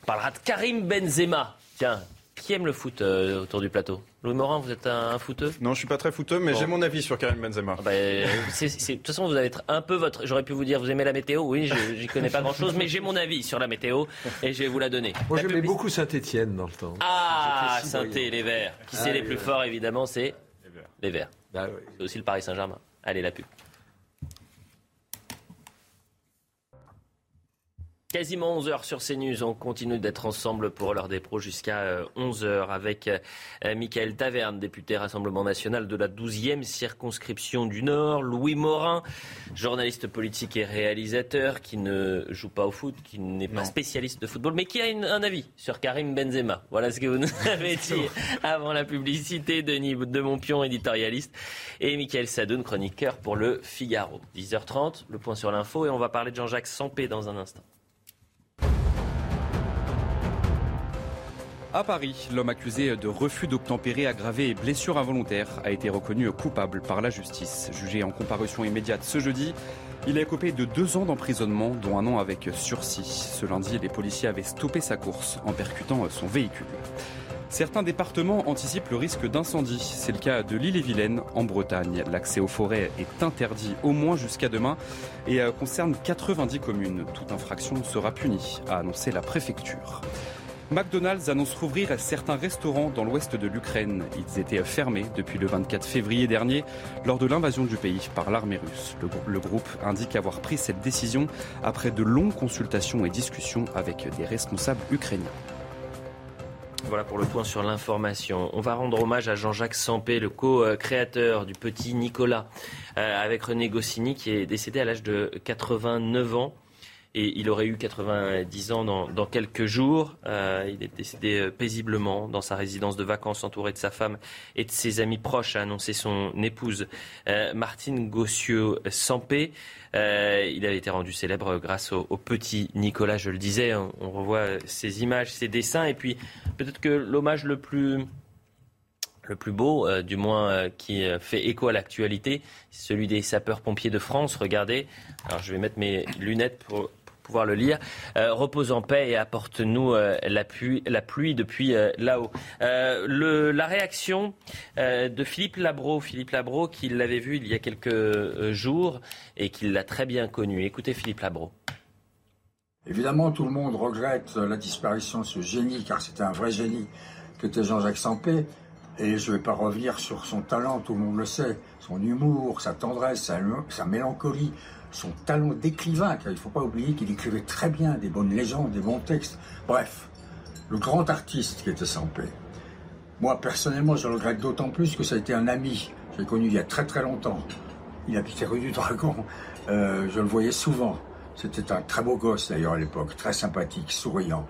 On parlera de Karim Benzema. Tiens, qui aime le foot autour du plateau? Louis Morin, vous êtes un, footeux? Non, je suis pas très footeux, mais j'ai mon avis sur Karim Benzema. Ah bah, de toute façon, vous allez être un peu votre. J'aurais pu vous dire, vous aimez la météo? Oui, j'y connais pas grand-chose, mais j'ai mon avis sur la météo et je vais vous la donner. Moi, j'aimais beaucoup Saint-Etienne dans le temps. Ah, saint et les Verts. Qui c'est les plus forts, évidemment, c'est les Verts. Bah c'est aussi le Paris Saint-Germain. Allez, la pub. Quasiment 11h sur CNews. On continue d'être ensemble pour l'heure des pros jusqu'à 11h euh, avec euh, Michael Taverne, député Rassemblement national de la 12e circonscription du Nord, Louis Morin, journaliste politique et réalisateur qui ne joue pas au foot, qui n'est pas spécialiste de football, mais qui a un avis sur Karim Benzema. Voilà ce que vous nous [LAUGHS] avez dit avant la publicité. Denis de Montpion, éditorialiste, et Michael Sadoun, chroniqueur pour le Figaro. 10h30, le point sur l'info, et on va parler de Jean-Jacques Sampé dans un instant. À Paris, l'homme accusé de refus d'obtempérer aggravé et blessure involontaire a été reconnu coupable par la justice. Jugé en comparution immédiate ce jeudi, il a écopé de deux ans d'emprisonnement, dont un an avec sursis. Ce lundi, les policiers avaient stoppé sa course en percutant son véhicule. Certains départements anticipent le risque d'incendie. C'est le cas de l'île-et-Vilaine en Bretagne. L'accès aux forêts est interdit au moins jusqu'à demain et euh, concerne 90 communes. Toute infraction sera punie, a annoncé la préfecture. McDonald's annonce rouvrir certains restaurants dans l'ouest de l'Ukraine. Ils étaient fermés depuis le 24 février dernier lors de l'invasion du pays par l'armée russe. Le, groupe indique avoir pris cette décision après de longues consultations et discussions avec des responsables ukrainiens. Voilà pour le point sur l'information. On va rendre hommage à Jean-Jacques Sampé, le co-créateur du petit Nicolas, euh, avec René Goscinny qui est décédé à l'âge de 89 ans et il aurait eu 90 ans dans, quelques jours. Euh, il est décédé euh, paisiblement dans sa résidence de vacances entouré de sa femme et de ses amis proches, a annoncé son épouse euh, Martine Gossieux-Sampé. il avait été rendu célèbre grâce au, petit Nicolas, je le disais. On, on revoit ses images, ses dessins et puis peut-être que l'hommage le plus le plus beau, du moins qui fait écho à l'actualité, c'est celui des sapeurs-pompiers de France. Regardez, alors je vais mettre mes lunettes pour pouvoir le lire. repose en paix et apporte-nous la, pluie, la pluie depuis là-haut. la réaction de Philippe Labro, Philippe Labro qui l'avait vu il y a quelques jours et qui l'a très bien connu. Écoutez Philippe Labro. Évidemment, tout le monde regrette la disparition de ce génie, car c'était un vrai génie, que était Jean-Jacques Sampé. Et je ne vais pas revenir sur son talent, tout le monde le sait, son humour, sa tendresse, sa, mélancolie, son talent d'écrivain, car il ne faut pas oublier qu'il écrivait très bien des bonnes légendes, des bons textes. Bref, le grand artiste qui était Sampé. Moi, personnellement, je le regrette d'autant plus que ça a été un ami. Je l'ai connu il y a très très longtemps. Il habitait rue du Dragon. Euh, je le voyais souvent. C'était un très beau gosse d'ailleurs à l'époque, très sympathique, souriant.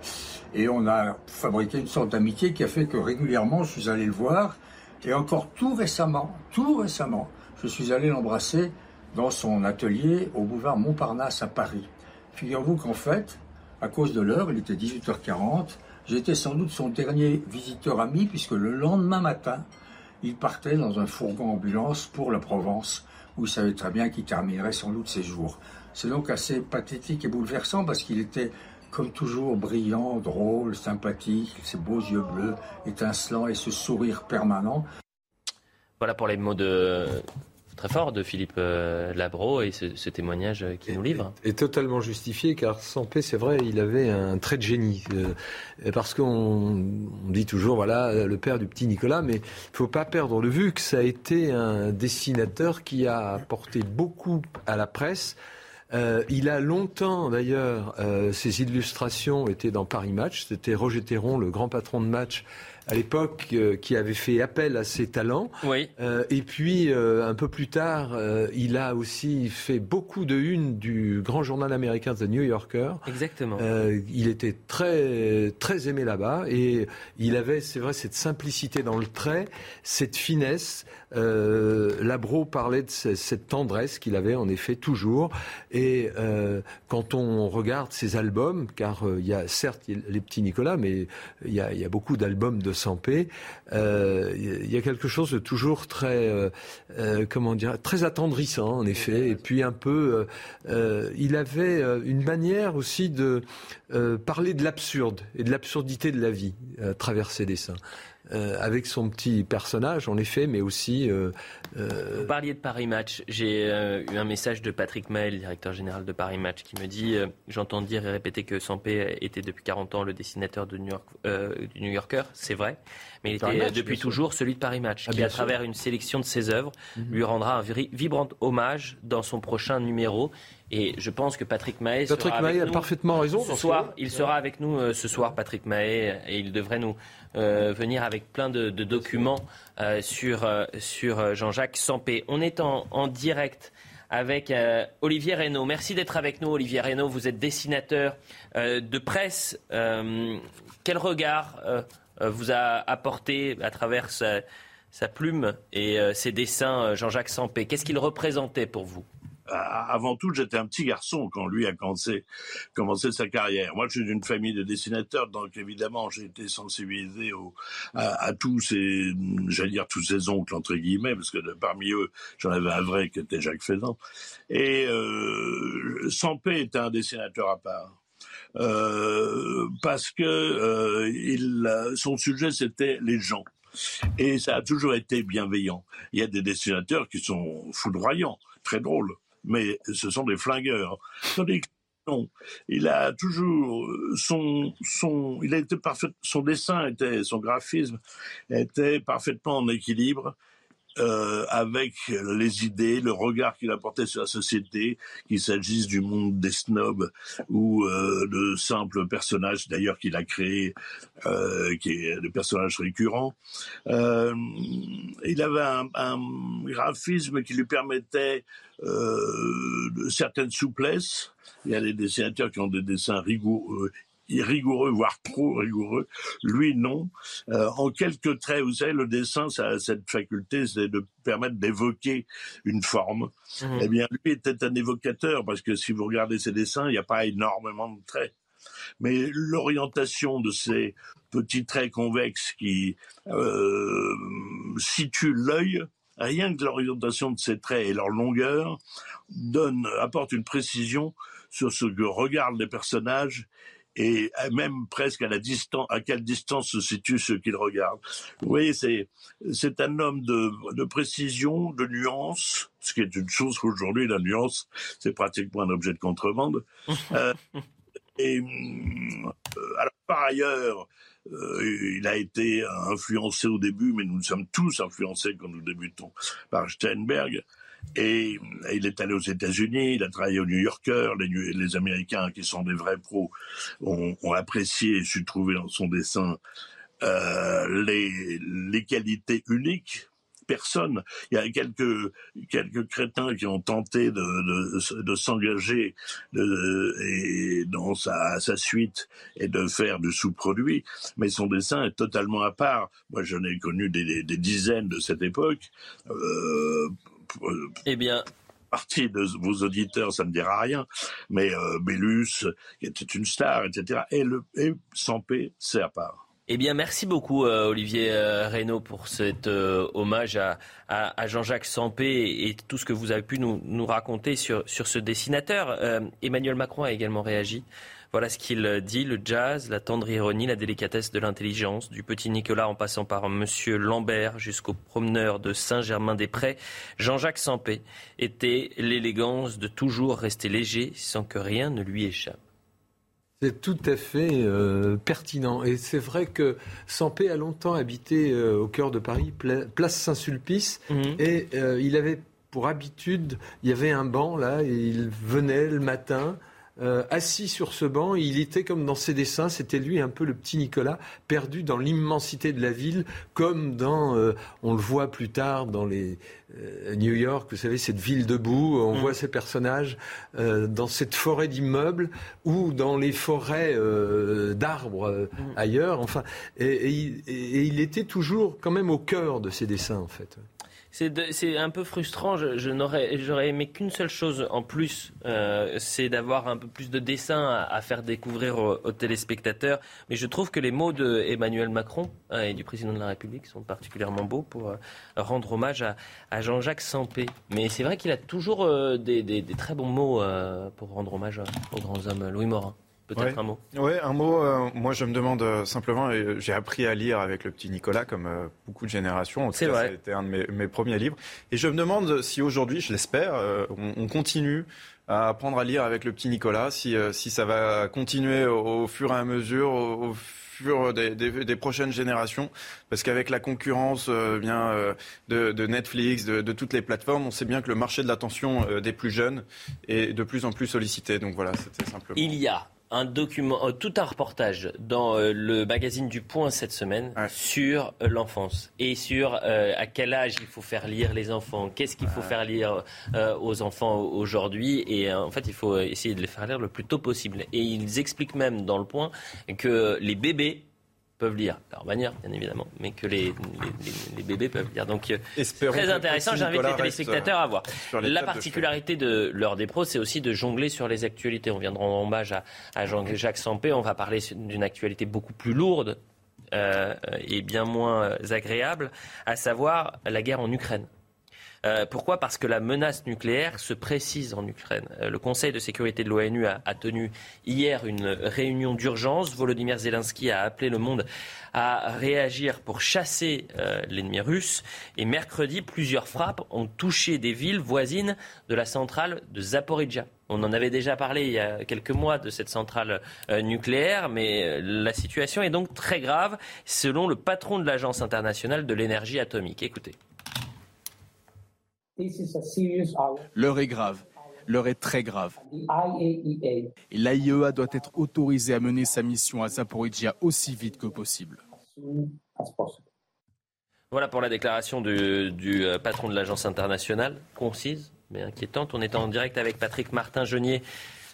Et on a fabriqué une sorte d'amitié qui a fait que régulièrement je suis allé le voir. Et encore tout récemment, tout récemment, je suis allé l'embrasser dans son atelier au boulevard Montparnasse à Paris. Figurez-vous qu'en fait, à cause de l'heure, il était 18h40, j'étais sans doute son dernier visiteur ami puisque le lendemain matin, il partait dans un fourgon ambulance pour la Provence où il savait très bien qu'il terminerait sans doute ses jours. C'est donc assez pathétique et bouleversant parce qu'il était comme toujours brillant, drôle, sympathique, ses beaux yeux bleus, étincelants et ce sourire permanent. Voilà pour les mots de très forts de Philippe euh, Labro et ce, témoignage qu'il nous livre. Est, totalement justifié car Sampé, c'est vrai, il avait un trait de génie. Euh, parce qu'on dit toujours, voilà, le père du petit Nicolas, mais il ne faut pas perdre de vue que ça a été un dessinateur qui a apporté beaucoup à la presse euh, il a longtemps, d'ailleurs, euh, ses illustrations étaient dans Paris Match. C'était Roger Théron, le grand patron de match à l'époque euh, qui avait fait appel à ses talents. Oui. Euh, et puis euh, un peu plus tard, euh, il a aussi fait beaucoup de une du grand journal américain The New Yorker. Exactement. il était très très aimé là-bas et il avait, c'est vrai, cette simplicité dans le trait, cette finesse. Labro parlait de cette tendresse qu'il avait en effet toujours. Et quand on regarde ses albums, car il y a certes les petits Nicolas, mais il y a, beaucoup d'albums de Sampé, euh, il y a quelque chose de toujours très, euh, euh, comment dire, très attendrissant en effet. Et puis un peu, il avait une manière aussi de parler de l'absurde et de l'absurdité de la vie à travers ses dessins. Euh, avec son petit personnage, en effet, mais aussi. Euh, euh, Vous parliez de Paris Match. J'ai eu un message de Patrick Maël, directeur général de Paris Match, qui me dit J'entends dire et répéter que Sampé était depuis 40 ans le dessinateur de New York, du New Yorker. C'est vrai. Mais il était depuis toujours celui de Paris Match, ah, qui, à travers une sélection de ses œuvres, mhm. lui rendra un vibrant hommage dans son prochain numéro. Et je pense que Patrick Mahé Patrick sera a parfaitement raison. Ce soir, il sera avec nous ce soir, Patrick Mahé, et il devrait nous euh, venir avec plein de, documents euh, sur, euh, sur Jean-Jacques Sampé. On est en, direct avec Olivier Reynaud. Merci d'être avec nous, Olivier Reynaud. Vous êtes dessinateur de presse. quel regard vous a apporté à travers sa, sa plume et ses dessins Jean-Jacques Sampé? Qu'est-ce qu'il représentait pour vous? Avant tout, j'étais un petit garçon quand lui a commencé, commencé sa carrière. Moi, je suis d'une famille de dessinateurs, donc évidemment, j'ai été sensibilisé au, à, tous ces, j'allais dire tous ces oncles entre guillemets, parce que parmi eux, j'en avais un vrai qui était Jacques Faisan. Et euh, Sampé était un dessinateur à part. Euh, parce que euh, il, son sujet c'était les gens. Et ça a toujours été bienveillant. Il y a des dessinateurs qui sont foudroyants, très drôles mais ce sont des flingueurs. Il a toujours son son il a été parfait son dessin était son graphisme était parfaitement en équilibre euh, avec les idées, le regard qu'il apportait sur la société, qu'il s'agisse du monde des snobs ou euh, de simples personnages d'ailleurs qu'il a créé, euh, qui est des personnages récurrents. Euh, il avait un, un, graphisme qui lui permettait euh, de certaines souplesses. Il y a des dessinateurs qui ont des dessins rigoureux, rigoureux, voire trop rigoureux. Lui, non. Euh, en quelques traits, vous savez, le dessin, ça a cette faculté, c'est de permettre d'évoquer une forme. Mmh. Eh bien, lui était un évocateur, parce que si vous regardez ses dessins, il n'y a pas énormément de traits. Mais l'orientation de ces petits traits convexes qui euh, situent l'œil, rien que l'orientation de ces traits et leur longueur, donne, apporte une précision sur ce que regardent les personnages et même presque à la distance, à quelle distance se situent ceux qu'il regarde. Vous voyez, c'est c'est un homme de, de précision, de nuance, ce qui est une chose qu'aujourd'hui la nuance c'est pratiquement un objet de contrebande. [LAUGHS] euh, et euh, alors par ailleurs, euh, il a été influencé au début, mais nous sommes tous influencés quand nous débutons par Steinberg. Et il est allé aux États-Unis, il a travaillé au New Yorker. Les, Américains, qui sont des vrais pros, ont, apprécié et su trouver dans son dessin euh, les, les qualités uniques personne. Il y a quelques quelques crétins qui ont tenté de de, de s'engager dans sa, sa suite et de faire du sous-produit, mais son dessin est totalement à part. Moi, j'en ai connu des, des, dizaines de cette époque. Euh, eh bien, partie de vos auditeurs, ça ne dira rien, mais euh, Bellus, qui était une star, etc. Et, le, et Sampé, c'est à part. Eh bien, merci beaucoup, euh, Olivier euh, Reynaud, pour cet euh, hommage à, à, à Jean-Jacques Sampé et, et, tout ce que vous avez pu nous, nous raconter sur, sur ce dessinateur. Emmanuel Macron a également réagi. Voilà ce qu'il dit, le jazz, la tendre ironie, la délicatesse de l'intelligence, du petit Nicolas en passant par Monsieur Lambert jusqu'au promeneur de Saint-Germain-des-Prés. Jean-Jacques Sampé était l'élégance de toujours rester léger sans que rien ne lui échappe. C'est tout à fait euh, pertinent. Et c'est vrai que Sampé a longtemps habité euh, au cœur de Paris, place Saint-Sulpice, mmh. et euh, il avait pour habitude, il y avait un banc là, et il venait le matin. Euh, assis sur ce banc, il était comme dans ses dessins, c'était lui un peu le petit Nicolas, perdu dans l'immensité de la ville, comme dans, euh, on le voit plus tard dans les euh, New York, vous savez, cette ville debout, on mm. voit ces personnages dans cette forêt d'immeubles ou dans les forêts d'arbres mm. ailleurs, enfin, et, et, il était toujours quand même au cœur de ces dessins en fait c'est un peu frustrant. Je, n'aurais, j'aurais aimé qu'une seule chose en plus, euh, c'est d'avoir un peu plus de dessins à, faire découvrir aux, téléspectateurs. Mais je trouve que les mots d'Emmanuel Macron euh, et du président de la République sont particulièrement beaux pour euh, rendre hommage à, Jean-Jacques Sampé. Mais c'est vrai qu'il a toujours des, très bons mots pour rendre hommage aux grands hommes. Louis Morin. Peut-être un mot. Oui, un mot. Euh, moi, je me demande euh, simplement, j'ai appris à lire avec le petit Nicolas, comme euh, beaucoup de générations. C'est vrai. C'était un de mes, premiers livres. Et je me demande si aujourd'hui, je l'espère, on, continue à apprendre à lire avec le petit Nicolas, si, si ça va continuer au, fur et à mesure, au, fur des, des, prochaines générations, parce qu'avec la concurrence bien de, de, Netflix, de, de, toutes les plateformes, on sait bien que le marché de l'attention des plus jeunes est de plus en plus sollicité. Donc voilà, c'était simplement. Il y a un document, euh, tout un reportage dans euh, le magazine du Point cette semaine sur euh, l'enfance et sur à quel âge il faut faire lire les enfants, qu'est-ce qu'il faut faire lire aux enfants aujourd'hui et en fait il faut essayer de les faire lire le plus tôt possible. Et ils expliquent même dans le Point que les bébés peuvent lire, à leur manière, bien évidemment, mais que les, les, bébés peuvent lire. Donc, euh, très intéressant. J'invite les téléspectateurs à voir. La particularité de, l'heure des pros, c'est aussi de jongler sur les actualités. On vient de rendre hommage à, à Jean-Jacques Sampé. On va parler d'une actualité beaucoup plus lourde euh, et bien moins agréable, à savoir la guerre en Ukraine. Euh, pourquoi? Parce que la menace nucléaire se précise en Ukraine. Euh, le Conseil de sécurité de l'ONU a, tenu hier une réunion d'urgence. Volodymyr Zelensky a appelé le monde à réagir pour chasser euh, l'ennemi russe. Et mercredi, plusieurs frappes ont touché des villes voisines de la centrale de Zaporizhia. On en avait déjà parlé il y a quelques mois de cette centrale nucléaire, mais la situation est donc très grave, selon le patron de l'Agence internationale de l'énergie atomique. Écoutez. L'heure est grave. L'heure est très grave. Et l'AIEA doit être autorisée à mener sa mission à Zaporizhia aussi vite que possible. Voilà pour la déclaration du, du euh, patron de l'agence internationale, concise mais inquiétante. On est en direct avec Patrick Martin-Genier.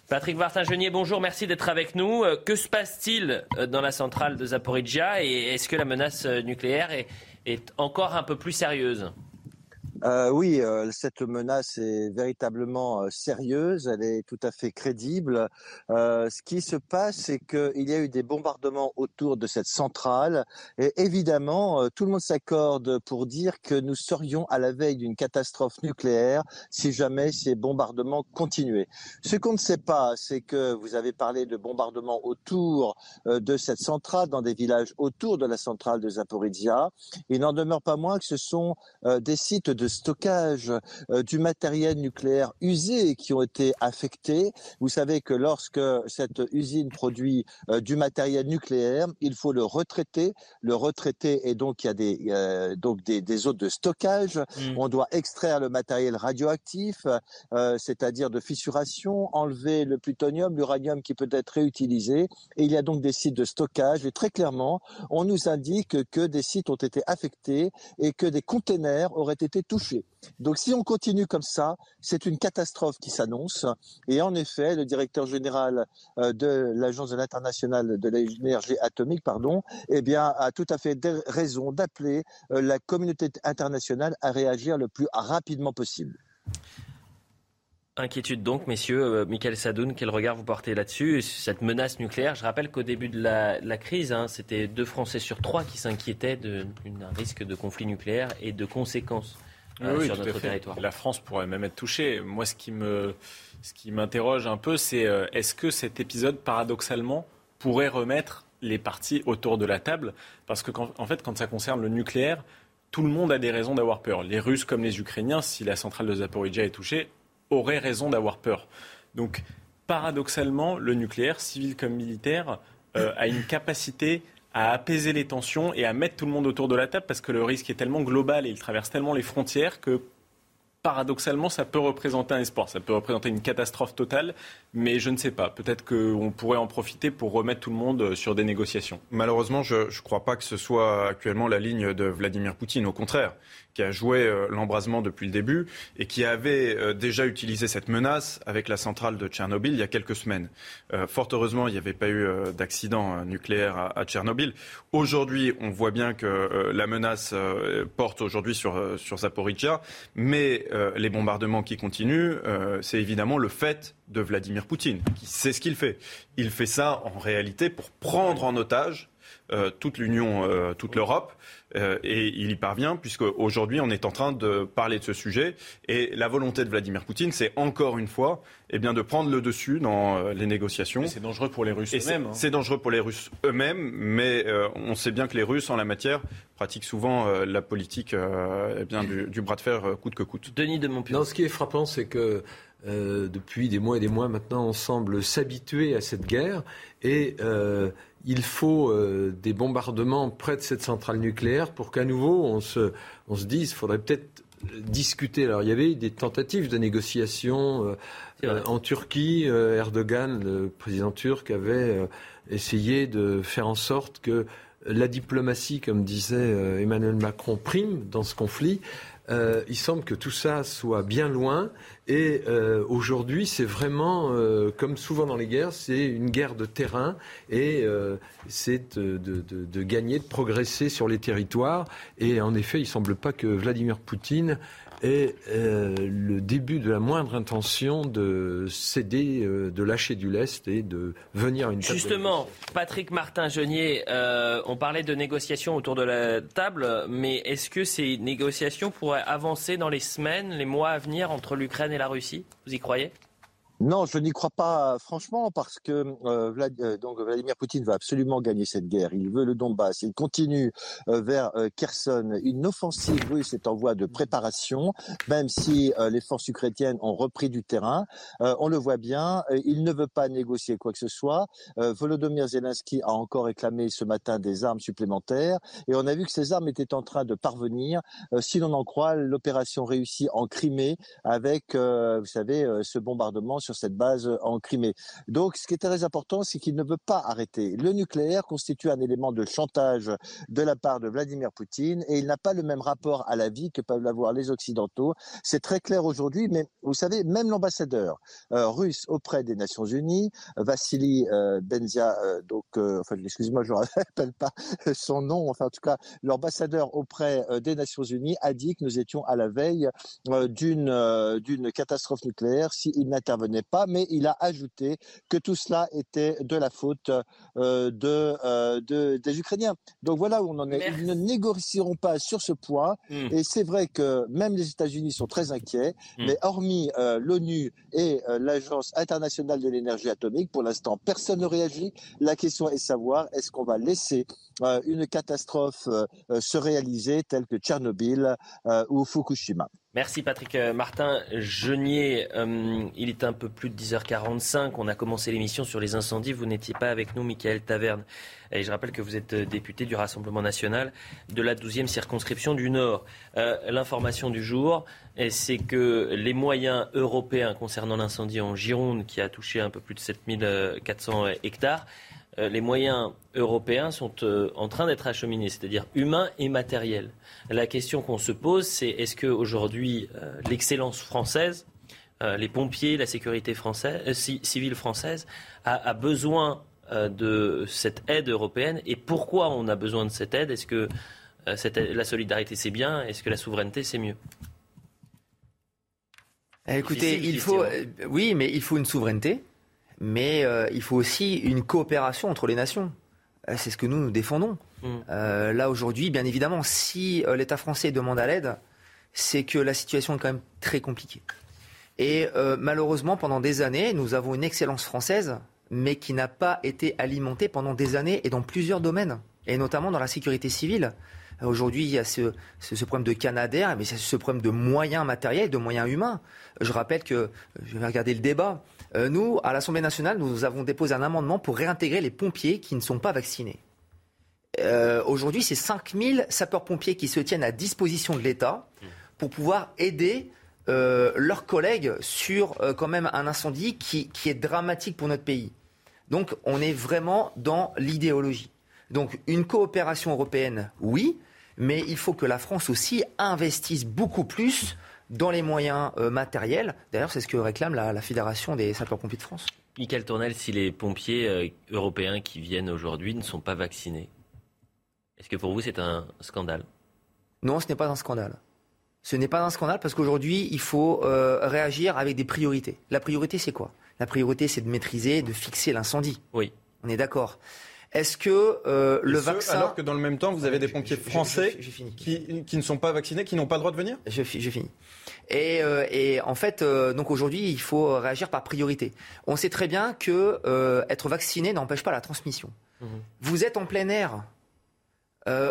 Patrick Martin-Genier, bonjour, merci d'être avec nous. Euh, que se passe-t-il euh, dans la centrale de Zaporizhia et est-ce que la menace nucléaire est, est encore un peu plus sérieuse? Euh, oui, euh, cette menace est véritablement euh, sérieuse, elle est tout à fait crédible. ce qui se passe, c'est qu'il y a eu des bombardements autour de cette centrale et évidemment, tout le monde s'accorde pour dire que nous serions à la veille d'une catastrophe nucléaire si jamais ces bombardements continuaient. Ce qu'on ne sait pas, c'est que vous avez parlé de bombardements autour de cette centrale, dans des villages autour de la centrale de Zaporizhia. Il n'en demeure pas moins que ce sont des sites de stockage euh, du matériel nucléaire usé qui ont été affectés. Vous savez que lorsque cette usine produit euh, du matériel nucléaire, il faut le retraiter. Le retraiter et donc il y a des euh, donc des, des zones de stockage. Mmh. On doit extraire le matériel radioactif, c'est-à-dire de fissuration, enlever le plutonium, l'uranium qui peut être réutilisé. Et il y a donc des sites de stockage. Et très clairement, on nous indique que des sites ont été affectés et que des containers auraient été touchés donc si on continue comme ça, c'est une catastrophe qui s'annonce. Et en effet, le directeur général euh, de l'Agence de l'international de l'énergie atomique, pardon, eh bien, a tout à fait raison d'appeler euh, la communauté internationale à réagir le plus rapidement possible. Inquiétude donc, messieurs. Euh, Michael Sadoun, quel regard vous portez là-dessus Cette menace nucléaire, je rappelle qu'au début de la, crise, hein, c'était deux Français sur trois qui s'inquiétaient d'un risque de conflit nucléaire et de conséquences euh, sur notre territoire. La France pourrait même être touchée. Moi, ce qui me, ce qui m'interroge un peu, c'est euh, est-ce que cet épisode, paradoxalement, pourrait remettre les parties autour de la table? Parce que, en fait, quand ça concerne le nucléaire, tout le monde a des raisons d'avoir peur. Les Russes comme les Ukrainiens, si la centrale de Zaporizhia est touchée, auraient raison d'avoir peur. Donc, paradoxalement, le nucléaire, civil comme militaire, euh, a une capacité à apaiser les tensions et à mettre tout le monde autour de la table parce que le risque est tellement global et il traverse tellement les frontières que paradoxalement, ça peut représenter un espoir, ça peut représenter une catastrophe totale, mais je ne sais pas. Peut-être qu'on pourrait en profiter pour remettre tout le monde sur des négociations. Malheureusement, je ne crois pas que ce soit actuellement la ligne de Vladimir Poutine. Au contraire, qui a joué euh, l'embrasement depuis le début et qui avait euh, déjà utilisé cette menace avec la centrale de Tchernobyl il y a quelques semaines. Euh, fort heureusement, il n'y avait pas eu d'accident nucléaire à, Tchernobyl. Aujourd'hui, on voit bien que la menace porte aujourd'hui sur, sur Zaporizhia, mais les bombardements qui continuent, c'est évidemment le fait de Vladimir Poutine. C'est ce qu'il fait. Il fait ça en réalité pour prendre en otage toute l'Union, toute l'Europe. Euh, et il y parvient, puisque aujourd'hui on est en train de parler de ce sujet. Et la volonté de Vladimir Poutine, c'est encore une fois eh bien, de prendre le dessus dans euh, les négociations. C'est dangereux pour les Russes eux-mêmes. Hein. C'est dangereux pour les Russes eux-mêmes, mais euh, on sait bien que les Russes, en la matière, pratiquent souvent la politique eh bien, du, bras de fer coûte que coûte. Denis de Montpellier. Non, ce qui est frappant, c'est que depuis des mois et des mois maintenant, on semble s'habituer à cette guerre et il faut euh, des bombardements près de cette centrale nucléaire pour qu'à nouveau on se, on se dise qu'il faudrait peut-être discuter. Alors il y avait des tentatives de négociation euh, en Turquie. Euh, Erdogan, le président turc, avait essayé de faire en sorte que la diplomatie, comme disait Emmanuel Macron, prime dans ce conflit. Euh, il semble que tout ça soit bien loin. Et euh, aujourd'hui, c'est vraiment, euh, comme souvent dans les guerres, c'est une guerre de terrain. Et c'est de, de, gagner, de progresser sur les territoires. Et en effet, il ne semble pas que Vladimir Poutine est euh, le début de la moindre intention de céder, euh, de lâcher du lest et de venir à une table Justement, Patrick Martin-Genier, euh, on parlait de négociations autour de la table, mais est-ce que ces négociations pourraient avancer dans les semaines, les mois à venir entre l'Ukraine et la Russie? Vous y croyez? Non, je n'y crois pas franchement parce que euh, euh, Vladimir Poutine va absolument gagner cette guerre. Il veut le Donbass. Il continue euh, vers Kherson. Une offensive russe est en voie de préparation, même si les forces ukrainiennes ont repris du terrain. on le voit bien. il ne veut pas négocier quoi que ce soit. Volodymyr Zelensky a encore réclamé ce matin des armes supplémentaires et on a vu que ces armes étaient en train de parvenir. si l'on en croit l'opération réussie en Crimée avec, vous savez, ce bombardement cette base en Crimée. Donc, ce qui est très important, c'est qu'il ne veut pas arrêter. Le nucléaire constitue un élément de chantage de la part de Vladimir Poutine et il n'a pas le même rapport à la vie que peuvent l'avoir les Occidentaux. C'est très clair aujourd'hui, mais vous savez, même l'ambassadeur russe auprès des Nations Unies, Vassili Benzia, donc, enfin, excusez-moi, je ne [LAUGHS] rappelle pas son nom, enfin, en tout cas, l'ambassadeur auprès des Nations Unies a dit que nous étions à la veille d'une d'une catastrophe nucléaire s'il n'intervenait pas, mais il a ajouté que tout cela était de la faute de, de, des Ukrainiens. Donc voilà où on en est. Ils ne négocieront pas sur ce point, mmh. et c'est vrai que même les États-Unis sont très inquiets, mmh. mais hormis l'ONU et l'Agence internationale de l'énergie atomique, pour l'instant, personne ne réagit. La question est de savoir est-ce qu'on va laisser une catastrophe se réaliser telle que Tchernobyl ou Fukushima? Merci Patrick euh, Martin. Genier, euh, il est un peu plus de 10h45. On a commencé l'émission sur les incendies. Vous n'étiez pas avec nous, Michael Taverne. Et je rappelle que vous êtes euh, député du Rassemblement national de la 12e circonscription du Nord. L'information du jour, c'est que les moyens européens concernant l'incendie en Gironde, qui a touché un peu plus de 7400 hectares, les moyens européens sont euh, en train d'être acheminés, c'est-à-dire humains et matériels. La question qu'on se pose, c'est est-ce qu'aujourd'hui, euh, l'excellence française, les pompiers, la sécurité française, civile française, a, besoin de cette aide européenne et pourquoi on a besoin de cette aide? Est-ce que la solidarité c'est bien? Est-ce que la souveraineté c'est mieux? Écoutez, il faut, oui, mais il faut une souveraineté mais euh, il faut aussi une coopération entre les nations. Euh, c'est ce que nous, nous défendons. Mm. Euh, là, aujourd'hui, bien évidemment, si l'État français demande à l'aide, c'est que la situation est quand même très compliquée. Et malheureusement, pendant des années, nous avons une excellence française, mais qui n'a pas été alimentée pendant des années et dans plusieurs domaines, et notamment dans la sécurité civile. Aujourd'hui, il y a ce, ce, problème de Canadair, mais c'est ce problème de moyens matériels, de moyens humains. Je rappelle que, je vais regarder le débat, euh, nous, à l'Assemblée nationale, nous avons déposé un amendement pour réintégrer les pompiers qui ne sont pas vaccinés. Euh, aujourd'hui, c'est 5000 sapeurs-pompiers qui se tiennent à disposition de l'État pour pouvoir aider euh, leurs collègues sur quand même un incendie qui, qui, est dramatique pour notre pays. Donc on est vraiment dans l'idéologie. Donc une coopération européenne, oui, mais il faut que la France aussi investisse beaucoup plus dans les moyens euh, matériels. D'ailleurs, c'est ce que réclame la, Fédération des sapeurs-pompiers de France. Michael Tournel, si les pompiers euh, européens qui viennent aujourd'hui ne sont pas vaccinés, est-ce que pour vous c'est un scandale? Non, ce n'est pas un scandale. Ce n'est pas un scandale parce qu'aujourd'hui, il faut euh, réagir avec des priorités. La priorité, c'est quoi? La priorité, c'est de maîtriser, de fixer l'incendie. Oui. On est d'accord. Est-ce que euh, le vaccin... Alors que dans le même temps, vous avez des pompiers français qui, qui, ne sont pas vaccinés, qui n'ont pas le droit de venir? Je, finis. Et, euh, et en fait, euh, donc aujourd'hui, il faut réagir par priorité. On sait très bien que être vacciné n'empêche pas la transmission. Mhm. Vous êtes en plein air,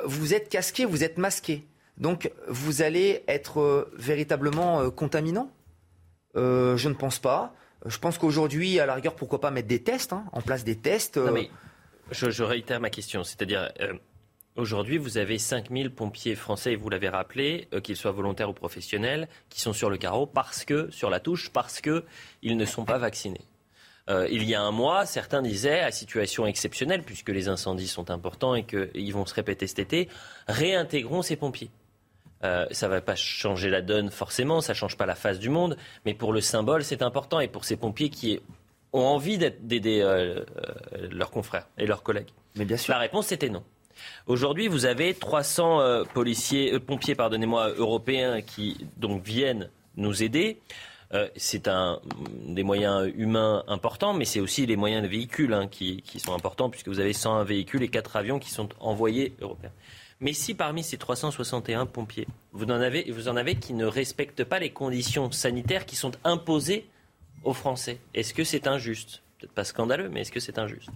vous êtes casqué, vous êtes masqué. Donc vous allez être véritablement contaminant Je ne pense pas. Je pense qu'aujourd'hui, à la rigueur, pourquoi pas mettre des tests, hein, en place des tests. Je, réitère ma question, c'est-à-dire euh, aujourd'hui vous avez 5000 pompiers français, et vous l'avez rappelé, euh, qu'ils soient volontaires ou professionnels, qui sont sur le carreau parce que, sur la touche, parce qu'ils ne sont pas vaccinés. Euh, il y a un mois, certains disaient, à situation exceptionnelle, puisque les incendies sont importants et qu'ils vont se répéter cet été, réintégrons ces pompiers. ça ne va pas changer la donne forcément, ça ne change pas la face du monde, mais pour le symbole, c'est important. Et pour ces pompiers qui ont envie d'aider euh, euh, leurs confrères et leurs collègues Mais bien sûr. La réponse c'était non. Aujourd'hui, vous avez 300 euh, policiers, pompiers, pardonnez-moi, européens qui donc viennent nous aider. c'est un des moyens humains importants, mais c'est aussi les moyens de véhicules hein, qui, qui, sont importants, puisque vous avez 101 véhicules et 4 avions qui sont envoyés européens. Mais si parmi ces 361 pompiers, vous en avez, vous en avez qui ne respectent pas les conditions sanitaires qui sont imposées aux Français. Est-ce que c'est injuste? Peut-être pas scandaleux, mais est-ce que c'est injuste?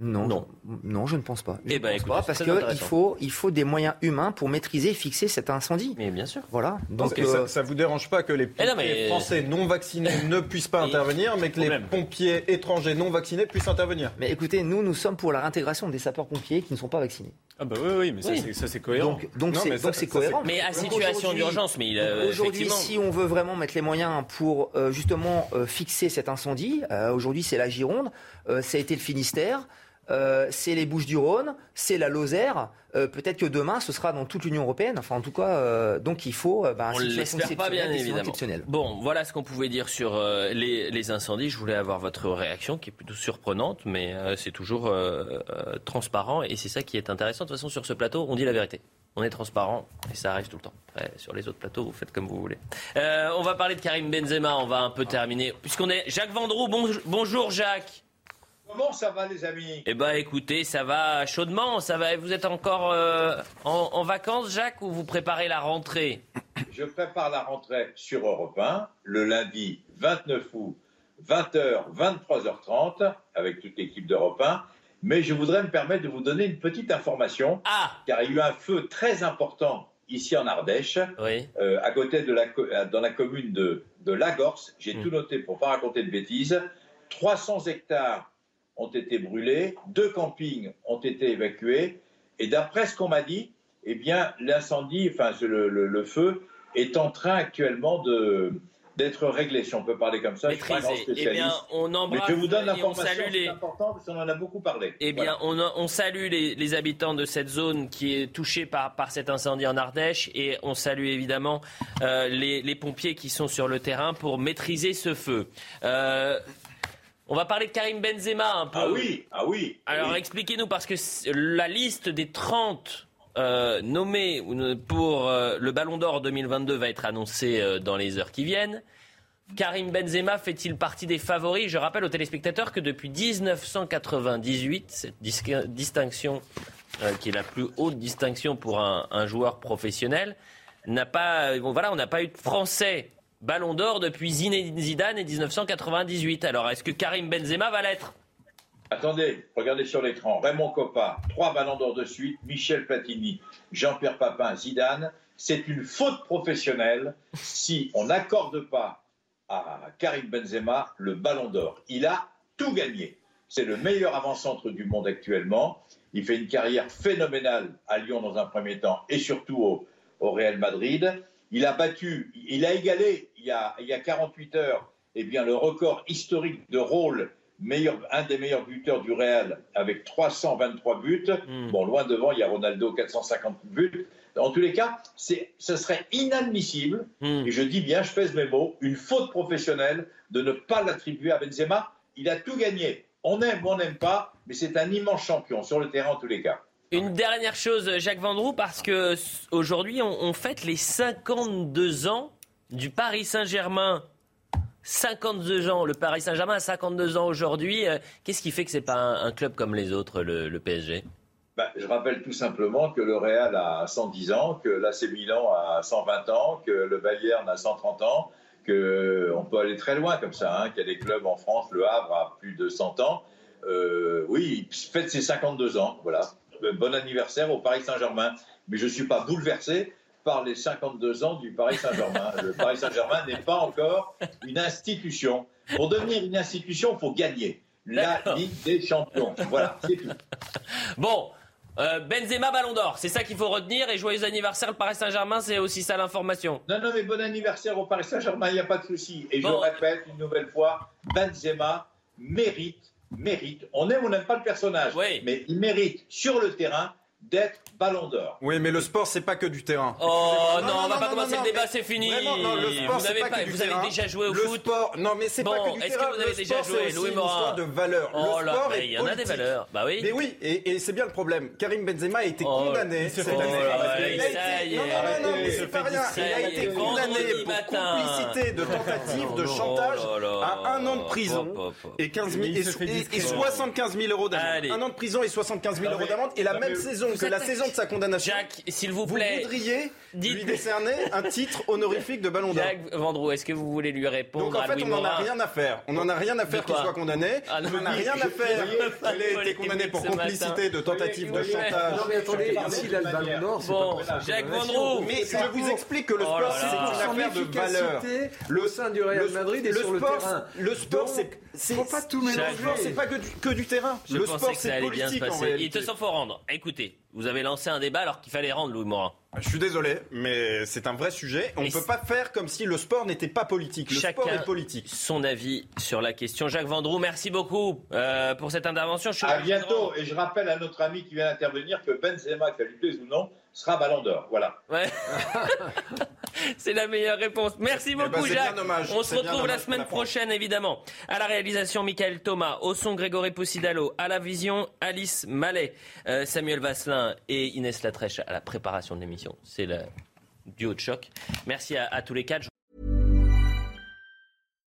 Non, non, non, je ne pense pas. Je eh ben, pense pas parce qu'il faut, il faut des moyens humains pour maîtriser et fixer cet incendie. Mais bien sûr. Voilà. Donc, euh, ça, ne vous dérange pas que les eh pompiers français non vaccinés [LAUGHS] ne puissent pas intervenir, mais que les pompiers étrangers non vaccinés puissent intervenir Mais écoutez, nous, nous sommes pour la réintégration des sapeurs-pompiers qui ne sont pas vaccinés. Ah bah oui, oui mais ça c'est cohérent. Donc c'est cohérent. Mais à situation d'urgence, mais aujourd'hui, si on veut vraiment mettre les moyens pour euh, justement euh, fixer cet incendie, euh, aujourd'hui c'est la Gironde, ça a été le Finistère. C'est les Bouches-du-Rhône, c'est la Lozère. Peut-être que demain, ce sera dans toute l'Union européenne. Enfin, en tout cas, donc il faut. Bah, on l'espère pas bien évidemment. Bon, voilà ce qu'on pouvait dire sur les, les, incendies. Je voulais avoir votre réaction, qui est plutôt surprenante, mais c'est toujours transparent et c'est ça qui est intéressant. De toute façon, sur ce plateau, on dit la vérité on est transparent et ça arrive tout le temps. sur les autres plateaux, vous faites comme vous voulez. Euh, on va parler de Karim Benzema, on va un peu terminer. Puisqu'on est Jacques Vendroux, bonjour Jacques. Comment ça va les amis? Eh bien écoutez, ça va chaudement, ça va. Vous êtes encore euh, en, vacances Jacques ou vous préparez la rentrée? Je prépare la rentrée sur Europe 1 le lundi 29 août 20h 23h30 avec toute l'équipe d'Europe 1 mais je voudrais me permettre de vous donner une petite information, ah. car il y a eu un feu très important ici en Ardèche, euh, à côté de la, euh, dans la commune de, de Lagorce. J'ai hmm. tout noté pour ne pas raconter de bêtises. 300 hectares ont été brûlés, deux campings ont été évacués, et d'après ce qu'on m'a dit, eh bien, l'incendie, enfin, le, feu est en train actuellement de, d'être réglé, si on peut parler comme ça. Maîtrisé. Eh bien, on embrasse Mais je vous donne l'information, c'est important parce qu'on en a beaucoup parlé. Eh bien, on, on, salue les, habitants de cette zone qui est touchée par, par cet incendie en Ardèche et on salue évidemment euh, les, pompiers qui sont sur le terrain pour maîtriser ce feu. Euh, on va parler de Karim Benzema un peu. Ah oui, ah oui. Alors expliquez-nous, parce que la liste des 30 euh, nommé pour euh, le Ballon d'Or 2022 va être annoncé euh, dans les heures qui viennent. Karim Benzema fait-il partie des favoris? Je rappelle aux téléspectateurs que depuis 1998, cette distinction, qui est la plus haute distinction pour un, joueur professionnel, n'a pas, voilà, on n'a pas eu de Français Ballon d'Or depuis Zidane et 1998. Alors, est-ce que Karim Benzema va l'être? Attendez, regardez sur l'écran. Raymond Coppa, trois ballons d'or de suite. Michel Platini, Jean-Pierre Papin, Zidane. C'est une faute professionnelle si on n'accorde pas à Karim Benzema le ballon d'or. Il a tout gagné. C'est le meilleur avant-centre du monde actuellement. Il fait une carrière phénoménale à Lyon dans un premier temps et surtout au, au Real Madrid. Il a battu, il a égalé il y a, il y a 48 heures eh bien, le record historique de rôle un des meilleurs buteurs du Real avec 323 buts. Hmm. Bon, loin devant, il y a Ronaldo, 450 buts. En tous les cas, ce serait inadmissible, hmm. et je dis bien, je pèse mes mots, une faute professionnelle de ne pas l'attribuer à Benzema. Il a tout gagné. On aime ou on n'aime pas, mais c'est un immense champion sur le terrain en tous les cas. Une dernière chose, Jacques Vendroux, parce que aujourd'hui, on, on fête les 52 ans du Paris Saint-Germain 52 ans, le Paris Saint-Germain a 52 ans aujourd'hui. Euh, qu'est-ce qui fait que ce n'est pas un, club comme les autres, le, PSG bah, je rappelle tout simplement que le Real a 110 ans, que l'AC Milan a 120 ans, que le Bayern a 130 ans, qu'on peut aller très loin comme ça, hein, qu'il y a des clubs en France, le Havre a plus de 100 ans. Euh, oui, faites ses 52 ans, voilà. Bon anniversaire au Paris Saint-Germain. Mais je ne suis pas bouleversé par les 52 ans du Paris Saint-Germain. [LAUGHS] Le Paris Saint-Germain n'est pas encore une institution. Pour devenir une institution, il faut gagner la Ligue des Champions. Voilà, c'est tout. Bon. Euh, Benzema Ballon d'Or, c'est ça qu'il faut retenir. Et joyeux anniversaire, le Paris Saint-Germain, c'est aussi ça l'information. Non, non, mais bon anniversaire au Paris Saint-Germain, il n'y a pas de souci. Et je répète une nouvelle fois, Benzema mérite, mérite. On aime ou on n'aime pas le personnage, mais il mérite sur le terrain d'être ballon d'or. Oui, mais le sport, c'est pas que du terrain. Oh non, on va pas commencer le débat, c'est fini. non, le sport, vous avez, pas, vous avez déjà joué au le foot sport, Non, mais c'est pas que du terrain. Est-ce que vous avez déjà joué, Louis Morin de valeur. Oh le sport là, il y en a des valeurs. Bah oui. Mais oui, et, et c'est bien le problème. Karim Benzema a été oh, condamné cette année. Il a été, non, non, non, mais c'est pas rien. Il a été condamné pour complicité de tentative de oh chantage à un an de prison et 15 et 75 000 euros d'amende. Un an de prison et 75 000 euros d'amende et la même saison que la saison de sa condamnation. Jacques, s'il vous plaît. Vous voudriez lui décerner un titre honorifique de ballon d'or. Jacques Vendroux, est-ce que vous voulez lui répondre Donc en fait, on n'en a rien à faire. On n'en a rien à faire qu'il soit condamné. Ah, on n'en a rien à faire qu'il ait été condamné pour complicité de tentative de chantage. Non mais attendez, s'il a le ballon d'or, c'est bon, Jacques Vendroux. Mais je vous explique que le oh sport, c'est une affaire de valeur. Le sein du Real Madrid est sur le terrain. Le sport, c'est faut pas tout mélanger. Le sport, c'est pas que du terrain. Le sport, c'est politique en réalité. Il te s'en faut rendre. Écoutez, Vous avez lancé un débat alors qu'il fallait rendre Louis Morin. Je suis désolé, mais c'est un vrai sujet. On ne peut pas faire comme si le sport n'était pas politique. Le sport est politique. Son avis sur la question. Jacques Vendroux, merci beaucoup euh, pour cette intervention. Je à bientôt. Et je rappelle à notre ami qui vient d'intervenir que Benzema, que ça lui plaise ou non, sera Ballon d'Or. Voilà. Ouais. [LAUGHS] C'est la meilleure réponse. Merci eh ben, beaucoup, Jacques. On se retrouve la semaine prochaine, évidemment. À la réalisation, Michael Thomas. Au son, Grégory Poussidalo. À la vision, Alice Mallet. Euh, Samuel Vasselin et Inès Latrèche à la préparation de l'émission. C'est le duo de choc. Merci à, à tous les quatre.